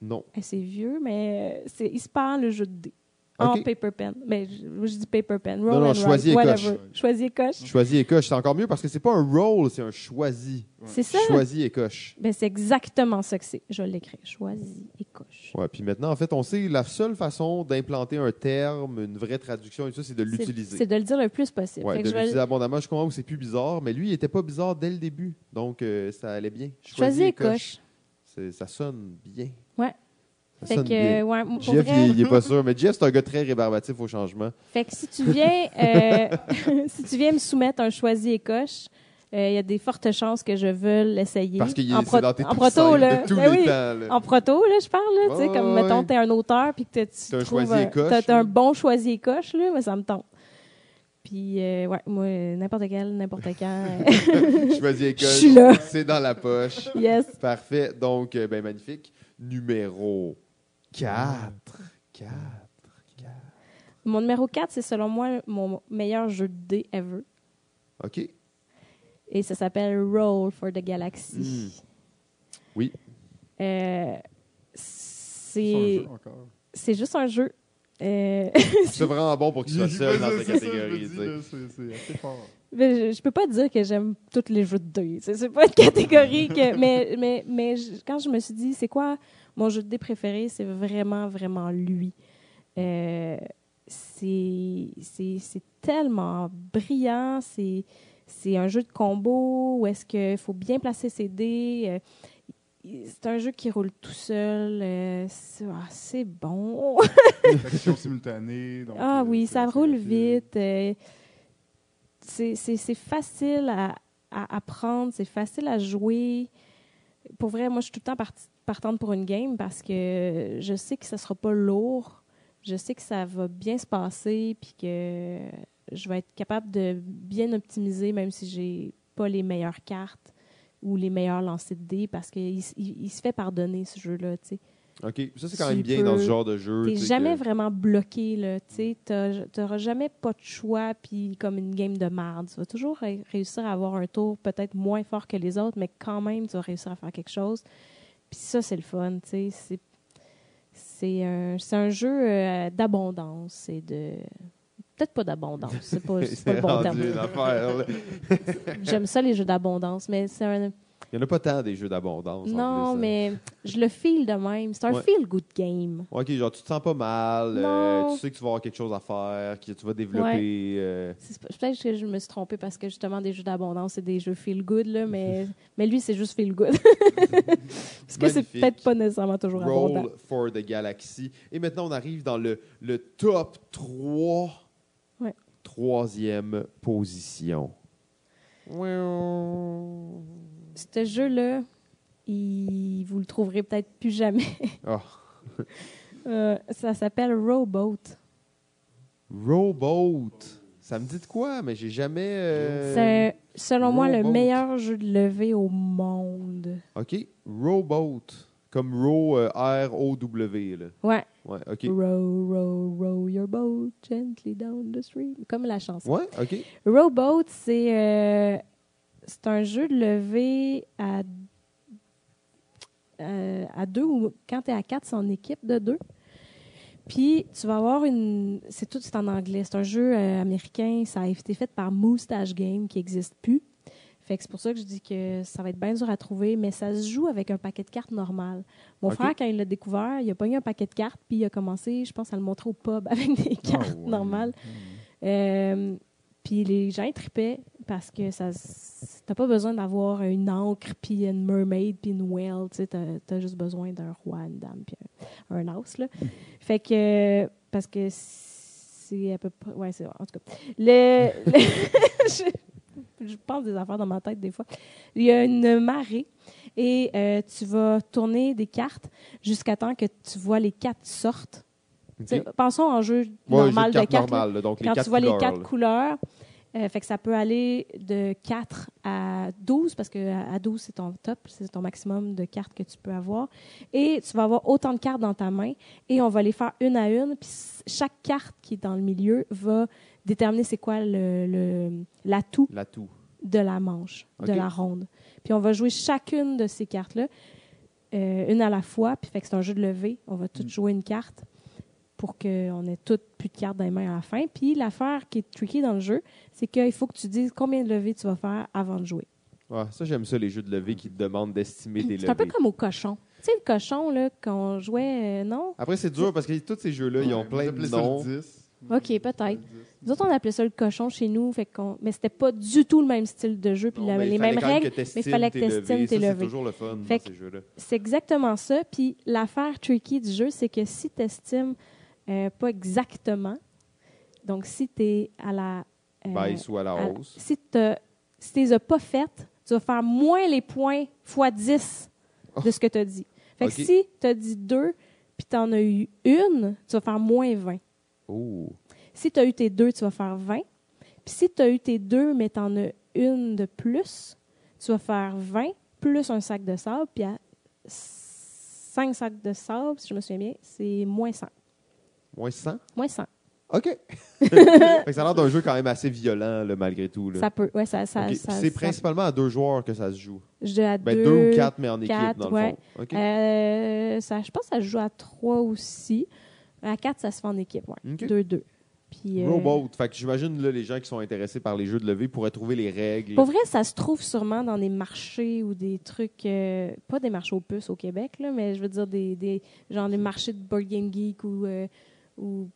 Non. Eh, c'est vieux, mais euh, c'est Ispan le jeu de dés. En paper pen. Mais je, je dis paper pen. Roll Non, non, and choisis et write, coche. whatever. Choisis et coche. Choisis et coche, c'est encore mieux parce que c'est pas un roll, c'est un choisi. C'est ça? Choisis et coche. Ben, c'est exactement ça que c'est. Je l'écris. Choisis et coche. Ouais, puis maintenant, en fait, on sait la seule façon d'implanter un terme, une vraie traduction et tout ça, c'est de l'utiliser. C'est de le dire le plus possible. Ouais, Fait de je vais- l'utiliser abondamment. Je comprends que c'est plus bizarre, mais lui, il était pas bizarre dès le début. Donc, euh, ça allait bien. Choisis et coche. C'est- Ça sonne bien. Ouais. Fait que, euh, ouais, pour Jeff, vrai, il, il est pas sûr. Mais Jeff, c'est un gars très rébarbatif au changement. fait que si tu viens, euh, si tu viens me soumettre un choisi et coche, euh, il y a des fortes chances que je veuille l'essayer. Parce qu'il en, est pro- c'est dans tes en proto, là. de tous Ben les oui. temps. là. En proto, là, je parle, là, tu sais, comme, ouais, mettons, t'es un auteur, puis que tu un trouves... choisi un- coche, un bon choisi et coche, là, mais ça me tente. Puis, euh, ouais, moi, n'importe quel, n'importe quand. Choisis et coche. C'est dans la poche. yes. Parfait. Donc, ben, magnifique. Numéro 4. 4. Mon numéro 4, c'est selon moi mon meilleur jeu de dés ever. OK. Et ça s'appelle Roll for the Galaxy. Hmm. Oui. Euh, C'est c'est jeu encore. c'est juste un jeu. Euh, C'est vraiment bon pour qu'il soit seul dans me catégorie. C'est fort. mais je, je peux pas dire que j'aime tous les jeux de dés. C'est c'est pas une catégorie que. Mais, mais, mais je- quand je me suis dit, c'est quoi mon jeu de dés préféré, c'est vraiment, vraiment lui. Euh, c'est tellement brillant. C'est un jeu de combo où est-ce qu'il faut bien placer ses dés. euh, c'est un jeu qui roule tout seul. euh, c'est ah, c'est bon. Action simultanée. donc, Ah oui, ça roule vite. c'est facile à, à apprendre, c'est facile à jouer. Pour vrai, moi, je suis tout le temps partante pour une game parce que je sais que ça sera pas lourd. Je sais que ça va bien se passer puis que je vais être capable de bien optimiser même si j'ai pas les meilleures cartes ou les meilleurs lancers de dés parce qu'il il, se fait pardonner ce jeu-là, tu. OK. Ça, c'est quand Tu même bien peux- dans ce genre de jeu. Tu jamais que- vraiment bloqué. Tu t'auras jamais pas de choix, puis comme une game de merde. Tu vas toujours ré- réussir à avoir un tour peut-être moins fort que les autres, mais quand même, tu vas réussir à faire quelque chose. Puis ça, c'est le fun, tu sais. C'est- un, un jeu euh, d'abondance et de... Peut-être pas d'abondance, c'est pas, pas le bon terme. J'aime ça, les jeux d'abondance, mais c'est un... Il n'y en a pas tant des jeux d'abondance. Non, plus, hein. mais je le feel de même. C'est un Ouais. feel-good game. OK, genre, tu te sens pas mal. euh, Non. tu sais que tu vas avoir quelque chose à faire, que tu vas développer. euh, C'est pas- Peut-être que je me suis trompée parce que justement, des jeux d'abondance, c'est des jeux feel good, là, mais, mais lui, c'est juste feel good. parce que c'est peut-être pas nécessairement toujours abondant. Roll for the Galaxy. Et maintenant, on arrive dans le, le top 3. Ouais. Troisième position. Ce jeu-là, il- vous le trouverez peut-être plus jamais. Ah. Euh, ça s'appelle Rowboat. Rowboat. Ça me dit de quoi, mais j'ai jamais. euh, C'est, selon moi, le meilleur jeu de levée au monde. OK. Rowboat. Comme row, euh, R-O-W. Là. Ouais. Ouais, OK. Row, row, row your boat gently down the stream. Comme la chanson. Ouais, OK. Rowboat, c'est euh, c'est un jeu de levée à, euh, à deux ou quand tu es à quatre, c'est en équipe de deux. Puis tu vas avoir une. C'est tout c'est en anglais. C'est un jeu euh, américain. Ça a été fait par Moustache Game qui n'existe plus. Fait que c'est pour ça que je dis que ça va être bien dur à trouver, mais ça se joue avec un paquet de cartes normal. Mon frère, quand il l'a découvert, il a pogné un paquet de cartes, puis il a commencé, je pense, à le montrer au pub avec des cartes ouais. normales. Euh, puis les gens tripaient parce que ça t'as pas besoin d'avoir une encre puis une mermaid puis une whale tu sais t'as as juste besoin d'un roi une dame puis un, un as là. Fait que parce que c'est à peu près ouais c'est en tout cas. Le, le- je, je pense des affaires dans ma tête des fois. Il y a une marée et euh, tu vas tourner des cartes jusqu'à temps que tu vois les quatre sortes. Ok. Tu sais, pensons en jeu normal de cartes là, donc les quand quatre tu vois couleurs, les quatre là. couleurs, euh, fait que ça peut aller de 4 à 12, parce que à 12, c'est ton top, c'est ton maximum de cartes que tu peux avoir. Et tu vas avoir autant de cartes dans ta main, et on va les faire une à une, puis chaque carte qui est dans le milieu va déterminer c'est quoi le- le- l'atout L'atout. de la manche, de la ronde. Puis on va jouer chacune de ces cartes-là, euh, une à la fois, puis fait que c'est un jeu de levée. On va toutes jouer une carte pour qu'on ait toutes plus de cartes dans les mains à la fin. Puis l'affaire qui est tricky dans le jeu, c'est qu'il faut que tu dises combien de levées tu vas faire avant de jouer. Ouais, ça, j'aime ça, les jeux de levée qui te demandent d'estimer tes C'est un peu levées. comme au cochon. Tu sais, le cochon, là, quand on jouait, euh, non? Après, c'est dur parce que tous ces jeux-là, ils ont plein de noms. 10. OK, peut-être. Nous autres, on appelait ça le cochon chez nous, fait qu'on... mais c'était pas du tout le même style de jeu, puis Non, la- les fallait mêmes règles. mais il fallait que tes t'estimes levées. tes Ça, C'est levées. toujours le fun Fait dans ces jeux-là. C'est exactement ça. Puis l'affaire tricky du jeu, c'est que si tu estimes pas exactement, donc si tu es à la. euh, Baisse ou à la à- hausse. si tu si tu les as pas faites, tu vas faire moins les points fois 10 de ce que tu as dit. Fait que Ok. si tu as dit 2 puis tu en as eu une, tu vas faire moins 20. Oh. Si tu as eu tes deux, tu vas faire 20. Puis si tu as eu tes deux, mais tu en as une de plus, tu vas faire 20 plus un sac de sable. Puis à 5 sacs de sable, si je me souviens bien, c'est moins 100. Moins 100? Moins 100. OK. ça a l'air d'un jeu quand même assez violent, là, malgré tout. Là. Ça peut. Ouais, ça. ça, c'est principalement à deux joueurs que ça se joue. Je à Ben, deux. deux, ou quatre, mais en équipe, quatre, dans le ouais. fond. OK. Euh, ça, je pense que ça se joue à 3 aussi. À 4, ça se fait en équipe, ouais. OK. 2-2. Puis. euh, Rowboat. Fait que j'imagine, là, les gens qui sont intéressés par les jeux de levée pourraient trouver les règles. Pour vrai, ça se trouve sûrement dans des marchés ou des trucs, euh, pas des marchés aux puces au Québec, là, mais je veux dire des, des genre des marchés de Board Game Geek ou, euh, ou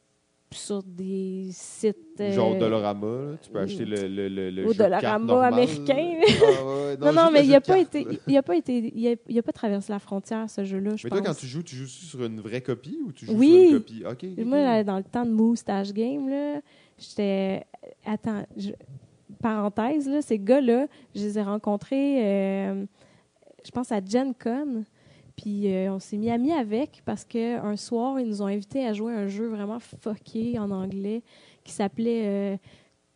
sur des sites. euh, Genre Dolorama, là. tu peux acheter le, le, le, le Au jeu Dollarama américain. Ah, ouais, Non, non, juste mais il n'a pas, été, il a pas été, il a, il a pas traversé la frontière ce jeu-là, je Mais pense. toi, quand tu joues, tu joues sur une vraie copie ou tu joues Oui. sur une copie? OK. ok. Moi, là, dans le temps de Moustache Game, là, j'étais. Attends, je- parenthèse, là, ces gars-là, je les ai rencontrés, euh, je pense, à Gen Con. Puis euh, on s'est mis amis avec parce qu'un soir, ils nous ont invités à jouer à un jeu vraiment fucké en anglais qui s'appelait euh,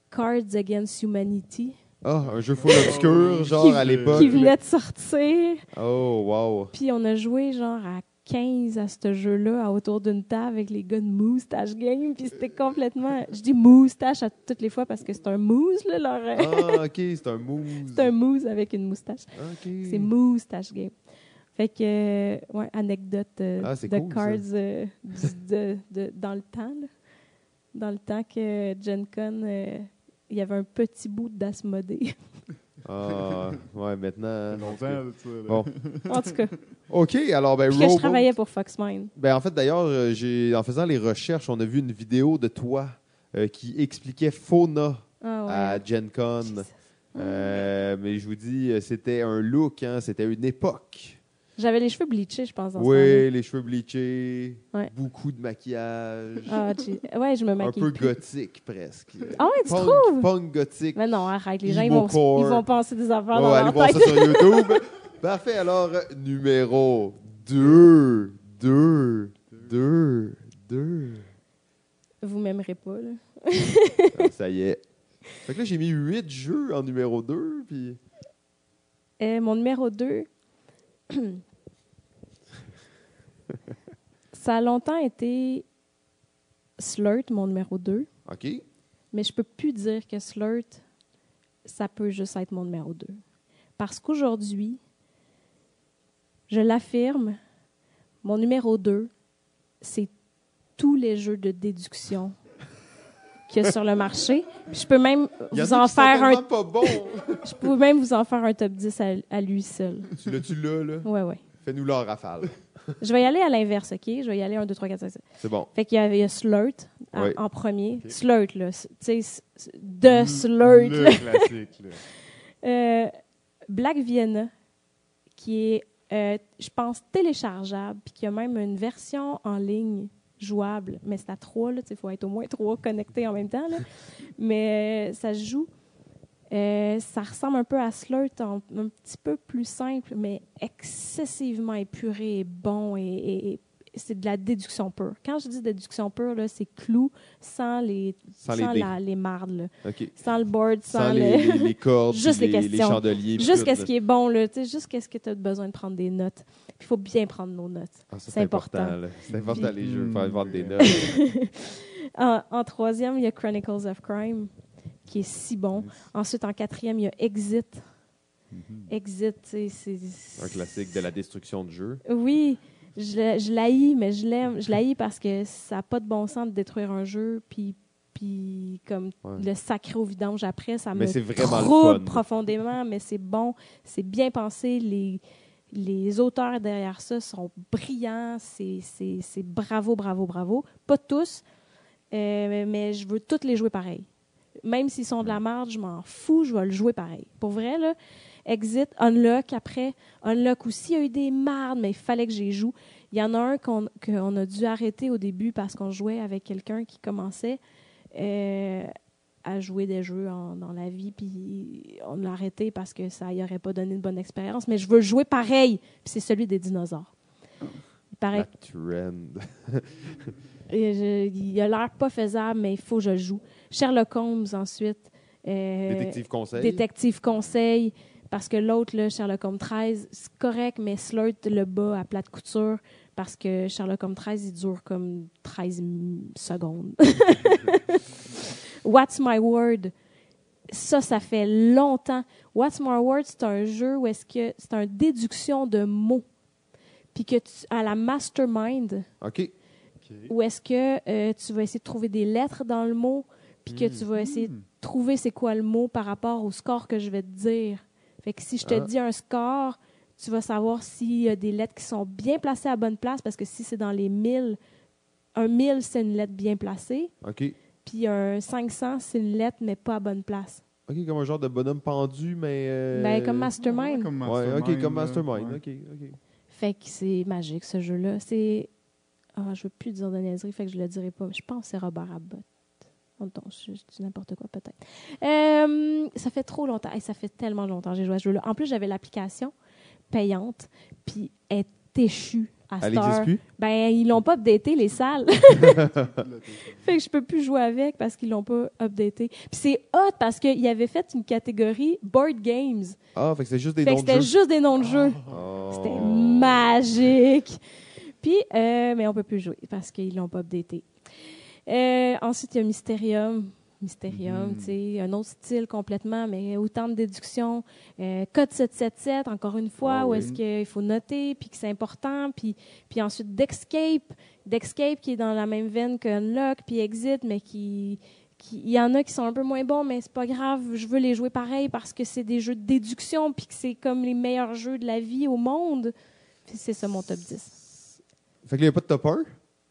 Cards Against Humanity, Ah, un jeu full obscur, genre à l'époque. qui venait de sortir. Oh, wow. Puis on a joué genre à 15 à ce jeu-là, à autour d'une table avec les gars de Moustache Game. Puis c'était complètement. Je dis moustache à toutes les fois parce que c'est un mousse, là, leur. Ah, OK, c'est un mousse. c'est un mousse avec une moustache. OK. C'est Moustache Game. Fait que, euh, ouais, anecdote euh, Ah, de cool, euh, du- de, de- dans le temps, là. Dans le temps que Gen Con, euh, il y avait un petit bout d'Asmodée. Ah, ouais, maintenant. Longtemps, là, ça, là. Bon. en tout cas, OK, alors, ben, puis que je travaillais pour Foxmine. Ben, en fait, d'ailleurs, j'ai en faisant les recherches, on a vu une vidéo de toi euh, qui expliquait Fauna Ah ouais. à Gen Con. Euh, mais je vous dis, c'était un look, hein, c'était une époque. J'avais les cheveux bleachés, je pense. Oui, les cheveux bleachés, Ouais. beaucoup de maquillage, Ah, ouais, je me un maquille peu plus. gothique presque. Ah ouais, tu punk, trouves? punk gothique. Mais non, arrête, les gens, ils vont, ils vont penser des affaires Oh, dans allez leur tête. ça sur YouTube. Parfait, alors, numéro 2, 2, 2, 2. Vous m'aimerez pas, là. Ah, ça y est. Fait que là, j'ai mis 8 jeux en numéro 2, puis... Euh, mon numéro 2, ça a longtemps été Slurt, mon numéro 2, OK. mais je peux plus dire que Slurt, ça peut juste être mon numéro 2. Parce qu'aujourd'hui, je l'affirme, mon numéro 2, c'est tous les jeux de déduction qu'il y a sur le marché. Puis je peux même Il y en vous a en faire un pas bon. je peux même vous en faire un top 10 à, à lui seul. tu l'as, tu l'as, là? Ouais ouais. Fais-nous la rafale. Je vais y aller à l'inverse, OK? Je vais y aller 1 2 3 4 5 6. C'est bon. Fait qu'il y avait il y a Slurt en- Ouais. en premier. Ok. Slurt là, tu sais de Slurt Le là. classique. là. Euh, Black Vienna, qui est, euh, je pense, téléchargeable, puis qui a même une version en ligne jouable, mais c'est à trois, il faut être au moins trois connectés en même temps. Mais euh, ça se joue. Euh, ça ressemble un peu à Slurt, un petit peu plus simple, mais excessivement épuré et bon, et c'est de la déduction pure. Quand je dis déduction pure, là, c'est clou sans les, Sans les dés. la- les mardes, là. Sans le board, sans, Sans le... les, les, les cordes, Juste puis les les, questions. chandeliers. puis qu'est-ce là. qui est bon, là. Tu sais, juste qu'est-ce que tu as besoin de prendre des notes. Puis il faut bien prendre nos notes. Ah, ça, c'est important. là. C'est important, les jeux, faire vendre des notes. En, en troisième, il y a Chronicles of Crime, qui est si bon. Ensuite, en quatrième, il y a Exit. Exit, tu sais, c'est... Un classique de la destruction de jeu. Oui, je, je l'haïs, mais je l'aime. Je l'haïs parce que ça n'a pas de bon sens de détruire un jeu, puis, puis comme Ouais. le sacré au vidange après, ça Mais me trouble profondément, mais c'est bon, c'est bien pensé. Les, les auteurs derrière ça sont brillants, c'est, c'est, c'est bravo, bravo, bravo. Pas tous, euh, mais je veux tous les jouer pareil. Même s'ils sont de la merde, je m'en fous, je vais le jouer pareil. Pour vrai, là, Exit, Unlock, après, Unlock aussi, il y a eu des mardes, mais il fallait que j'y joue. Il y en a un qu'on, qu'on a dû arrêter au début parce qu'on jouait avec quelqu'un qui commençait euh, à jouer des jeux en- dans la vie, puis on l'a arrêté parce que ça n'y aurait pas donné une bonne expérience. Mais je veux jouer pareil, puis c'est celui des dinosaures. Il a l'air pas faisable, mais il faut que je le joue. Sherlock Holmes, ensuite. euh, Détective conseil. Détective Conseil. Parce que l'autre, là, Sherlock Holmes 13, c'est correct, mais Slurt le bat à plate couture. Parce que Sherlock Holmes 13, il dure comme 13 m- secondes. What's My Word? Ça, ça fait longtemps. What's My Word, c'est un jeu où est-ce que c'est une déduction de mots. Puis que tu, à la mastermind, OK. OK. où est-ce que euh, tu vas essayer de trouver des lettres dans le mot, puis que tu vas essayer de Hmm. trouver c'est quoi le mot par rapport au score que je vais te dire. Fait que si je te Ah. dis un score, tu vas savoir s'il y a des lettres qui sont bien placées à la bonne place, parce que si c'est dans les 1000, un 1000, c'est une lettre bien placée, OK. puis un 500, c'est une lettre, mais pas à bonne place. OK, comme un genre de bonhomme pendu, mais... euh, Ben, comme Ouais, Mastermind. comme Ouais, Mastermind, OK, comme. Mastermind. Ouais. OK, OK. Fait que c'est magique, ce jeu-là. C'est... Ah, je veux plus dire de niaiserie, fait que je le dirai pas. Je pense que c'est Robert Abbott. Non, je, je dis n'importe quoi, peut-être. Euh, ça fait trop longtemps. Hey, ça fait tellement longtemps que j'ai joué à ce jeu-là. En plus, j'avais l'application payante, puis elle est échue à Elle n'existe plus? Ben, ils l'ont pas updaté, les salles. fait que je peux plus jouer avec parce qu'ils l'ont pas updaté. Puis c'est hot parce qu'ils avaient fait une catégorie board games. Ah, fait que c'est juste des Fait que noms de c'était jeux. juste des noms de jeux. Oh. C'était magique. Puis, euh, mais on peut plus jouer parce qu'ils l'ont pas updaté. Euh, ensuite, il y a Mysterium. Mysterium, tu sais, un autre style complètement, mais autant de déduction. Euh, code 777, encore une fois, Ah où oui. est-ce qu'il faut noter, puis que c'est important. Puis, puis ensuite, Dexcape. Dexcape qui est dans la même veine que Unlock, puis Exit, mais qui... qui- Il y en a qui sont un peu moins bons, mais c'est pas grave. Je veux les jouer pareil parce que c'est des jeux de déduction, puis que c'est comme les meilleurs jeux de la vie au monde. Puis c'est ça mon top 10. Fait que là, il n'y a pas de top 1?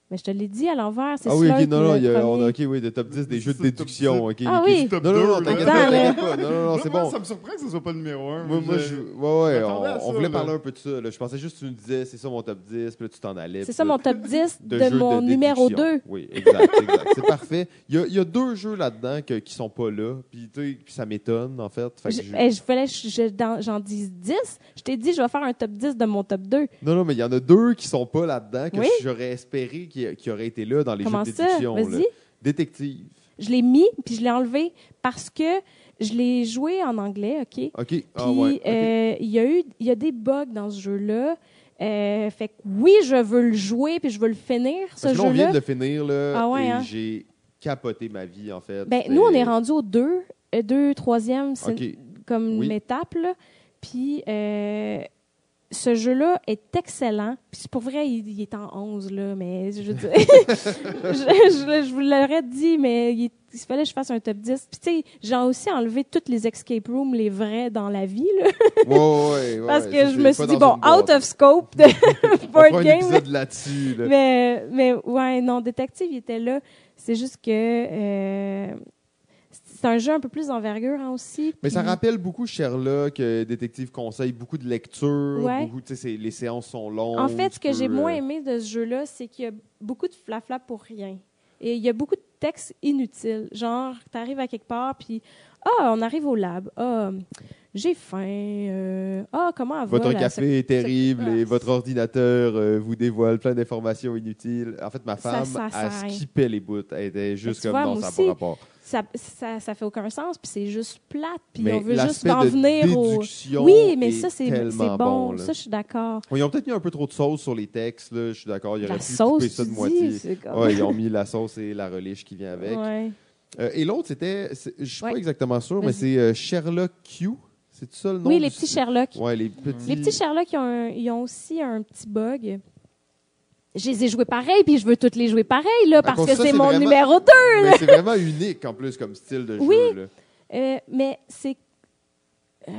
Mais je te l'ai dit à l'envers, c'est Ah oui, ok, non, non, il y a, on a, ok, oui, de top 10 des jeux de top déduction, ok. Ah oui. Top Non, non, non, t'inquiète pas, Attends, là. t'inquiète pas. Non, non, non, c'est bon. Ça me surprend que ce soit pas le numéro 1. Moi, moi, je, ouais, ouais, à on, ça, on voulait là. parler un peu de ça. là. Je pensais juste que tu nous disais, c'est ça mon top 10, puis là, tu t'en allais. C'est puis ça là, mon top 10 de, jeux mon numéro déduction. 2. Oui, exact, exact. c'est parfait. Il y, a, il y a deux jeux là-dedans que, qui sont pas là, puis tu sais, puis ça m'étonne, en fait. Fait que Je, je- eh, je voulais que je- je- dans- j'en dise 10. Je t'ai dit, je vais faire un top 10 de mon top 2. Non, non, mais il y en a deux qui sont pas là-dedans que Oui. j'aurais espéré qu'ils qu'ils auraient été là dans les Comment jeux de déduction. là. Vas-y. Détective. Je l'ai mis, puis je l'ai enlevé parce que je l'ai joué en anglais, OK? OK. Puis ah, ouais. ok. euh, il y a eu il y a des bugs dans ce jeu-là. Euh, fait que oui, je veux le jouer, puis je veux le finir, ce Parce que là, on vient jeu-là. de le finir, là, Ah ouais, et hein? j'ai capoté ma vie, en fait. Ben, nous, on est rendu au 2, 2 troisième, c'est OK. comme Oui. une étape, là. Puis, euh, ce jeu-là est excellent. Puis pour vrai, il, il est en 11, là, mais je veux dire, je, je- je vous l'aurais dit, mais il, il fallait que je fasse un top 10. Puis tu sais, j'ai aussi enlevé toutes les escape rooms, les vrais dans la vie, là, Ouais, ouais, ouais, parce que je me suis dit, bon, out of scope de board un game. là-dessus. là. Mais, mais ouais, non, Détective, il était là. C'est juste que euh, c'est un jeu un peu plus d'envergure hein, aussi. Mais ça rappelle beaucoup Sherlock, euh, Détective Conseil, beaucoup de lecture, Ouais. beaucoup, les séances sont longues. En fait, ce que j'ai moins euh, aimé de ce jeu-là, c'est qu'il y a beaucoup de flafla pour rien. Et il y a beaucoup de textes inutiles. Genre, tu arrives à quelque part, puis Ah, on arrive au lab. Ah, j'ai faim. Euh, Ah, comment va, Votre la café est terrible Ah, et votre ordinateur euh, vous dévoile plein d'informations inutiles. En fait, ma Ça- femme, ça à rien. skippait les bouts. Elle était juste comme vois, ça pas aussi, rapport. Ça, ça, ça fait aucun sens, puis c'est juste plate, puis Mais on veut juste en venir au. Oui, mais ça, c'est bon. là. ça, je suis d'accord. Ils ont peut-être mis un peu trop de sauce sur les textes. Là. Je suis d'accord. Ils auraient La pu sauce, couper ça de dis, moitié. c'est comme... Ouais, ils ont mis la sauce et la relish qui vient avec. Ouais. Euh, et l'autre, c'était, je suis Ouais. pas exactement sûr, mais c'est euh, Sherlock Q. C'est ça le nom Oui, les petits? Sherlock. Ouais, les petits. Les petits Sherlock, ils ont, un- ils ont aussi un petit bug. Je les ai joués pareil, puis je veux toutes les jouer pareil, là, parce que c'est mon vraiment- numéro 2. Mais c'est vraiment unique en plus comme style de Oui. jeu. Là. Euh, mais c'est. euh,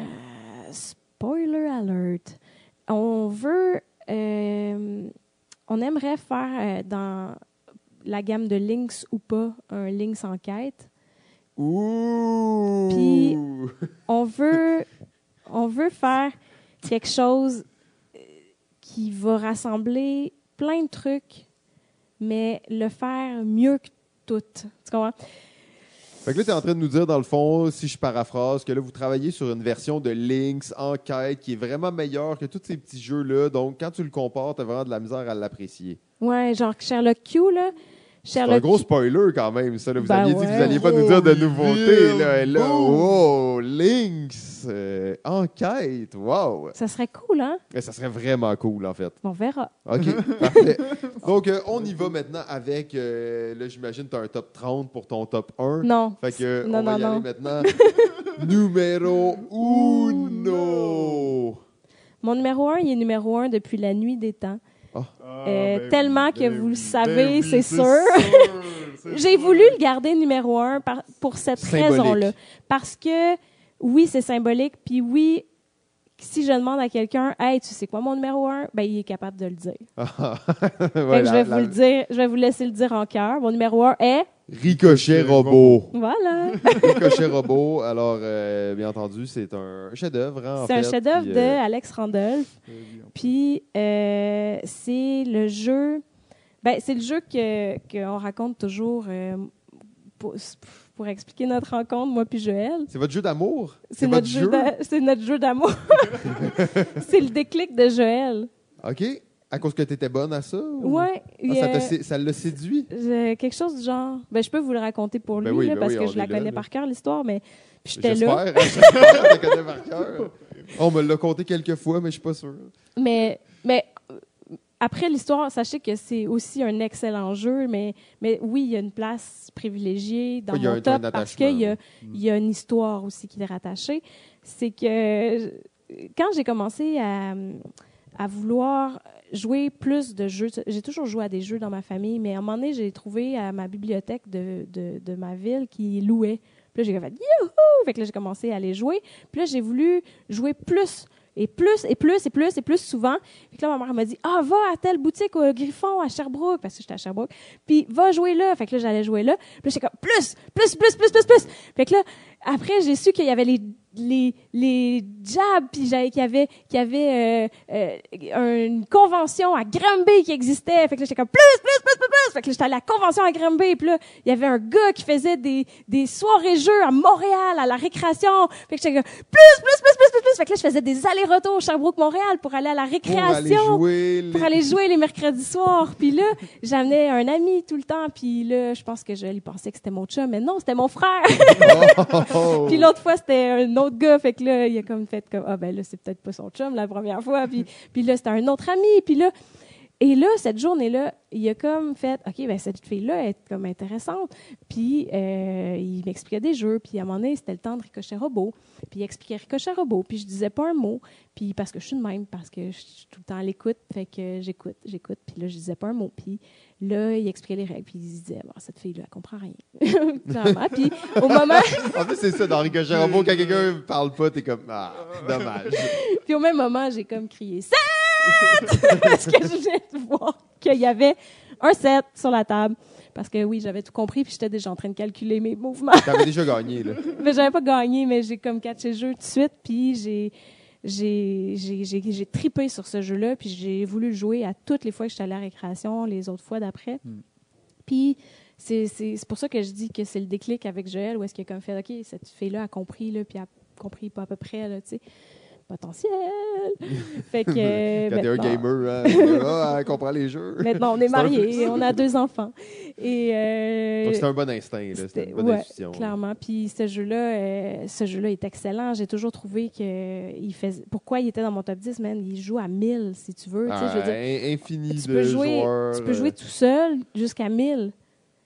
spoiler alert. On veut. euh, on aimerait faire dans la gamme de Lynx ou pas un Lynx enquête. Ouh! Puis- On veut, on veut faire quelque chose qui va rassembler plein de trucs, mais le faire mieux que tout. Tu comprends? Fait que là, tu es en train de nous dire, dans le fond, si je paraphrase, que là, vous travaillez sur une version de Lynx enquête qui est vraiment meilleure que tous ces petits jeux-là. Donc, quand tu le compares, tu as vraiment de la misère à l'apprécier. Ouais, genre Sherlock Q, là. C'est un gros spoiler quand même, ça. là. Vous Ben aviez dit que vous n'alliez pas nous dire de Oh, nouveautés. Là, là, wow, Lynx, euh, enquête, wow. Ça serait cool, hein? Mais ça serait vraiment cool, en fait. On verra. OK, parfait. Donc, euh, on y va maintenant avec, euh, là, j'imagine, tu as un top 30 pour ton top 1. Non. Fait que, Non, on va non, y aller non. maintenant. Numéro uno. Mon numéro 1, il est numéro 1 depuis la nuit des temps. Ah, Euh, ben tellement oui, que vous oui, le savez, ben oui, c'est sûr. J'ai voulu le garder numéro 1 pour cette Symbolique. raison-là. Parce que, oui, c'est symbolique, puis oui, si je demande à quelqu'un, hey, tu sais quoi mon numéro 1, ben, il est capable de le dire. Fait que Ouais, je la- vais vous la- le dire, je vais vous laisser le dire en cœur. Mon numéro 1 est, Ricochet Robot. voilà, Ricochet Robot. Alors, euh, bien entendu, c'est un chef-d'œuvre. hein, c'est un chef-d'œuvre puis, de euh, Alex Randolph. Euh, Puis euh, c'est le jeu. Ben, c'est le jeu que qu'on raconte toujours euh, pour, pour expliquer notre rencontre, moi puis Joël. C'est votre jeu d'amour? C'est notre jeu. C'est notre jeu d'amour. c'est le déclic de Joël. OK. À cause que tu étais bonne à ça? ou- Ouais. Ah, ça ça l'a séduit? quelque chose du genre. Ben, je peux vous le raconter pour lui Ben oui, là, ben parce oui, que je la connais là. par cœur l'histoire, mais j'étais là. tu la connais par cœur. On me l'a conté quelques fois, mais je suis pas sûr. Mais, mais euh, après l'histoire, sachez que c'est aussi un excellent jeu, mais, mais oui, il y a une place privilégiée dans Il y a mon un- top parce qu'il y a, y a une histoire aussi qui est rattachée. C'est que euh, quand j'ai commencé à, à vouloir jouer plus de jeux, j'ai toujours joué à des jeux dans ma famille, mais à un moment donné, j'ai trouvé à ma bibliothèque de, de, ma ville qui louait. Puis là, j'ai fait Youhou! Fait que là, j'ai commencé à les jouer. Puis là, j'ai voulu jouer plus et plus et plus et plus et plus souvent. Que là, ma mère m'a dit Ah, va à telle boutique au Griffon à Sherbrooke, parce que j'étais à Sherbrooke. Puis va jouer là. Fait que là, j'allais jouer là. Puis là, j'étais comme plus, plus, plus, plus, plus, plus. Fait que là, après, j'ai su qu'il y avait les, les, les jabs, puis j'avais- qu'il y avait, qu'il y avait euh, euh, une convention à Granby qui existait. Fait que là, j'étais comme plus, plus, plus, plus, plus. Fait que là, j'étais à la convention à Granby. Puis là, il y avait un gars qui faisait des, des soirées-jeux à Montréal, à la récréation. Fait que j'étais comme plus, plus, plus, plus, plus, plus. Fait que là, je faisais des allers-retours Sherbrooke-Montréal pour aller à la Pour récréation aller jouer. les- pour aller jouer les mercredis soirs. Puis là, j'amenais un ami tout le temps. Puis là, je pense que je lui pensais que c'était mon chum, mais non, c'était mon frère. Oh. puis l'autre fois, c'était un autre gars. Fait que là, il a comme fait comme, ah ben là, c'est peut-être pas son chum la première fois. Puis, puis là, c'était un autre ami. Puis là, Et là, cette journée-là, il a comme fait, OK, ben cette fille-là est comme intéressante. Puis, euh, il m'expliquait des jeux. Puis, à un moment donné, c'était le temps de Ricochet Robot. Puis, il expliquait Ricochet Robot. Puis, je disais pas un mot. Puis, parce que je suis de même, parce que je suis tout le temps à l'écoute. Fait que j'écoute, j'écoute. Puis là, je disais pas un mot. Puis là, il expliquait les règles. Puis, il disait, bon, cette fille-là, elle comprend rien. Clairement. Puis, au moment... En fait, c'est ça, dans Ricochet Robot, quand quelqu'un parle pas, t'es comme, ah, dommage. Puis, au même moment, j'ai comme crié, 7! parce que je venais de voir qu'il y avait un 7 sur la table. Parce que oui, j'avais tout compris, puis j'étais déjà en train de calculer mes mouvements. T'avais déjà gagné, là. mais j'avais pas gagné, mais j'ai comme catché le jeu tout de suite, puis j'ai j'ai, tripé sur ce jeu-là, puis j'ai voulu le jouer à toutes les fois que j'étais à la récréation, les autres fois d'après. Mm. Puis c'est, pour ça que je dis que c'est le déclic avec Joël, où est-ce qu'il a comme fait, OK, cette fille-là a compris, là, puis a compris pas à peu près, là, tu sais, potentiel. fait que... euh, Quand t'es un gamer, hein, elle comprend les jeux. Maintenant, on est un mariés, ça. on a deux enfants. Et euh, Donc, c'était un bon instinct, là. C'était une bonne ouais, intuition. là. clairement. Puis ce jeu-là, euh, ce jeu-là est excellent. J'ai toujours trouvé que il faisait. Pourquoi il était dans mon top 10, man? Il joue à 1000, si tu veux. Je Ah, dire, infini tu de peux jouer, joueurs. tu peux jouer euh, tout seul jusqu'à 1000.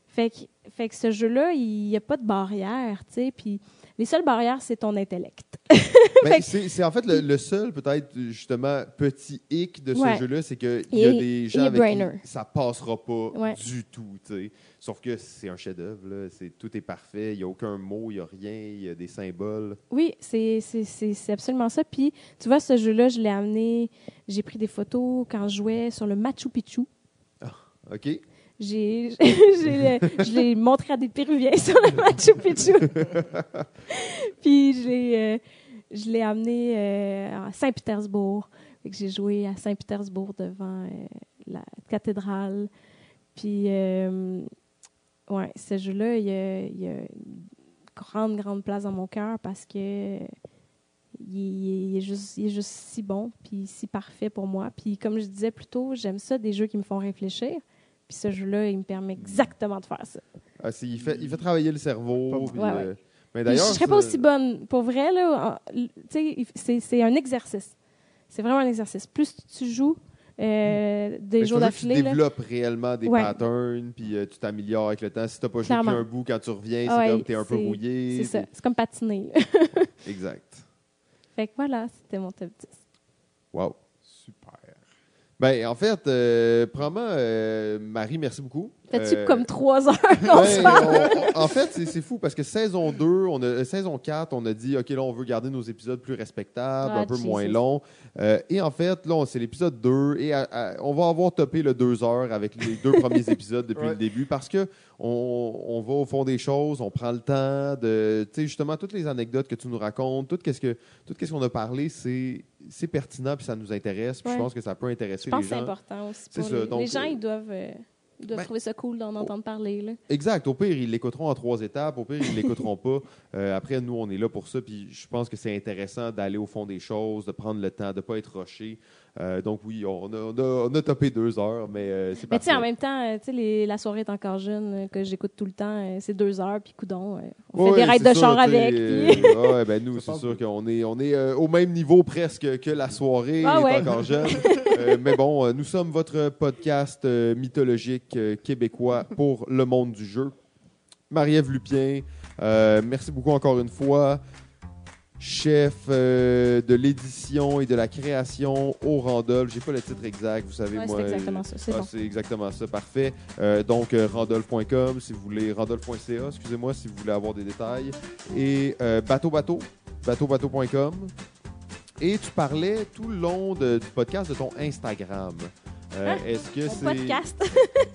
Fait que, fait que ce jeu-là, il n'y a pas de barrière, tu sais. Puis les seules barrières, c'est ton intellect. Ben, c'est en fait le, le seul, peut-être, justement, petit hic de ce Ouais. jeu-là, c'est qu'il Il y a des gens avec brainer. qui ça passera pas Ouais. du tout, tu sais. Sauf que c'est un chef-d'œuvre, Tout est parfait, il n'y a aucun mot, il n'y a rien, il y a des symboles. Oui, c'est absolument ça. Puis, tu vois, ce jeu-là, je l'ai amené, j'ai pris des photos quand je jouais sur le Machu Picchu. OK? J'ai, je l'ai montré à des Péruviens sur le Machu Picchu. Puis j'ai, euh, je l'ai amené euh, à Saint-Pétersbourg. Fait que J'ai joué à Saint-Pétersbourg devant euh, la cathédrale. Puis, ouais, ce jeu-là, il y a, il y a une grande, grande place dans mon cœur parce que il est juste, il est juste si bon, puis si parfait pour moi. Puis, comme je disais plus tôt, j'aime ça, des jeux qui me font réfléchir. Puis ce jeu-là, il me permet exactement de faire ça. Ah, c'est- il, fait, il fait travailler le cerveau. Puis, Ouais, euh, ouais. mais d'ailleurs, je serais pas aussi bonne. Pour vrai, là, tu c'est c'est un exercice. C'est vraiment un exercice. Plus tu joues euh, des Mais jours c'est Tu d'affilée, là, développes réellement des Ouais. patterns, puis euh, tu t'améliores avec le temps. Si tu n'as pas joué qu'un bout, quand tu reviens, c'est Ah ouais, comme tu es un peu c'est- rouillé. c'est ça. C'est comme patiner. Exact. fait que voilà, c'était mon top 10. Wow. Ben, en fait, euh, probablement, euh, Marie, merci beaucoup. Fais-tu Euh, comme trois heures qu'on se Ouais, parle? on- on- en fait, c'est fou parce que saison 2, on a, euh, saison 4, on a dit, OK, là, on veut garder nos épisodes plus respectables, Ah, un peu Jesus. moins longs. Et en fait, là, c'est l'épisode 2 et à- à- on va avoir topé le 2 heures avec les deux premiers épisodes depuis Ouais. le début parce que on, on va au fond des choses, on prend le temps de, tu sais, justement, toutes les anecdotes que tu nous racontes, tout ce que tout ce qu'on a parlé, c'est c'est pertinent puis ça nous intéresse. Puis je pense que ça peut intéresser Je pense les que c'est gens. important aussi. C'est Pour ça, les, donc, les gens, euh, ils doivent, euh, ils doivent ben, trouver ça cool d'en entendre parler. Là. Exact. Au pire, ils l'écouteront en trois étapes. Au pire, ils l'écouteront pas. Euh, après, nous, on est là pour ça. Puis je pense que c'est intéressant d'aller au fond des choses, de prendre le temps, de ne pas être rushé. Euh, donc oui, on a, on, a, on a topé deux heures, mais euh, c'est Mais tu sais, en même temps, euh, tu sais, les- la soirée est encore jeune, que j'écoute tout le temps, c'est deux heures, puis coudon, on fait Ouais, des raids de char avec. euh, puis- ouais, ben nous, c'est sûr qu'on est, on est euh, au même niveau presque que la soirée Ah est ouais. encore jeune. Euh, mais bon, nous sommes votre podcast euh, mythologique euh, québécois pour le monde du jeu. Marie-Ève Lupien, euh, merci beaucoup encore une fois. Chef euh, de l'édition et de la création au Randolph. J'ai pas le titre exact, vous savez, Ouais, moi. c'est exactement ça, c'est Ah, bon. C'est exactement ça, parfait. Euh, donc, euh, randolph.com, si vous voulez, randolph.ca, excusez-moi, si vous voulez avoir des détails. Et euh, bateau bateau, bateau-bateau.com. Et tu parlais tout le long de- du podcast de ton Instagram. Euh? Est-ce que c'est. podcast,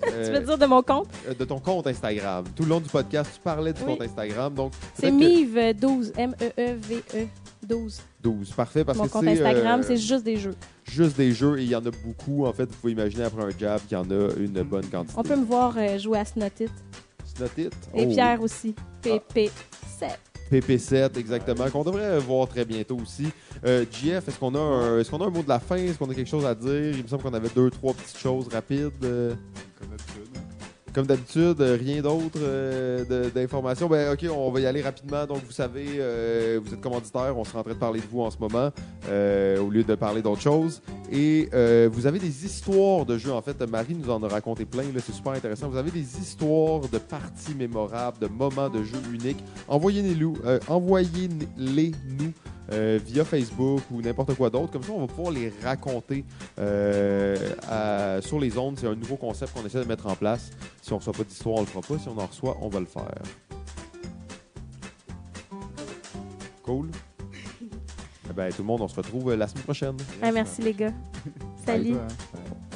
euh, tu veux dire de mon compte? euh, de ton compte Instagram. Tout le long du podcast, tu parlais du Oui. compte Instagram. Donc, C'est Mive 12, M-E-E-V-E 12. 12. Parfait, parce Mon que compte Instagram, euh, c'est juste des jeux. juste des jeux et il y en a beaucoup. En fait, vous pouvez imaginer après un jab qu'il y en a une bonne quantité. On peut me voir jouer à Snotit. Snot it. Et Oh. Pierre aussi. PP7. PP7, exactement, qu'on devrait voir très bientôt aussi. Euh, JF, est-ce qu'on a, un, est-ce qu'on a un mot de la fin? Est-ce qu'on a quelque chose à dire? Il me semble qu'on avait deux, trois petites choses rapides. Comme. Comme d'habitude, euh, rien d'autre euh, d'informations. Ben, OK, on va y aller rapidement. Donc, vous savez, euh, vous êtes commanditaire. On sera en train de parler de vous en ce moment euh, au lieu de parler d'autre chose. Et vous avez des histoires de jeux. En fait, Marie nous en a raconté plein. C'est super intéressant. Vous avez des histoires de parties mémorables, de moments de jeux uniques. Envoyez-les-nous euh, envoyez-les nous euh, via Facebook ou n'importe quoi d'autre. Comme ça, on va pouvoir les raconter euh, à- sur les ondes. C'est un nouveau concept qu'on essaie de mettre en place. Si on ne reçoit pas d'histoire, on le fera pas. Si on en reçoit, on va le faire. Cool. Eh ben, tout le monde, on se retrouve euh, la semaine prochaine. Ah, merci les gars. Salut. toi, hein.